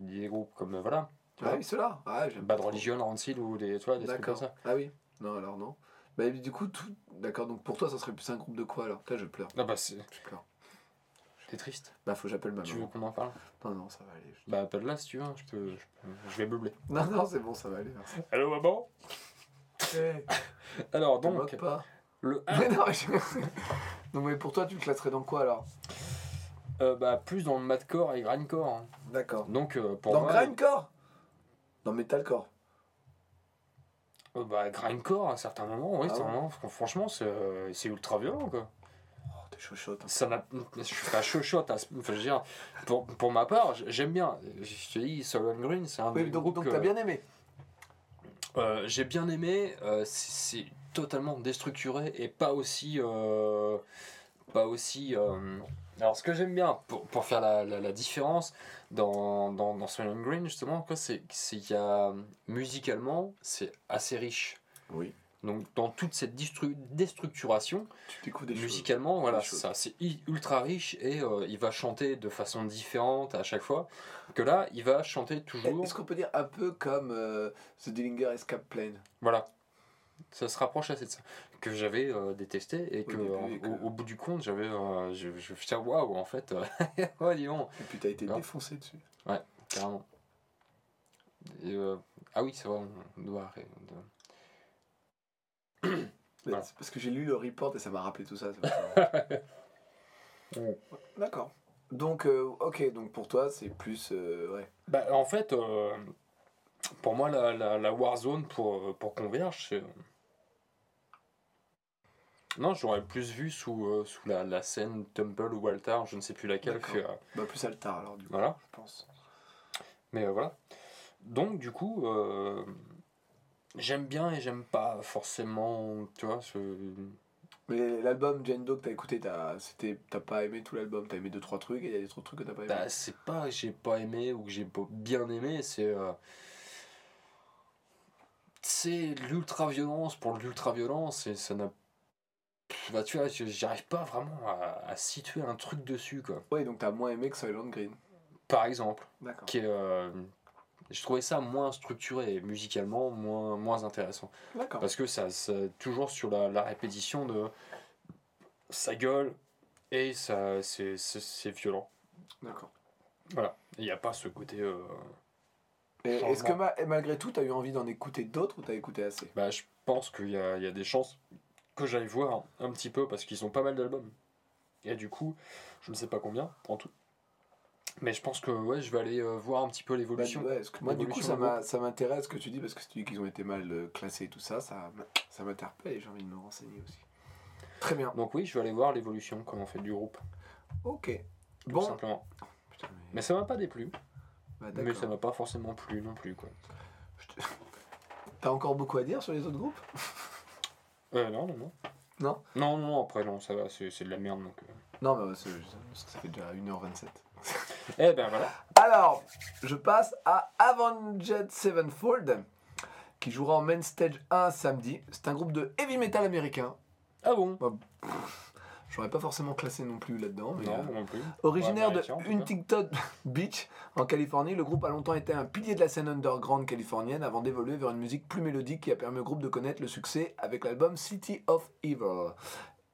des groupes comme, euh, voilà, tu Ah vois, oui, ceux-là. Ah, Bad trop. Religion, Rancid ou des, tu vois, des trucs comme ça. Ah oui. Non, alors non. Bah, du coup, tout. D'accord, donc pour toi, ça serait plus un groupe de quoi alors? Là, je pleure. Ah bah, c'est Je pleure. t'es triste. Bah, faut que j'appelle ma Tu veux maman. qu'on en parle? Non, non, ça va aller. Bah, appelle-la si tu veux, je, peux, je, vais beubler. Non, non, c'est bon, ça va aller. Merci. Allô, maman? Alors, donc, pas. le Mais non, mais je- non, mais pour toi, tu le classerais dans quoi alors? Euh, bah, plus dans le madcore et grindcore. hein. D'accord. Donc, euh, pour Dans moi, grindcore? Dans metalcore euh, bah, grindcore, à certains moments, oui, Ah c'est ouais. franchement, c'est ultra violent, quoi. Oh, t'es hein. Ça n'a- je suis pas chochotte, à ce- enfin, je veux dire, pour, pour ma part, j'aime bien. Je te dis, Soul and Green, c'est un Oui, des donc, groupes donc que t'as bien aimé euh, j'ai bien aimé. euh, c'est totalement déstructuré et pas aussi. euh, pas aussi. alors, ce que j'aime bien, pour, pour faire la, la, différence dans, dans, dans Green, justement, c'est qu'il y a musicalement, c'est assez riche. Oui. Donc, dans toute cette déstructuration, choses. musicalement, voilà, ça, c'est ultra riche et euh, il va chanter de façon différente à chaque fois. Que là, il va chanter toujours. Est-ce qu'on peut dire un peu comme euh, The Dillinger Escape Plane Voilà. Ça se rapproche assez de ça. Que j'avais euh, détesté et que, euh, au, au bout du compte, j'avais. je me suis dit, waouh, en fait. ouais, dis donc, Et puis t'as été défoncé dessus. carrément. Et, euh, ah oui, c'est vrai, on doit arrêter. on doit- Voilà. C'est parce que j'ai lu le report et ça m'a rappelé tout ça. Ouais. D'accord. Donc, euh, ok, donc pour toi, c'est plus. euh, ouais. Bah, en fait, euh, pour moi, la, la, la Warzone pour, pour Converge, c'est. Non, j'aurais plus vu sous, euh, sous la, la scène Tumble ou Walter, je ne sais plus laquelle. Euh, Bah, plus Altar alors, du coup, voilà. je pense. Mais euh, voilà. Donc, du coup, euh, j'aime bien et j'aime pas forcément, tu vois, ce... Mais l'album Jane Doe que t'as écouté, t'as c'était- t'as pas aimé tout l'album, t'as aimé deux trois trucs et il y a des trucs que t'as pas aimé. Bah, c'est pas que j'ai pas aimé ou que j'ai bien aimé, c'est. euh, c'est l'ultra violence pour l'ultra violence et ça n'a. Bah, tu vois, j'arrive pas vraiment à, à situer un truc dessus, quoi. Ouais, donc t'as moins aimé que Soylent Green. Par exemple, D'accord. qui est. euh, je trouvais ça moins structuré musicalement moins, moins intéressant. Parce que ça, ça toujours sur la, la répétition de ça gueule et ça c'est c'est- violent. D'accord. Voilà. Il n'y a pas ce côté. euh, Est-ce que ma- malgré tout, t'as eu envie d'en écouter d'autres ou t'as écouté assez? Bah, je pense qu'il y a, il y a des chances que j'aille voir un petit peu parce qu'ils ont pas mal d'albums. Et du coup, je ne sais pas combien en tout. Mais je pense que ouais, je vais aller euh, voir un petit peu Bah, l'évolution. ouais, que moi, du coup, ça m'intéresse ce que tu dis parce que si tu dis qu'ils ont été mal euh, classés et tout ça, ça, ça m'interpelle et j'ai envie de me renseigner aussi. Très bien. Donc oui, je vais aller voir l'évolution comment on fait du groupe. Ok. Tout Bon. simplement. Putain, mais- Mais ça m'a pas déplu. bah, Mais ça m'a pas forcément plu non plus. quoi. T'as encore beaucoup à dire sur les autres groupes? Euh, non, non, non. Non? Non, non, après, non, ça va, c'est c'est de la merde. Donc, euh. Non, mais c'est- parce que ça fait déjà 1h27. Eh ben voilà. Alors, je passe à Avenged Sevenfold, qui jouera en Main Stage 1 samedi. C'est un groupe de heavy metal américain. Ah bon? J'aurais pas forcément classé non plus là-dedans. mais, Non, euh, non plus. Originaire Ouais, de cas. Huntington Beach, en Californie, le groupe a longtemps été un pilier de la scène underground californienne avant d'évoluer vers une musique plus mélodique qui a permis au groupe de connaître le succès avec l'album City of Evil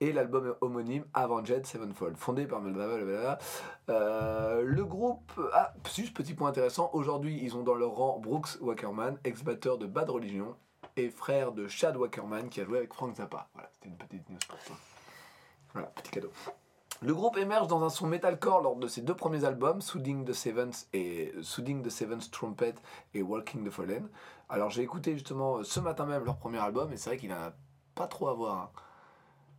et l'album homonyme Avenged Sevenfold, fondé par blablabla. Euh, le groupe, ah, juste petit point intéressant, aujourd'hui ils ont dans leur rang Brooks Wackerman, ex-batteur de Bad Religion, et frère de Chad Wackerman qui a joué avec Frank Zappa. Voilà, c'était une petite news pour. Voilà, petit cadeau. Le groupe émerge dans un son metalcore lors de ses deux premiers albums, Soothing the Seventh et Soothing the Seventh Trumpet et Walking the Fallen. Alors j'ai écouté justement ce matin même leur premier album et c'est vrai qu'il a pas trop à voir. hein.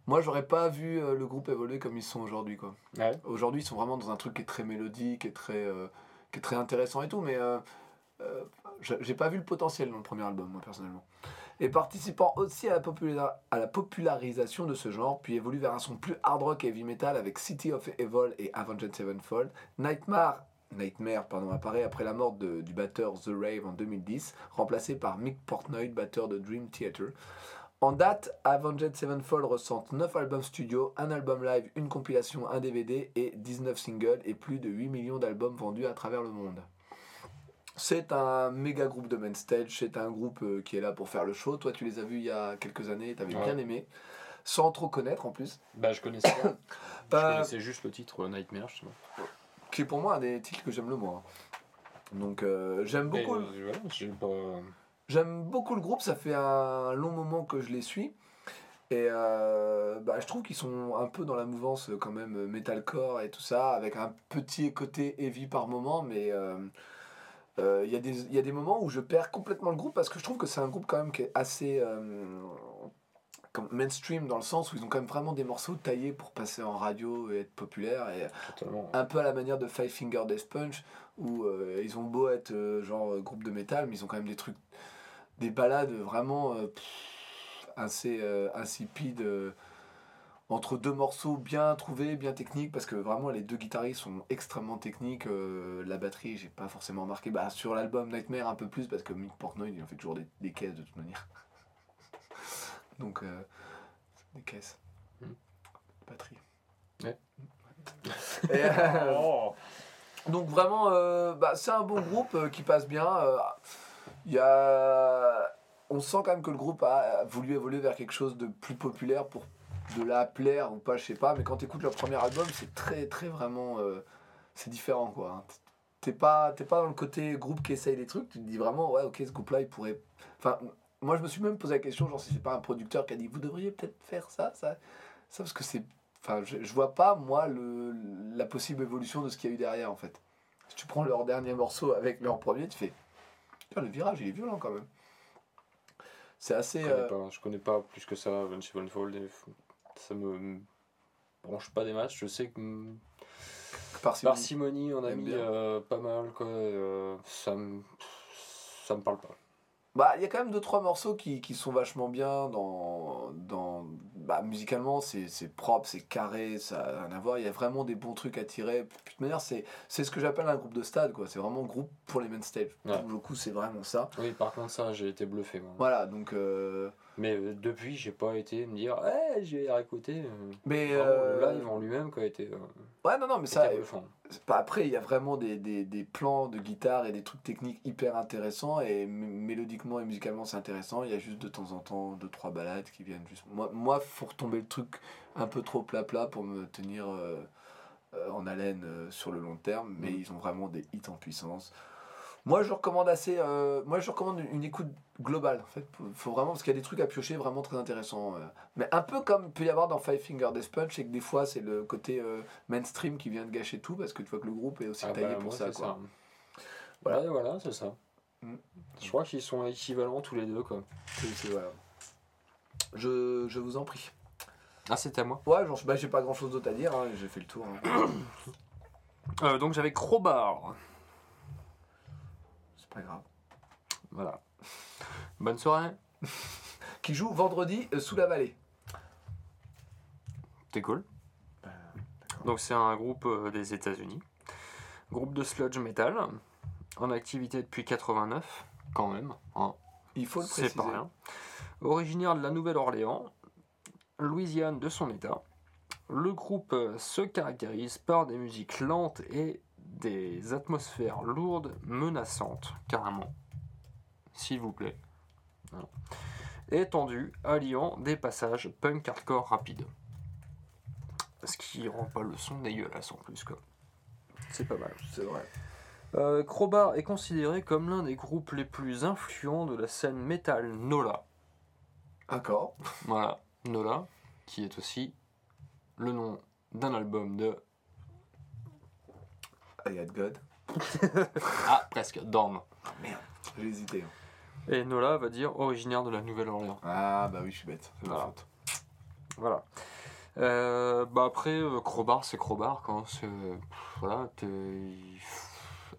Moi j'aurais pas vu euh, le groupe évoluer comme ils sont aujourd'hui quoi. Ouais. Aujourd'hui ils sont vraiment dans un truc qui est très mélodique et très, euh, qui est très intéressant et tout, mais euh, euh, j'ai j'ai pas vu le potentiel dans le premier album, moi personnellement. Et participant aussi à la, popula- à la popularisation de ce genre, puis évolue vers un son plus hard rock et heavy metal avec City of Evil et Avenged Sevenfold. Nightmare, Nightmare pardon, apparaît après la mort de- du batteur The Rave en 2010, remplacé par Mick Portnoy, batteur de Dream Theater. En date, Avenged Sevenfold ressentent 9 albums studio, un album live, une compilation, un DVD et 19 singles et plus de 8 millions d'albums vendus à travers le monde. C'est un méga groupe de main stage, c'est un groupe euh, qui est là pour faire le show. Toi, tu les as vus il y a quelques années, tu avais Ouais. bien aimé, sans trop connaître en plus. Bah, je connaissais pas. Je connaissais juste le titre euh, Nightmare, justement. qui est pour moi un des titres que j'aime le moins. Donc euh, j'aime beaucoup, euh, voilà. J'aime beaucoup le groupe, ça fait un long moment que je les suis. Et euh, bah, je trouve qu'ils sont un peu dans la mouvance euh, quand même euh, metalcore et tout ça, avec un petit côté heavy par moment, mais euh, euh, il y, a des- il y a des moments où je perds complètement le groupe parce que je trouve que c'est un groupe quand même qui est assez comme mainstream dans le sens où ils ont quand même vraiment des morceaux taillés pour passer en radio et être populaires. Et Totalement. un peu à la manière de Five Finger Death Punch où ils ont beau être genre groupe de métal mais ils ont quand même des trucs des balades vraiment euh, pff, assez euh, insipides euh, entre deux morceaux bien trouvés bien techniques parce que vraiment les deux guitaristes sont extrêmement techniques euh, la batterie j'ai pas forcément remarqué bah, sur l'album Nightmare un peu plus parce que Mick Portnoy il en fait toujours des, des caisses de toute manière donc euh, des caisses Mhm. batterie Ouais. Et, euh, Oh. donc vraiment, euh, bah, c'est un bon groupe euh, qui passe bien. Il y a... On sent quand même que le groupe a voulu évoluer vers quelque chose de plus populaire pour de la plaire ou pas, je sais pas. Mais quand tu écoutes leur premier album, c'est très très vraiment... euh, c'est différent quoi. T'es pas, t'es pas dans le côté groupe qui essaye des trucs, tu te dis vraiment, ouais ok, ce groupe-là, il pourrait... Enfin, moi je me suis même posé la question, genre si c'est pas un producteur qui a dit, vous devriez peut-être faire ça, ça, ça, parce que c'est... Enfin, je, je vois pas, moi, le, la possible évolution de ce qu'il y a eu derrière, en fait. Si tu prends leur dernier morceau avec leur premier, tu fais... Le virage, il est violent, quand même. C'est assez... Je connais, euh, pas, je connais pas plus que ça Avenged Sevenfold. et f- Ça me branche pas des matchs. Je sais que parcimonie. On a mis euh, pas mal. Quoi, euh, ça, me, ça me parle pas. Bah, il y a quand même deux trois morceaux qui, qui sont vachement bien dans dans bah, musicalement c'est c'est propre, c'est carré, ça a rien à voir, il y a vraiment des bons trucs à tirer. De toute manière, c'est c'est ce que j'appelle un groupe de stade quoi, c'est vraiment groupe pour les main stage. Ouais. Pour le coup, c'est vraiment ça. Oui, par contre, ça, j'ai été bluffé. moi. Voilà, donc euh, Mais euh, depuis, j'ai pas été me dire, eh, j'ai réécouté. euh, mais vraiment, euh, Le live en lui-même, quoi, était, euh, ouais non non, mais ça pas- après il y a vraiment des, des, des plans de guitare et des trucs techniques hyper intéressants et mélodiquement et musicalement c'est intéressant il y a juste de temps en temps deux trois balades qui viennent juste moi moi faut retomber le truc un peu trop plat plat pour me tenir euh, euh, en haleine euh, sur le long terme mais Mhm. ils ont vraiment des hits en puissance moi je recommande assez euh, moi je recommande une écoute globale en fait faut, vraiment parce qu'il y a des trucs à piocher vraiment très intéressants euh. mais un peu comme il peut y avoir dans Five Finger Death Punch c'est que des fois c'est le côté euh, mainstream qui vient de gâcher tout parce que tu vois que le groupe est aussi Ah taillé bah, pour moi, ça c'est quoi. ça. Voilà. C'est ça. Mm. Je crois qu'ils sont équivalents tous les deux, quoi. C'est- c'est- voilà. Je, je vous en prie. Ah, c'était à moi. Ouais, genre, bah, j'ai pas grand chose d'autre à dire, hein, j'ai fait le tour. hein. Euh, donc j'avais Crowbar. C'est pas grave. Voilà. Bonne soirée. Qui joue vendredi euh, sous la vallée. T'es cool. Donc c'est un groupe euh, des États-Unis. Groupe de sludge metal. En activité depuis 89, quand même. hein. Il faut le C'est préciser. pas rien. Originaire de la Nouvelle-Orléans, Louisiane de son état, le groupe euh, se caractérise par des musiques lentes et des atmosphères lourdes, menaçantes, carrément. S'il vous plaît. Voilà. Et alliant des passages punk hardcore rapides. Ce qui rend pas le son dégueulasse en plus, quoi. C'est pas mal. C'est vrai. Euh, Crowbar est considéré comme l'un des groupes les plus influents de la scène metal Nola. D'accord. Voilà, Nola, qui est aussi le nom d'un album de. God. Ah, presque, Dorm. Merde, j'ai hésité. hein. Et Nola va dire originaire de la Nouvelle-Orléans. Ah bah oui, je suis bête. C'est ma Voilà. faute. Voilà. Euh, bah après, euh, Crowbar, c'est Crowbar, quand c'est. pff, Voilà,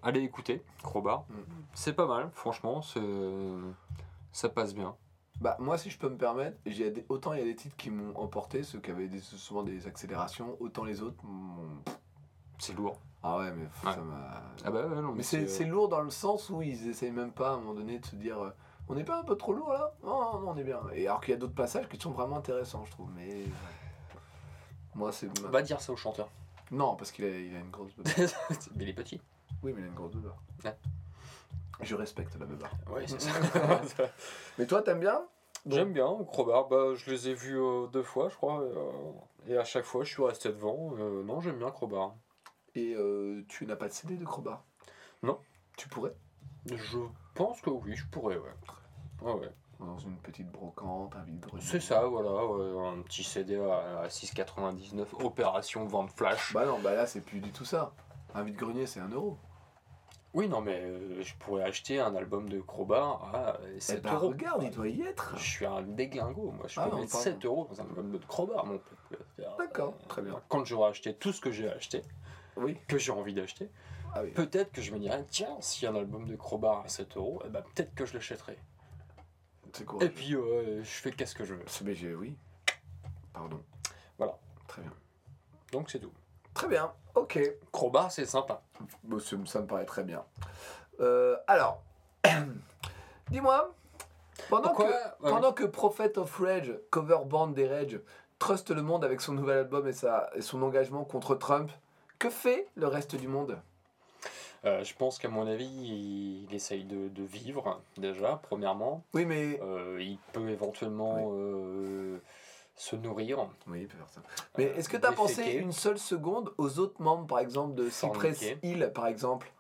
allez écouter Crowbar. Mm. C'est pas mal, franchement, c'est ça passe bien. Bah, moi, si je peux me permettre, j'ai des- autant il y a des titres qui m'ont emporté, ceux qui avaient des- souvent des accélérations, autant les autres m'ont. C'est lourd. Ah ouais, mais pff, Ouais. ça m'a. Ah bah ouais, non, Mais c'est c'est lourd dans le sens où ils essayent même pas à un moment donné de se dire euh, on n'est pas un peu trop lourd là? Non, non, non, on est bien. Et alors qu'il y a d'autres passages qui sont vraiment intéressants, je trouve. Mais. Moi, c'est. Va dire ça au chanteur. Non, parce qu'il a, il a une grosse. Mais il est petit. Oui, mais il a une grosse beubare. Ouais. Je respecte la beubare. Ouais, c'est ça. Mais toi, t'aimes bien? J'aime bien Crowbar, bah, je les ai vus euh, deux fois, je crois. euh, et à chaque fois, je suis resté devant. Euh, non, j'aime bien Crowbar. Et euh, tu n'as pas de CD de Crowbar Non. Tu pourrais? Je pense que oui, je pourrais, ouais. Ouais, ouais. Dans une petite brocante, un vide-grenier. C'est ça, voilà, ouais, un petit CD à, à 6,99, opération vente flash. Bah non, bah là, c'est plus du tout ça. Un vide-grenier, c'est un euro. Oui, non, mais euh, je pourrais acheter un album de Crowbar à euh, Eh 7 bah, euros. regarde, il doit y être. Je suis un déglingo, moi. Je Ah peux non, mettre pardon. 7 euros dans un album de Crowbar, mon peuple. D'accord, très bien. Quand j'aurai acheté tout ce que j'ai acheté, Oui. que j'ai envie d'acheter, Ah oui. peut-être que je me dirais, tiens, s'il y a un album de Crowbar à 7 euros, eh ben, peut-être que je l'achèterai. C'est Et puis, euh, je fais qu'est-ce que je veux. J'ai, oui. Pardon. Voilà. Très bien. Donc, c'est tout. Très bien, ok. Crowbar, c'est sympa. Bon, ça, ça me paraît très bien. Euh, alors, dis-moi, pendant Pourquoi que, Ouais, pendant que Prophet of Rage, cover band des Rage, truste le monde avec son nouvel album et, sa, et son engagement contre Trump, que fait le reste du monde? Euh, je pense qu'à mon avis, il, il essaye de, de vivre, déjà, premièrement. Oui, mais... Euh, il peut éventuellement euh, se nourrir. Oui, il peut faire ça. Mais est-ce que tu as pensé une seule seconde aux autres membres, par exemple, de Cypress. Hill, par exemple?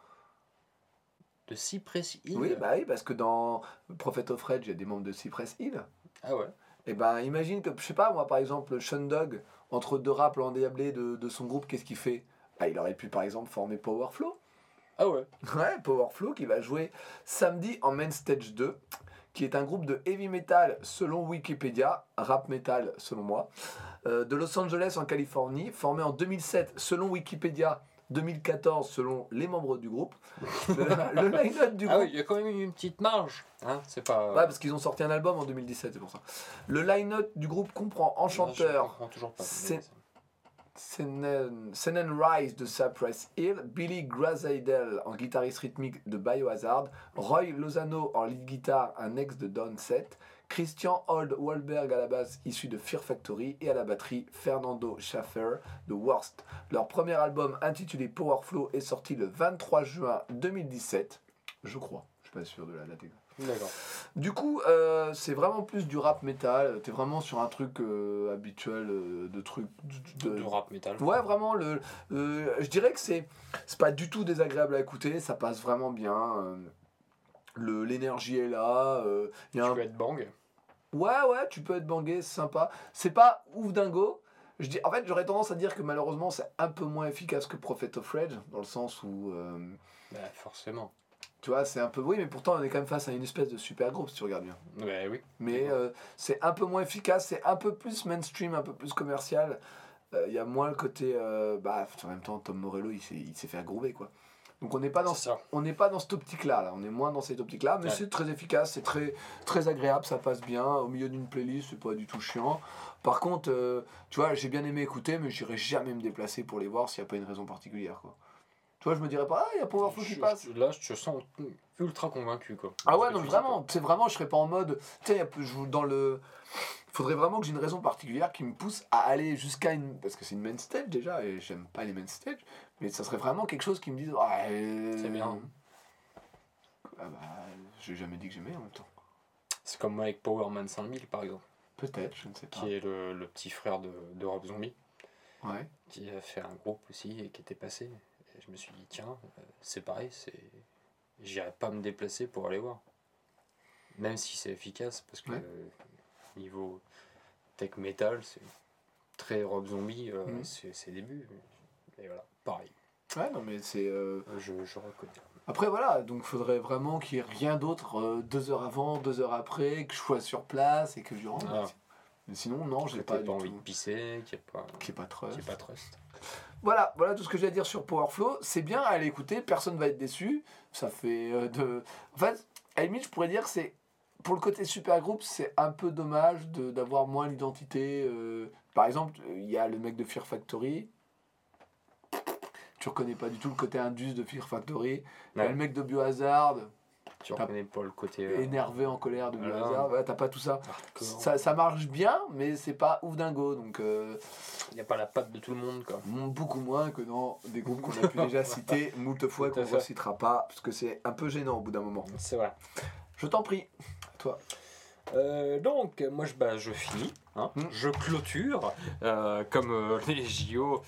De Cypress Hill? Oui, bah oui, parce que dans Prophet of Rage, il y a des membres de Cypress Hill. Ah ouais Et ben imagine que, je sais pas, moi par exemple, Sean Dog, entre deux raps endiablés de, de son groupe, qu'est-ce qu'il fait? Bah, Il aurait pu par exemple former Powerflow. Ah ouais Ouais, Powerflow qui va jouer samedi en Main Stage 2, qui est un groupe de heavy metal selon Wikipédia, rap metal selon moi, euh, de Los Angeles en Californie, formé en 2007 selon Wikipédia. 2014 selon les membres du groupe. Le, le line-up du Ah groupe oui, il y a quand même une petite marge. Hein c'est pas. Ouais, parce qu'ils ont sorti un album en 2017, c'est pour ça. Le line-up du groupe comprend en Je comprends toujours pas. Senen Rice de Cypress Hill, Billy Grazaidel en guitariste rythmique de Biohazard, Roy Lozano en lead guitare, un ex de Downset, Christian Old Wahlberg à la basse issu de Fear Factory et à la batterie Fernando Schaffer de Worst. Leur premier album intitulé Powerflow est sorti le 23 juin 2017, je crois, je suis pas sûr de la date. D'accord. Du coup, euh, c'est vraiment plus du rap metal. T'es vraiment sur un truc euh, habituel de, de truc. de- Du rap metal. Ouais, vraiment. Le, euh, je dirais que c'est c'est pas du tout désagréable à écouter. Ça passe vraiment bien. euh, le l'énergie est là. euh, il y a Tu un- peux être bang. Ouais, ouais, tu peux être bangé, c'est sympa. C'est pas ouf dingo. Je dis, en fait, j'aurais tendance à dire que malheureusement, c'est un peu moins efficace que Prophet of Rage, dans le sens où. euh, Bah, forcément. Tu vois, c'est un peu. Oui, mais pourtant, on est quand même face à une espèce de super groupe, si tu regardes bien. Ouais, oui. Mais euh, c'est un peu moins efficace, c'est un peu plus mainstream, un peu plus commercial. Euh, Il y a moins le côté. euh, bah, en même temps, Tom Morello, il s'est fait groover, quoi. Donc on n'est pas dans on n'est pas dans cette optique-là, là. on est moins dans cette optique-là, mais Ouais. c'est très efficace, c'est très, très agréable, ça passe bien. Au milieu d'une playlist, c'est pas du tout chiant. Par contre, euh, tu vois, j'ai bien aimé écouter, mais j'irai jamais me déplacer pour les voir s'il n'y a pas une raison particulière. Quoi. Tu vois, je me dirais pas, ah, il y a Powerful qui passe. je- Là, je te sens ultra convaincu, quoi. Ah ouais, non, vraiment, c'est vraiment, je serais pas en mode, tu sais, dans le. Faudrait vraiment que j'ai une raison particulière qui me pousse à aller jusqu'à une. Parce que c'est une main stage déjà, et j'aime pas les main stage, mais ça serait vraiment quelque chose qui me dise, ah, euh, C'est bien. Ah bah, j'ai jamais dit que j'aimais en même temps. C'est comme moi avec Powerman 5000, par exemple, Peut-être, je ne sais pas. qui est le, le petit frère de, de Rob Zombie, Ouais. qui a fait un groupe aussi et qui était passé. Je me suis dit, tiens, euh, c'est pareil, c'est... j'irai pas me déplacer pour aller voir. Même si c'est efficace, parce que Ouais. euh, niveau tech metal, c'est très Rob Zombie, euh, Mhm. c'est ses débuts. Et voilà, pareil, Ouais, non, mais c'est. euh, je, je reconnais. Après, voilà, donc faudrait vraiment qu'il n'y ait rien d'autre euh, deux heures avant, deux heures après, que je sois sur place et que je rentre. Ah. Mais sinon, non, j'ai pas, pas, du envie tout. de pisser, qui est pas, Qui est pas trust. pas trust. Voilà, voilà tout ce que j'ai à dire sur Powerflow. C'est bien à aller écouter, personne va être déçu. Ça fait euh, de. En fait, à la limite, je pourrais dire que c'est. Pour le côté super groupe, c'est un peu dommage de- d'avoir moins l'identité. euh, Par exemple, il y a le mec de Fear Factory. Tu reconnais pas du tout le côté indus de Fear Factory. Il y a le mec de Biohazard, Tu reconnais pas le côté. euh, énervé en colère de. Biohazard. Ouais, T'as pas tout ça. ça. Ça marche bien, mais c'est pas ouf dingo. Donc. euh, Il n'y a pas la patte de tout le monde, quoi. Beaucoup moins que dans des groupes qu'on a pu déjà citer moult fois qu'on ne recitera pas parce que c'est un peu gênant au bout d'un moment. C'est vrai. Je t'en prie. Toi. Euh, donc, moi, je, bah, je finis. hein. Mm. Je clôture. euh, comme euh, les JO.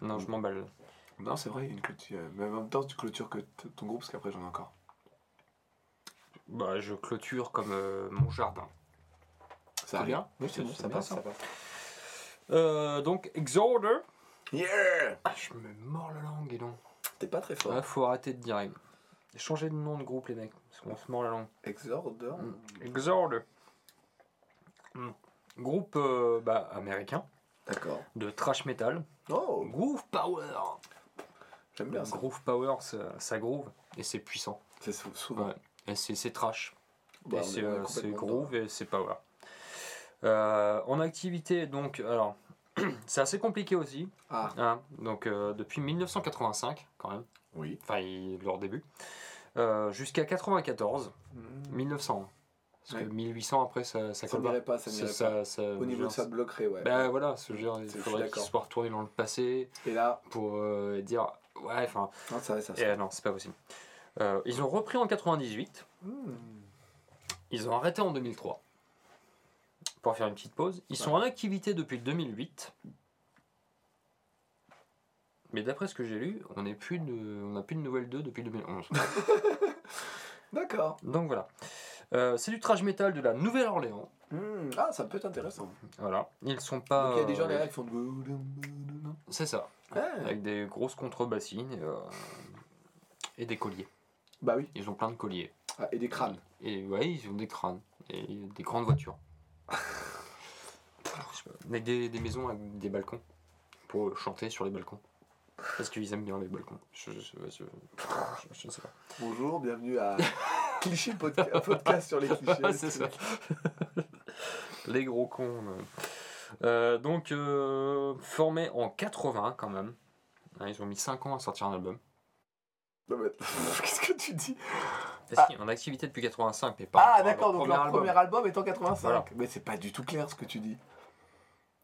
Non, je m'emballe. Non, c'est vrai, il y a une clôture. Mais en même temps, tu clôtures que ton groupe parce qu'après j'en ai encore. Bah, je clôture comme euh, mon jardin. Ça C'est bien Oui, c'est bon, ça passe. ça Euh, donc, Exorder. Yeah Ah, je me mords la langue, et non. T'es pas très fort. Ouais, faut arrêter de dire. Changer de nom de groupe, les mecs. Parce qu'on se mord la langue. Exorder. Mm. Exorder. Mm. Groupe euh, bah, américain D'accord. de trash metal. Oh, Groove Power. J'aime bien ça. Groove Power, ça, ça groove et c'est puissant. C'est sou- souvent. Ouais. Et c'est trash. Bah, et c'est est euh, groove et c'est power. Euh, en activité, donc, alors, c'est assez compliqué aussi. Ah, hein. donc, euh, depuis 1985, quand même, oui. enfin, il- leur début, euh, jusqu'à 94, Mm. 1900. Parce Ouais. que 1800 après, ça, ça Ça colle pas. pas, ça Ça- pas. Au niveau de ça bloquerait, ouais. Bah voilà, ce genre, il faudrait qu'ils d'accord. soient retournés dans le passé Et là, pour euh, dire ouais, enfin, non, ça, ça, non, c'est pas possible. Euh, ils ont repris en 98, Mm. ils ont arrêté en 2003 pour faire une petite pause. Ils sont en activité depuis 2008. Mais d'après ce que j'ai lu, on n'a plus, de, on plus de nouvelles d'eux depuis 2011. D'accord. Donc voilà. Euh, c'est du trash metal de la Nouvelle-Orléans. Mm. Ah, ça peut être intéressant. Voilà. Ils sont pas. Donc il y a des gens euh, derrière qui font. C'est ça. Ah. Avec des grosses contrebassines et, euh, et des colliers. Bah oui. Ils ont plein de colliers. Ah, et des crânes. Et ouais, ils ont des crânes. Et des grandes voitures. Avec des, des maisons avec des balcons. Pour chanter sur les balcons. Parce qu'ils aiment bien les balcons. Je, je, je, je- sais pas. Bonjour, bienvenue à Cliché Podca- podcast sur les clichés. c'est ça. les gros cons. euh. Euh, donc, euh, formé en 80 quand même. Hein, Ils ont mis 5 ans à sortir un album. Non, mais- Qu'est-ce que tu dis sont en activité depuis 85, mais pas Ah, d'accord, donc leur album. premier album est en 85. Voilà. Mais c'est pas du tout clair ce que tu dis.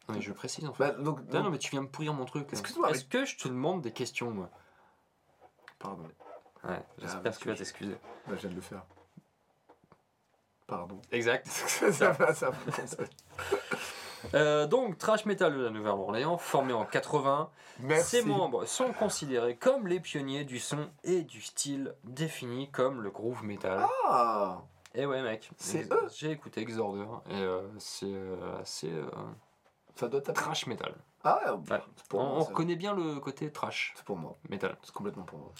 Non, mais je précise en fait. Bah, donc, Non, non, mais tu viens me pourrir mon truc. Excuse-moi, Est-ce que je te demande des questions, moi? Pardon, Ouais, Ah, j'espère mais que tu vas t'excuser. Bah, je viens de le faire. Pardon. Exact. ça va, ça va. Euh, donc, Trash Metal de la Nouvelle-Orléans, formé en 80, Merci. ses membres sont considérés comme les pionniers du son et du style défini comme le groove metal. Ah et ouais, mec, C'est eux J'ai écouté Exorder et euh, c'est euh, assez Ça doit taper. trash metal. Ah ouais, Ouais. pour on moi. on reconnaît bien le côté trash C'est pour moi. metal. C'est complètement pour moi.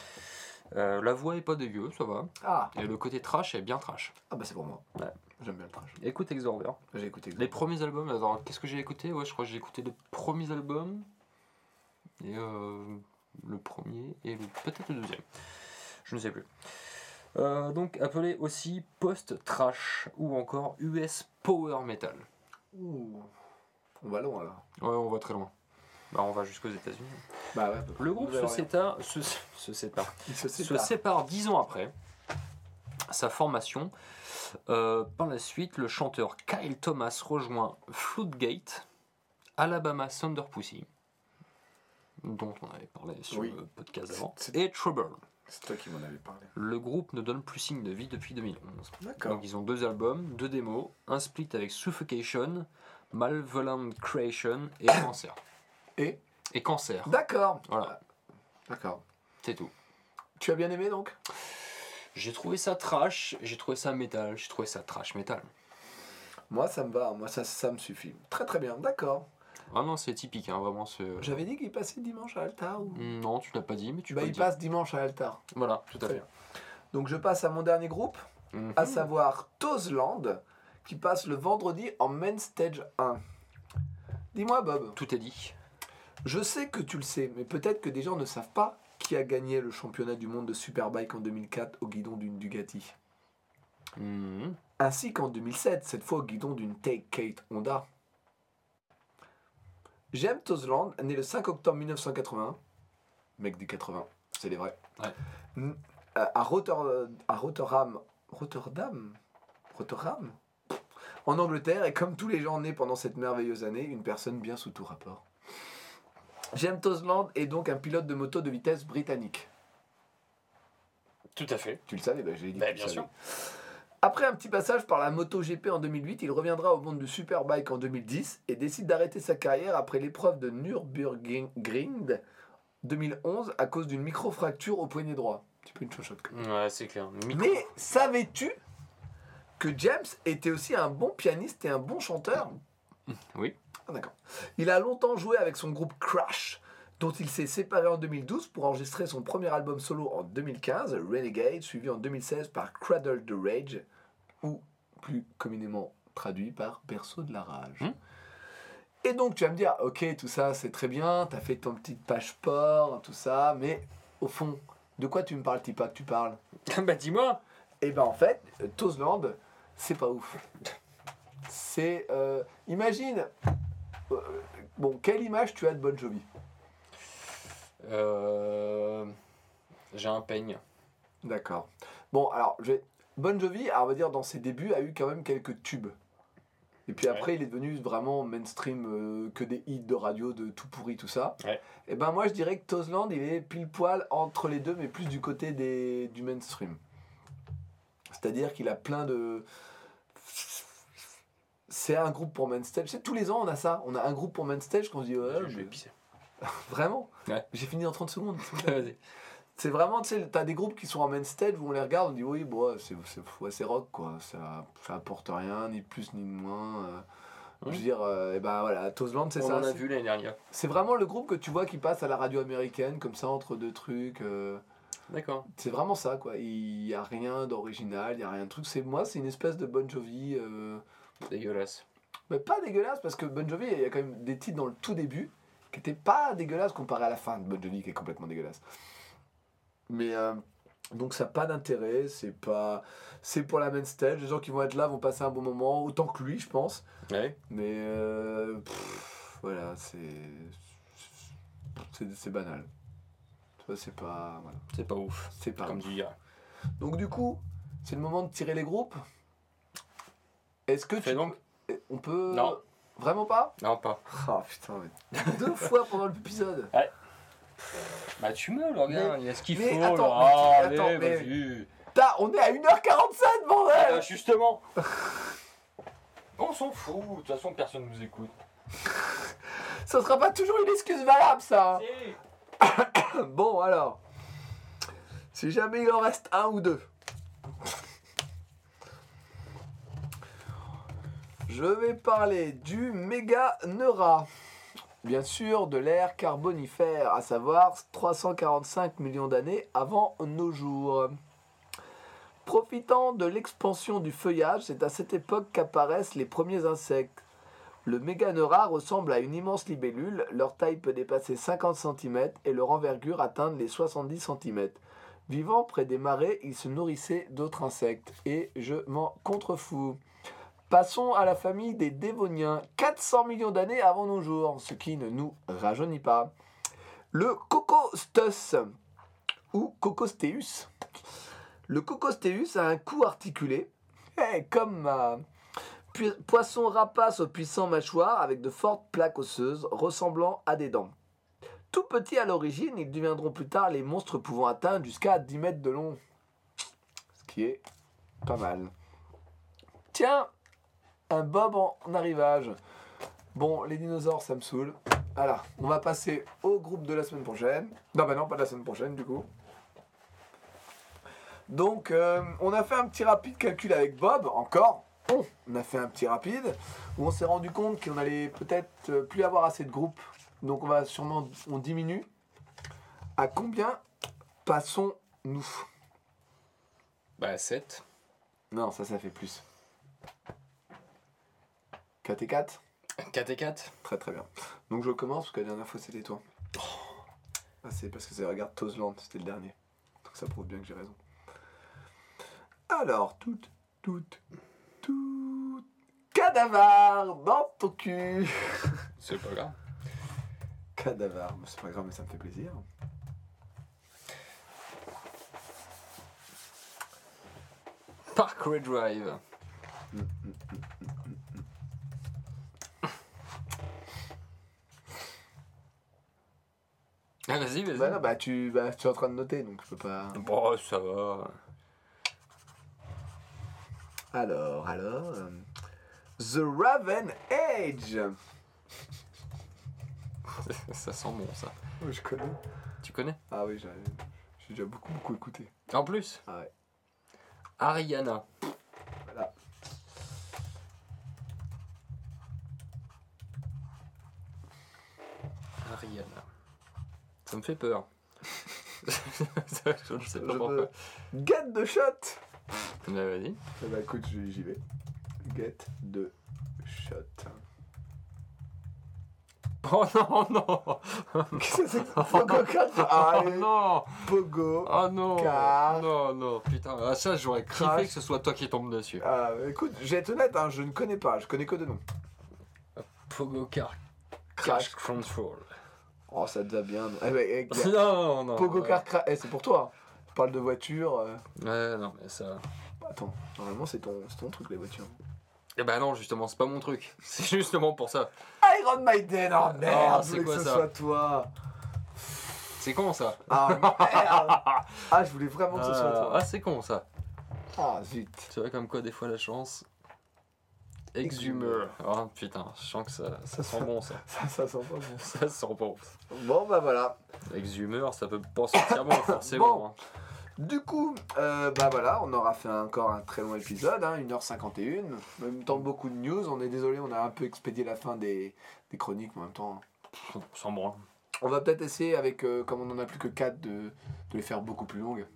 Euh, la voix est pas dégueu, ça va. Ah, Et le côté trash est bien trash. ah bah c'est pour moi. Ouais. J'aime bien le trash. Écoute Exorder. J'ai écouté. Les premiers albums, alors qu'est-ce que j'ai écouté? Ouais, je crois que j'ai écouté les premiers albums et euh, le premier et le- peut-être le deuxième. Je ne sais plus. Euh, donc appelé aussi post-trash ou encore US Power Metal. Ouh. On va loin là. Ouais, on va très loin. Bah, on va jusqu'aux États-Unis. Bah ouais. Le groupe se sépare, se, se sépare, Il se se sépare. sépare dix ans après sa formation. Euh, par la suite, le chanteur Kyle Thomas rejoint Floodgate, Alabama Thunder Pussy, dont on avait parlé sur Oui. le podcast avant, et Trouble. C'est toi qui m'en avais parlé. Le groupe ne donne plus signe de vie depuis 2011. D'accord. Donc ils ont deux albums, deux démos, un split avec Suffocation, Malvolent Creation et Cancer. Et Et Cancer, D'accord. Voilà. D'accord. c'est tout. Tu as bien aimé donc? J'ai trouvé ça trash, j'ai trouvé ça métal, j'ai trouvé ça trash métal. Moi ça me va, moi ça, ça me suffit. Très très bien, d'accord. Ah non, c'est typique, hein, vraiment. ce- J'avais dit qu'il passait dimanche à Altar ou... Non, tu l'as pas dit, mais tu Bah peux il le dire. passe dimanche à Altar. Voilà, tout à Très fait. bien. Donc je passe à mon dernier groupe, Mhm. à savoir Tozland, qui passe le vendredi en Main Stage 1. Dis-moi, Bob, Tout est dit. Je sais que tu le sais, mais peut-être que des gens ne savent pas qui a gagné le championnat du monde de Superbike en 2004 au guidon d'une Ducati. Mhm. Ainsi qu'en 2007, cette fois au guidon d'une Take Kate Honda. Jem Tosland, né le 5 octobre 1981, mec du 80, c'est les vrais, Ouais. Euh, à, Rotter- à Rotterdam, Rotterdam, Rotterdam, en Angleterre, et comme tous les gens nés pendant cette merveilleuse année, une personne bien sous tout rapport. Jem Tosland est donc un pilote de moto de vitesse britannique. Tout à fait. Tu le savais bah, j'ai dit. Bah, bien sûr. Après un petit passage par la moto GP en 2008, il reviendra au monde du Superbike en 2010 et décide d'arrêter sa carrière après l'épreuve de Nürburgring 2011 à cause d'une micro-fracture au poignet droit. Un petit peu une chochotte. Ouais, c'est clair. Micro- Mais savais-tu que James était aussi un bon pianiste et un bon chanteur? Oui. Ah, D'accord. Il a longtemps joué avec son groupe Crash, dont il s'est séparé en 2012 pour enregistrer son premier album solo en 2015, Renegade, suivi en 2016 par Cradle the Rage, ou plus communément traduit par Berceau de la rage. Hmm. Et donc tu vas me dire, ok, tout ça c'est très bien, t'as fait ton petite page sport, tout ça, mais au fond, de quoi tu me parles, Tipa, que tu parles? Bah dis-moi. et ben en fait, euh, Tosland, c'est pas ouf. C'est. euh, imagine. Euh, bon, quelle image tu as de Bon Jovi? Euh, J'ai un peigne. D'accord. Bon, alors, Bon Jovi, alors, on va dire, dans ses débuts, a eu quand même quelques tubes. Et puis après, il est devenu vraiment mainstream, euh, que des hits de radio, de tout pourri, tout ça. Ouais. Et ben moi, je dirais que Tosland, il est pile poil entre les deux, mais plus du côté des, du mainstream. C'est-à-dire qu'il a plein de. C'est un groupe pour main stage. Tous les ans, on a ça. On a un groupe pour main stage qu'on se dit, ouais, je vais mais- pisser. vraiment Ouais. J'ai fini en 30 secondes. Vas-y. C'est vraiment, tu sais, t'as des groupes qui sont en main stage où on les regarde, on dit oui, bon, c'est, ouais, rock, quoi. Ça, ça apporte rien, ni plus ni moins. euh. Je veux Mhm. dire, euh, et ben voilà, Tosland, c'est On ça. en a vu l'année dernière. C'est vraiment le groupe que tu vois qui passe à la radio américaine, comme ça, entre deux trucs. euh. D'accord. C'est vraiment ça, quoi. Il y a rien d'original, il y a rien de truc. C'est, moi, c'est une espèce de Bon Jovi. Dégueulasse. Mais pas dégueulasse, parce que Bon Jovi, il y a quand même des titres dans le tout début qui étaient pas dégueulasses comparé à la fin de Bon Jovi qui est complètement dégueulasse. Mais euh, donc ça n'a pas d'intérêt, c'est pas c'est pour la main stage, les gens qui vont être là vont passer un bon moment, autant que lui, je pense. Ouais. Mais euh, pff, voilà, c'est c'est banal. C'est pas voilà, C'est pas ouf. c'est pas Comme ouf. tu dirais. Donc du coup, c'est le moment de tirer les groupes. Est-ce que tu donc. on peut Non. Vraiment pas? Non, pas. Ah putain, mais deux fois pendant l'épisode. Bah tu me le regarde, il y a ce qu'il faut attends, là? mais Allez, attends, mais- on est à 1h47, bordel Ah, justement. On s'en fout, de toute façon personne nous écoute. Ça sera pas toujours une excuse valable, ça Bon, alors. Si jamais il en reste un ou deux. Je vais parler du méga Neura. Bien sûr, de l'ère carbonifère, à savoir 345 millions d'années avant nos jours. Profitant de l'expansion du feuillage, c'est à cette époque qu'apparaissent les premiers insectes. Le Méganeura ressemble à une immense libellule, leur taille peut dépasser 50 cm et leur envergure atteindre les 70 cm. Vivant près des marais, il se nourrissait d'autres insectes, et je m'en contrefous. Passons à la famille des Dévoniens, 400 millions d'années avant nos jours, ce qui ne nous rajeunit pas. Le Cocostus, ou Cocostéus. Le Cocostéus a un cou articulé, comme Pu- Poisson rapace aux puissants mâchoires avec de fortes plaques osseuses ressemblant à des dents. Tout petits à l'origine, ils deviendront plus tard les monstres pouvant atteindre jusqu'à 10 mètres de long. Ce qui est pas mal. Tiens, un bob en arrivage. Bon, les dinosaures, ça me saoule. Voilà, on va passer au groupe de la semaine prochaine. Non, bah non, pas de la semaine prochaine du coup. Donc, euh, on a fait un petit rapide calcul avec Bob, encore. On a fait un petit rapide où on s'est rendu compte qu'on allait peut-être plus avoir assez de groupes. Donc, on va sûrement, on diminue. À combien passons-nous? Bah 7. Non, ça, ça fait plus. 4 et 4 4 et 4 Très très bien. Donc je commence parce que la dernière fois c'était toi. Ah, c'est parce que c'est regarde Tozland, c'était le dernier. Donc ça prouve bien que j'ai raison. Alors, tout, tout, tout. Cadavar dans ton cul C'est pas grave. Cadavar, c'est pas grave, mais ça me fait plaisir. Parkway Drive. Vas-y, vas-y. Bah non, bah tu, bah, tu es en train de noter, donc je peux pas. Bon, ça va. Alors, alors. euh, The Raven Age ça sent bon, ça. Oui, je connais. Tu connais? Ah oui, j'ai j'ai déjà beaucoup, beaucoup écouté. En plus? Ah ouais. Ariana. Voilà. Ariana. Ça me fait peur. je ne sais pas Je pourquoi. veux- Get the shot Bah, vas-y. Bah écoute, j'y vais. Get the shot. Oh non, non Qu'est-ce que c'est Pogo 4 Oh non Pogo. Oh non Car- Non, non, putain. Ah, ça, j'aurais kiffé Crash. que ce soit toi qui tombe dessus. Ah, écoute, je vais être honnête, hein, je ne connais pas, je connais que de nom. Pogo Car Crash. Crash Control. Oh, ça te va bien. Eh bah, eh, gars, Non, non. Pogo. Car Crash. Eh, c'est pour toi. Je parle de voiture. euh. Ouais, non, mais ça. Attends, normalement c'est ton, c'est ton truc les voitures. Eh ben non, justement, c'est pas mon truc. C'est justement pour ça. Iron Maiden, oh merde, Oh, je c'est voulais quoi que ce ça soit toi. C'est con ça. Ah merde Ah, je voulais vraiment que ce soit Euh, toi. ah, c'est con ça. Ah, zut. Tu vois comme quoi des fois la chance. Exhumer. Oh putain, je sens que ça, ça sent bon ça. Ça, ça sent pas bon. Ça sent bon. Bon, bah voilà. Exhumer, ça peut pas sentir bon forcément. Bon. hein. Du coup, euh, bah voilà, on aura fait encore un très long épisode, hein, 1h51. En même temps, beaucoup de news. On est désolé, on a un peu expédié la fin des, des chroniques, mais en même temps. Sans bon. On va peut-être essayer, avec, euh, comme on n'en a plus que 4, de, de les faire beaucoup plus longues.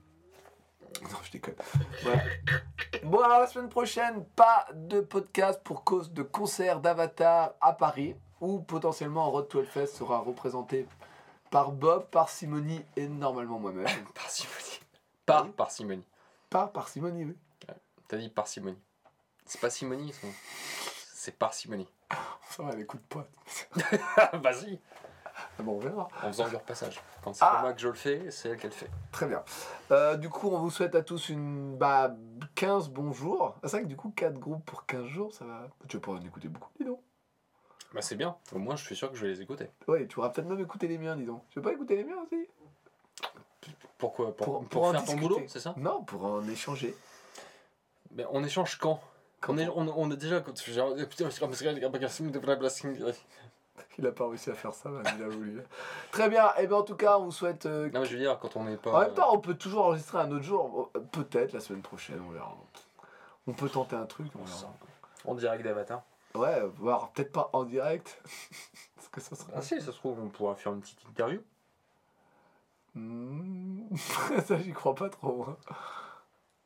Non, je déconne. Bon, alors la semaine prochaine, pas de podcast pour cause de concert d'Avatar à Paris, où potentiellement Road to Hellfest sera représenté par Bob, par Simoni et normalement moi-même. Parcimonie. Par Oui. parcimonie. Pas par Simoni, oui. T'as dit parcimonie. C'est pas simonie, c'est parcimonie. Ça va, elle écoute pas. Vas-y. Ah bon, on verra. En faisant du repassage. Quand c'est Ah. pas moi que je le fais, c'est elle qui le fait. Très bien. Euh, du coup, on vous souhaite à tous une bah, 15 bons jours. Ah, C'est vrai que du coup, 4 groupes pour 15 jours, ça va. Tu vas pouvoir en écouter beaucoup, dis donc. Bah c'est bien. Au moins, je suis sûr que je vais les écouter. Ouais, tu pourras peut-être même écouter les miens, dis donc. Tu veux pas écouter les miens aussi Pourquoi Pour, Pour- pour, pour en faire ton boulot, c'est ça Non, pour en échanger. Mais on échange quand Quand on est, on, on est déjà. Il a pas réussi à faire ça, mais il a voulu. Très bien, et bien en tout cas, on vous souhaite. euh, Non, mais je veux dire, quand on n'est pas. En même temps, on peut toujours enregistrer un autre jour. Euh, Peut-être la semaine prochaine, on verra. On peut tenter un truc, on verra. En direct d'Avatar. Ouais, voir peut-être pas en direct. Parce que ça serait. Ah si, ça se trouve, on pourra faire une petite interview. Hmm, ça, j'y crois pas trop.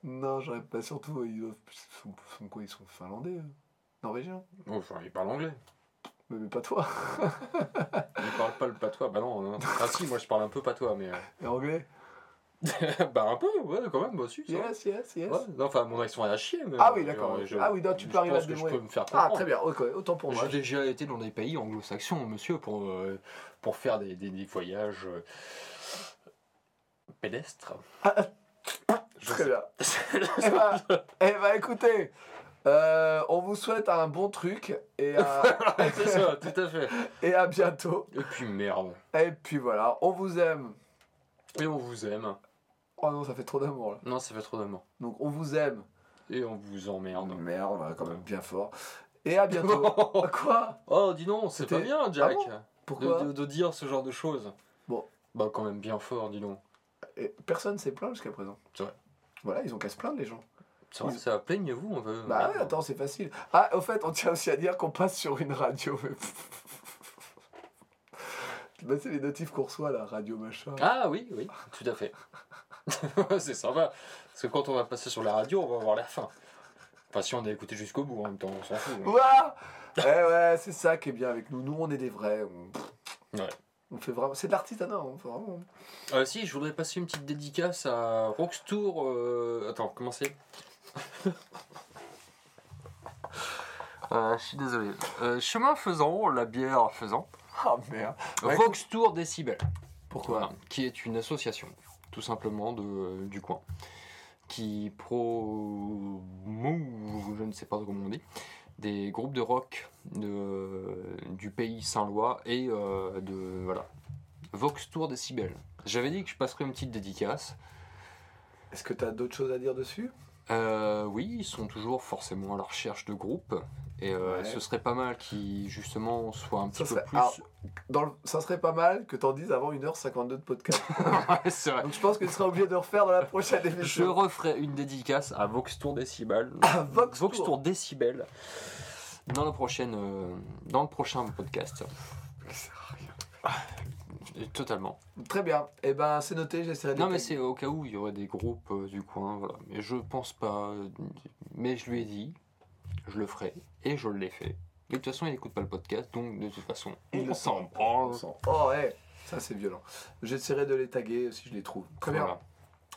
Non, j'aurais pas. Surtout, ils, ils sont, ils sont quoi Ils sont finlandais, Norvégiens? Oh, enfin, il parle anglais. Mais, mais pas toi. Il parle pas le patois. Bah non, non. Ah si, moi je parle un peu patois, mais. Et anglais? Euh, bah un peu, ouais, quand même, bah si. ça va. Yes, yes, yes. Ouais, non, enfin, mon accent est à chier, mais. Ah euh, oui, d'accord. je- Ah oui, non, tu peux arriver à pense te que je débrouiller. peux me faire Ah, très bien, autant pour moi. J'ai déjà été dans des pays anglo-saxons, monsieur, pour, euh, pour faire des, des, des voyages euh, pédestres. Je Très sais. bien. Eh ben, écoutez, euh, on vous souhaite un bon truc et à, C'est ça, tout à fait. et à bientôt. Et puis merde. Et puis voilà, on vous aime. Et on vous aime. Oh non, ça fait trop d'amour là. Non, ça fait trop d'amour. Donc on vous aime. Et on vous emmerde. Merde, on va quand même bien fort. Et à bientôt. Quoi? Oh, dis donc, c'est C'était- pas bien, Jack. Ah bon? Pourquoi? De, de, de dire ce genre de choses. Bon. Bah, quand même bien fort, dis donc. Et Personne s'est plaint jusqu'à présent. C'est vrai. Voilà, ils ont qu'à se plaindre les gens. Ils- ça plaignez-vous, on veut. Bah ouais, attends, c'est facile. Ah, au fait, on tient aussi à dire qu'on passe sur une radio. bah, c'est les notifs qu'on reçoit, la radio machin. Ah oui, oui, tout à fait. c'est sympa. Parce que quand on va passer sur la radio, on va voir la fin. Enfin, si on a écouté jusqu'au bout en même temps, on s'en fout. hein. Ouah Eh ouais, c'est ça qui est bien avec nous. Nous, on est des vrais. On, Ouais. on fait vraiment. C'est de l'artisanat, on fait vraiment. Euh, si, je voudrais passer une petite dédicace à Roxtour. euh, Attends, comment c'est? Euh, Je suis désolé. Euh, chemin faisant, la bière faisant. Ah merde. Ouais, écoute, Roxtour Décibel. Pourquoi Voilà, qui est une association, tout simplement, de, du coin, qui promeut, je ne sais pas comment on dit, des groupes de rock de, du pays Saint-Lois et euh, de. Voilà. Vox Tour Décibel. J'avais dit que je passerais une petite dédicace. Est-ce que tu as d'autres choses à dire dessus? Euh, oui, ils sont toujours forcément à la recherche de groupes. Et euh, Ouais. ce serait pas mal qu'ils, justement, soient un petit Ça peu serait- plus. alors, Dans le- Ça serait pas mal que t'en dises avant 1h52 de podcast. Ouais, c'est vrai. Donc je pense que tu seras obligé de refaire dans la prochaine Je émission. referai une dédicace à Vox Tour Décibel. Ah, Vox Vox Tour. Décibel. Dans, la prochaine, euh, dans le prochain podcast. Et Totalement. Très bien. Et ben c'est noté, j'essaierai de. Non, mais c'est au cas où il y aurait des groupes euh, du coin. Voilà. Mais je pense pas. euh, Mais je lui ai dit, je le ferai. Et je l'ai fait. De toute façon, il n'écoute pas le podcast. Donc, de toute façon, Il le s'en branle. Oh ouais, ça c'est violent. J'essaierai de les taguer si je les trouve. Très bien.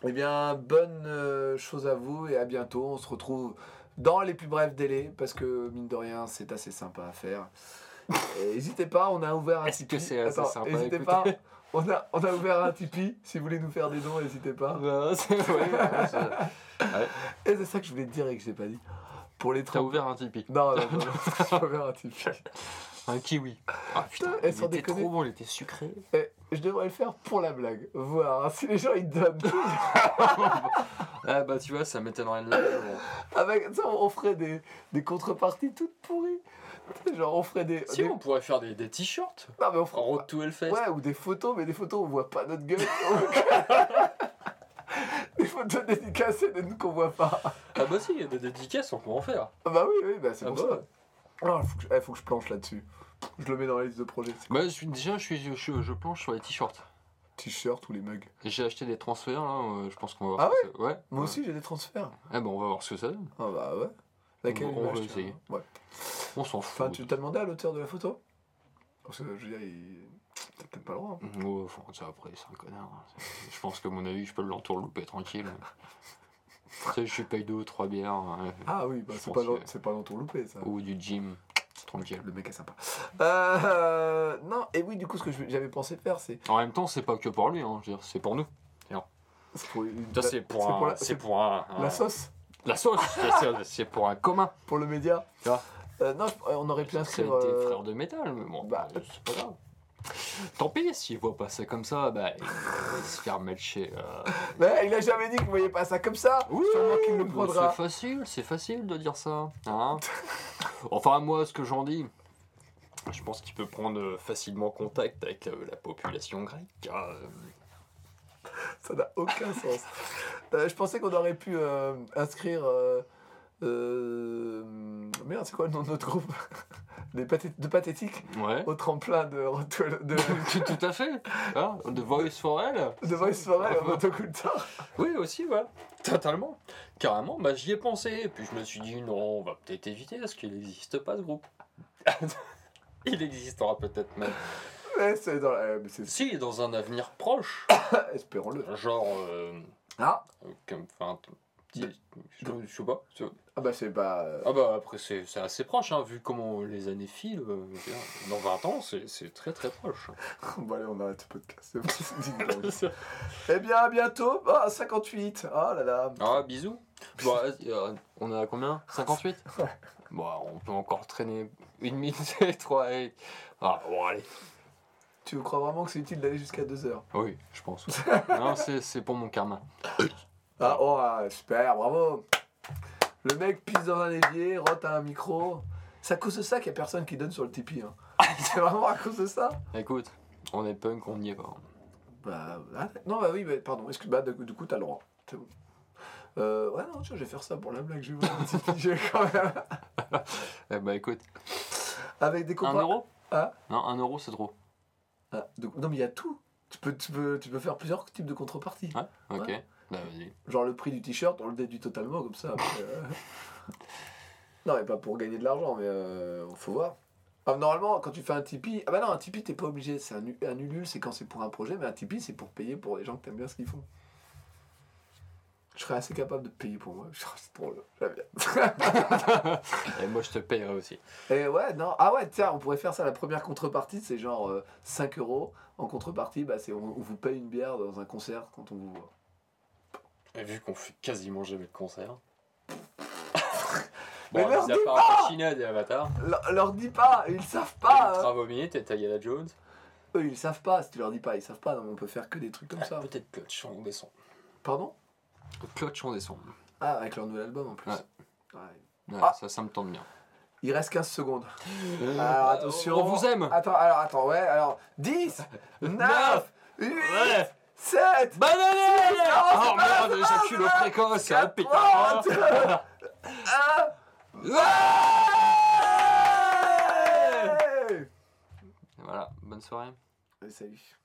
Eh bien, bonne euh, chose à vous et à bientôt. On se retrouve dans les plus brefs délais parce que mine de rien, c'est assez sympa à faire. Et N'hésitez pas, on a ouvert un Est-ce que c'est assez Attends, sympa à N'hésitez écouter pas, on a, on a ouvert un Tipeee. Si vous voulez nous faire des dons, n'hésitez pas. Ouais, c'est c'est- Et c'est ça que je voulais te dire et que je pas dit. Pour les T'as 30 ouvert un Tipeee. Non, non, non, non, j'ai ouvert un Tipeee. Un kiwi. Ah putain, Eh, il sans était déconner. trop bon, il était sucré. Et je devrais le faire pour la blague. Voir hein, si les gens ils donnent. Ah bah tu vois, ça m'étonnerait de là. Avec ça, on ferait des, des contreparties toutes pourries. Genre, on ferait des. Si des- on pourrait faire des, des t-shirts. Non, mais on ferait. Road to Hellfest. Ouais, ou des photos, mais des photos où on voit pas notre gueule. des photos dédicacées de nous qu'on voit pas. Ah bah si, il y a des dédicaces, on peut en faire. Ah bah oui, oui, bah c'est Ah pour bah ça. Alors, faut que, je, eh, faut que je planche là-dessus. Je le mets dans la liste de projets. Bah je suis- déjà, je, suis, je, je planche sur les t-shirts. T-shirt ou les mugs. J'ai acheté des transferts là, euh, je pense qu'on va Ah voir. ce que ça- ouais Moi ouais. aussi, j'ai des transferts. Ah bah on va voir ce que ça donne. Ah bah ouais. Laquelle On- on m'a va acheté, essayer. Ouais. On s'en fout. Enfin, tu t'as demandé à l'auteur de la photo? Parce que je veux dire, il. T'as peut-être pas le droit. hein. Ouais, enfin, ça après, c'est un connard. hein. Je pense que à mon avis, je peux l'entourlouper tranquille. tu sais, je paye deux ou trois bières. hein, Ah oui, bah c'est pas, que- pas l'entourloupé ça. Ou du gym. Tranquille. Le mec est sympa. Euh, non, et oui, du coup, ce que j'avais pensé faire, c'est. En même temps, c'est pas que pour lui, hein, c'est pour nous. c'est pour une- la, pour un, sauce, La sauce, c'est- pour un commun. pour le média. Tu vois. Euh, non, on aurait pu inscrire. été euh, frère de métal, mais bon, bah, c'est pas grave. Tant pis, s'il voit pas ça comme ça, bah, il va se faire matcher. euh. Mais il a jamais dit qu'il voyait pas ça comme ça. Oui, Sûrement qu'il le mais prendra. C'est facile, c'est facile de dire ça. Hein enfin, moi, ce que j'en dis, je pense qu'il peut prendre euh, facilement contact avec euh, la population grecque. Ça n'a aucun sens. Euh, je pensais qu'on aurait pu euh, inscrire. euh, merde, c'est quoi le nom de notre groupe? Des pathé- De pathétique Ouais. au tremplin de, de, de, tout, à fait. Hein The Voice for Elle. de Voice Forel en motoculteur. Oui, aussi, ouais. Totalement. Carrément, bah, j'y ai pensé. Et puis je me suis dit, non, on va peut-être éviter parce qu'il n'existe pas ce groupe. Il existera peut-être même. Ouais, c'est dans la- mais c'est- Si, dans un avenir proche. Espérons-le. Genre. euh, Ah, euh, comme, enfin, petit- je, je sais pas. ah bah c'est pas. euh, Ah bah après, c'est c'est assez proche, hein, vu comment les années filent. euh, je veux dire, dans 20 ans, c'est c'est très très proche. Bon, allez, on arrête ce podcast. C'est bon, c'est une dinguerie. eh bien, à bientôt. Ah, 58. Oh là là. Ah, bisous. Bon, vas-y, euh, on est à combien? 58 Bon, on peut encore traîner une minute et trois. Et... Ah, bon, allez. Tu crois vraiment que c'est utile d'aller jusqu'à 2 heures? Oui, je pense. non, c'est pour mon karma. Ah, oh, super, bravo. Le mec pisse dans un évier, rote à un micro. C'est à cause de ça qu'il n'y a personne qui donne sur le Tipeee. Hein. c'est vraiment à cause de ça? Écoute, on est punk, on y va. Bah, ah, non, bah oui, bah, pardon. Excuse, bah, du, coup, t'as le droit. C'est bon. Euh, ouais, non, tu vois, je vais faire ça pour la blague. Un je vais quand même. Eh bah écoute, Avec des un copains. euro? Ah. Non, un euro c'est trop. Ah, donc- non, mais il y a tout. Tu peux, tu, peux, tu peux faire plusieurs types de contreparties. Ok. Ouais. Bah vas-y. Genre le prix du t-shirt, on le déduit totalement comme ça. après, euh. Non, mais pas pour gagner de l'argent, mais euh, faut voir. Ah, normalement, quand tu fais un Tipeee. Ah bah non, un Tipeee, t'es pas obligé. C'est un, un Ulule, c'est quand c'est pour un projet, mais un Tipeee, c'est pour payer pour les gens que t'aimes bien ce qu'ils font. Je serais assez capable de payer pour moi. C'est drôle, j'aime bien. Et moi, je te payerai aussi. Et ouais, non. Ah ouais, tiens, on pourrait faire ça. La première contrepartie, c'est genre euh, 5 euros. En contrepartie, bah, c'est on, on vous paye une bière dans un concert quand on vous voit. Et vu qu'on fait quasiment jamais de concert. Mais bon, leur mis à dis pas Machinade et Avatar. Leur, leur dis pas, ils savent pas. hein. Ultra Vomit et Tayana Jones. Eux, ils savent pas. Si tu leur dis pas, ils savent pas. Non, mais on peut faire que des trucs comme ça. Peut-être Clutch, on descend. Pardon? Clutch, on descend. Ah, avec leur nouvel album en plus. Ouais. Ouais. Ouais, Ah. ça, ça me tente bien. Il reste 15 secondes. Alors attention. On vous aime Attends, alors attends, ouais, alors 10, 9, 8, Ouais 7, Bonne année non, c'est Oh merde, j'accule ça. précoce, pétard trente. 1. Voilà, bonne soirée. Salut.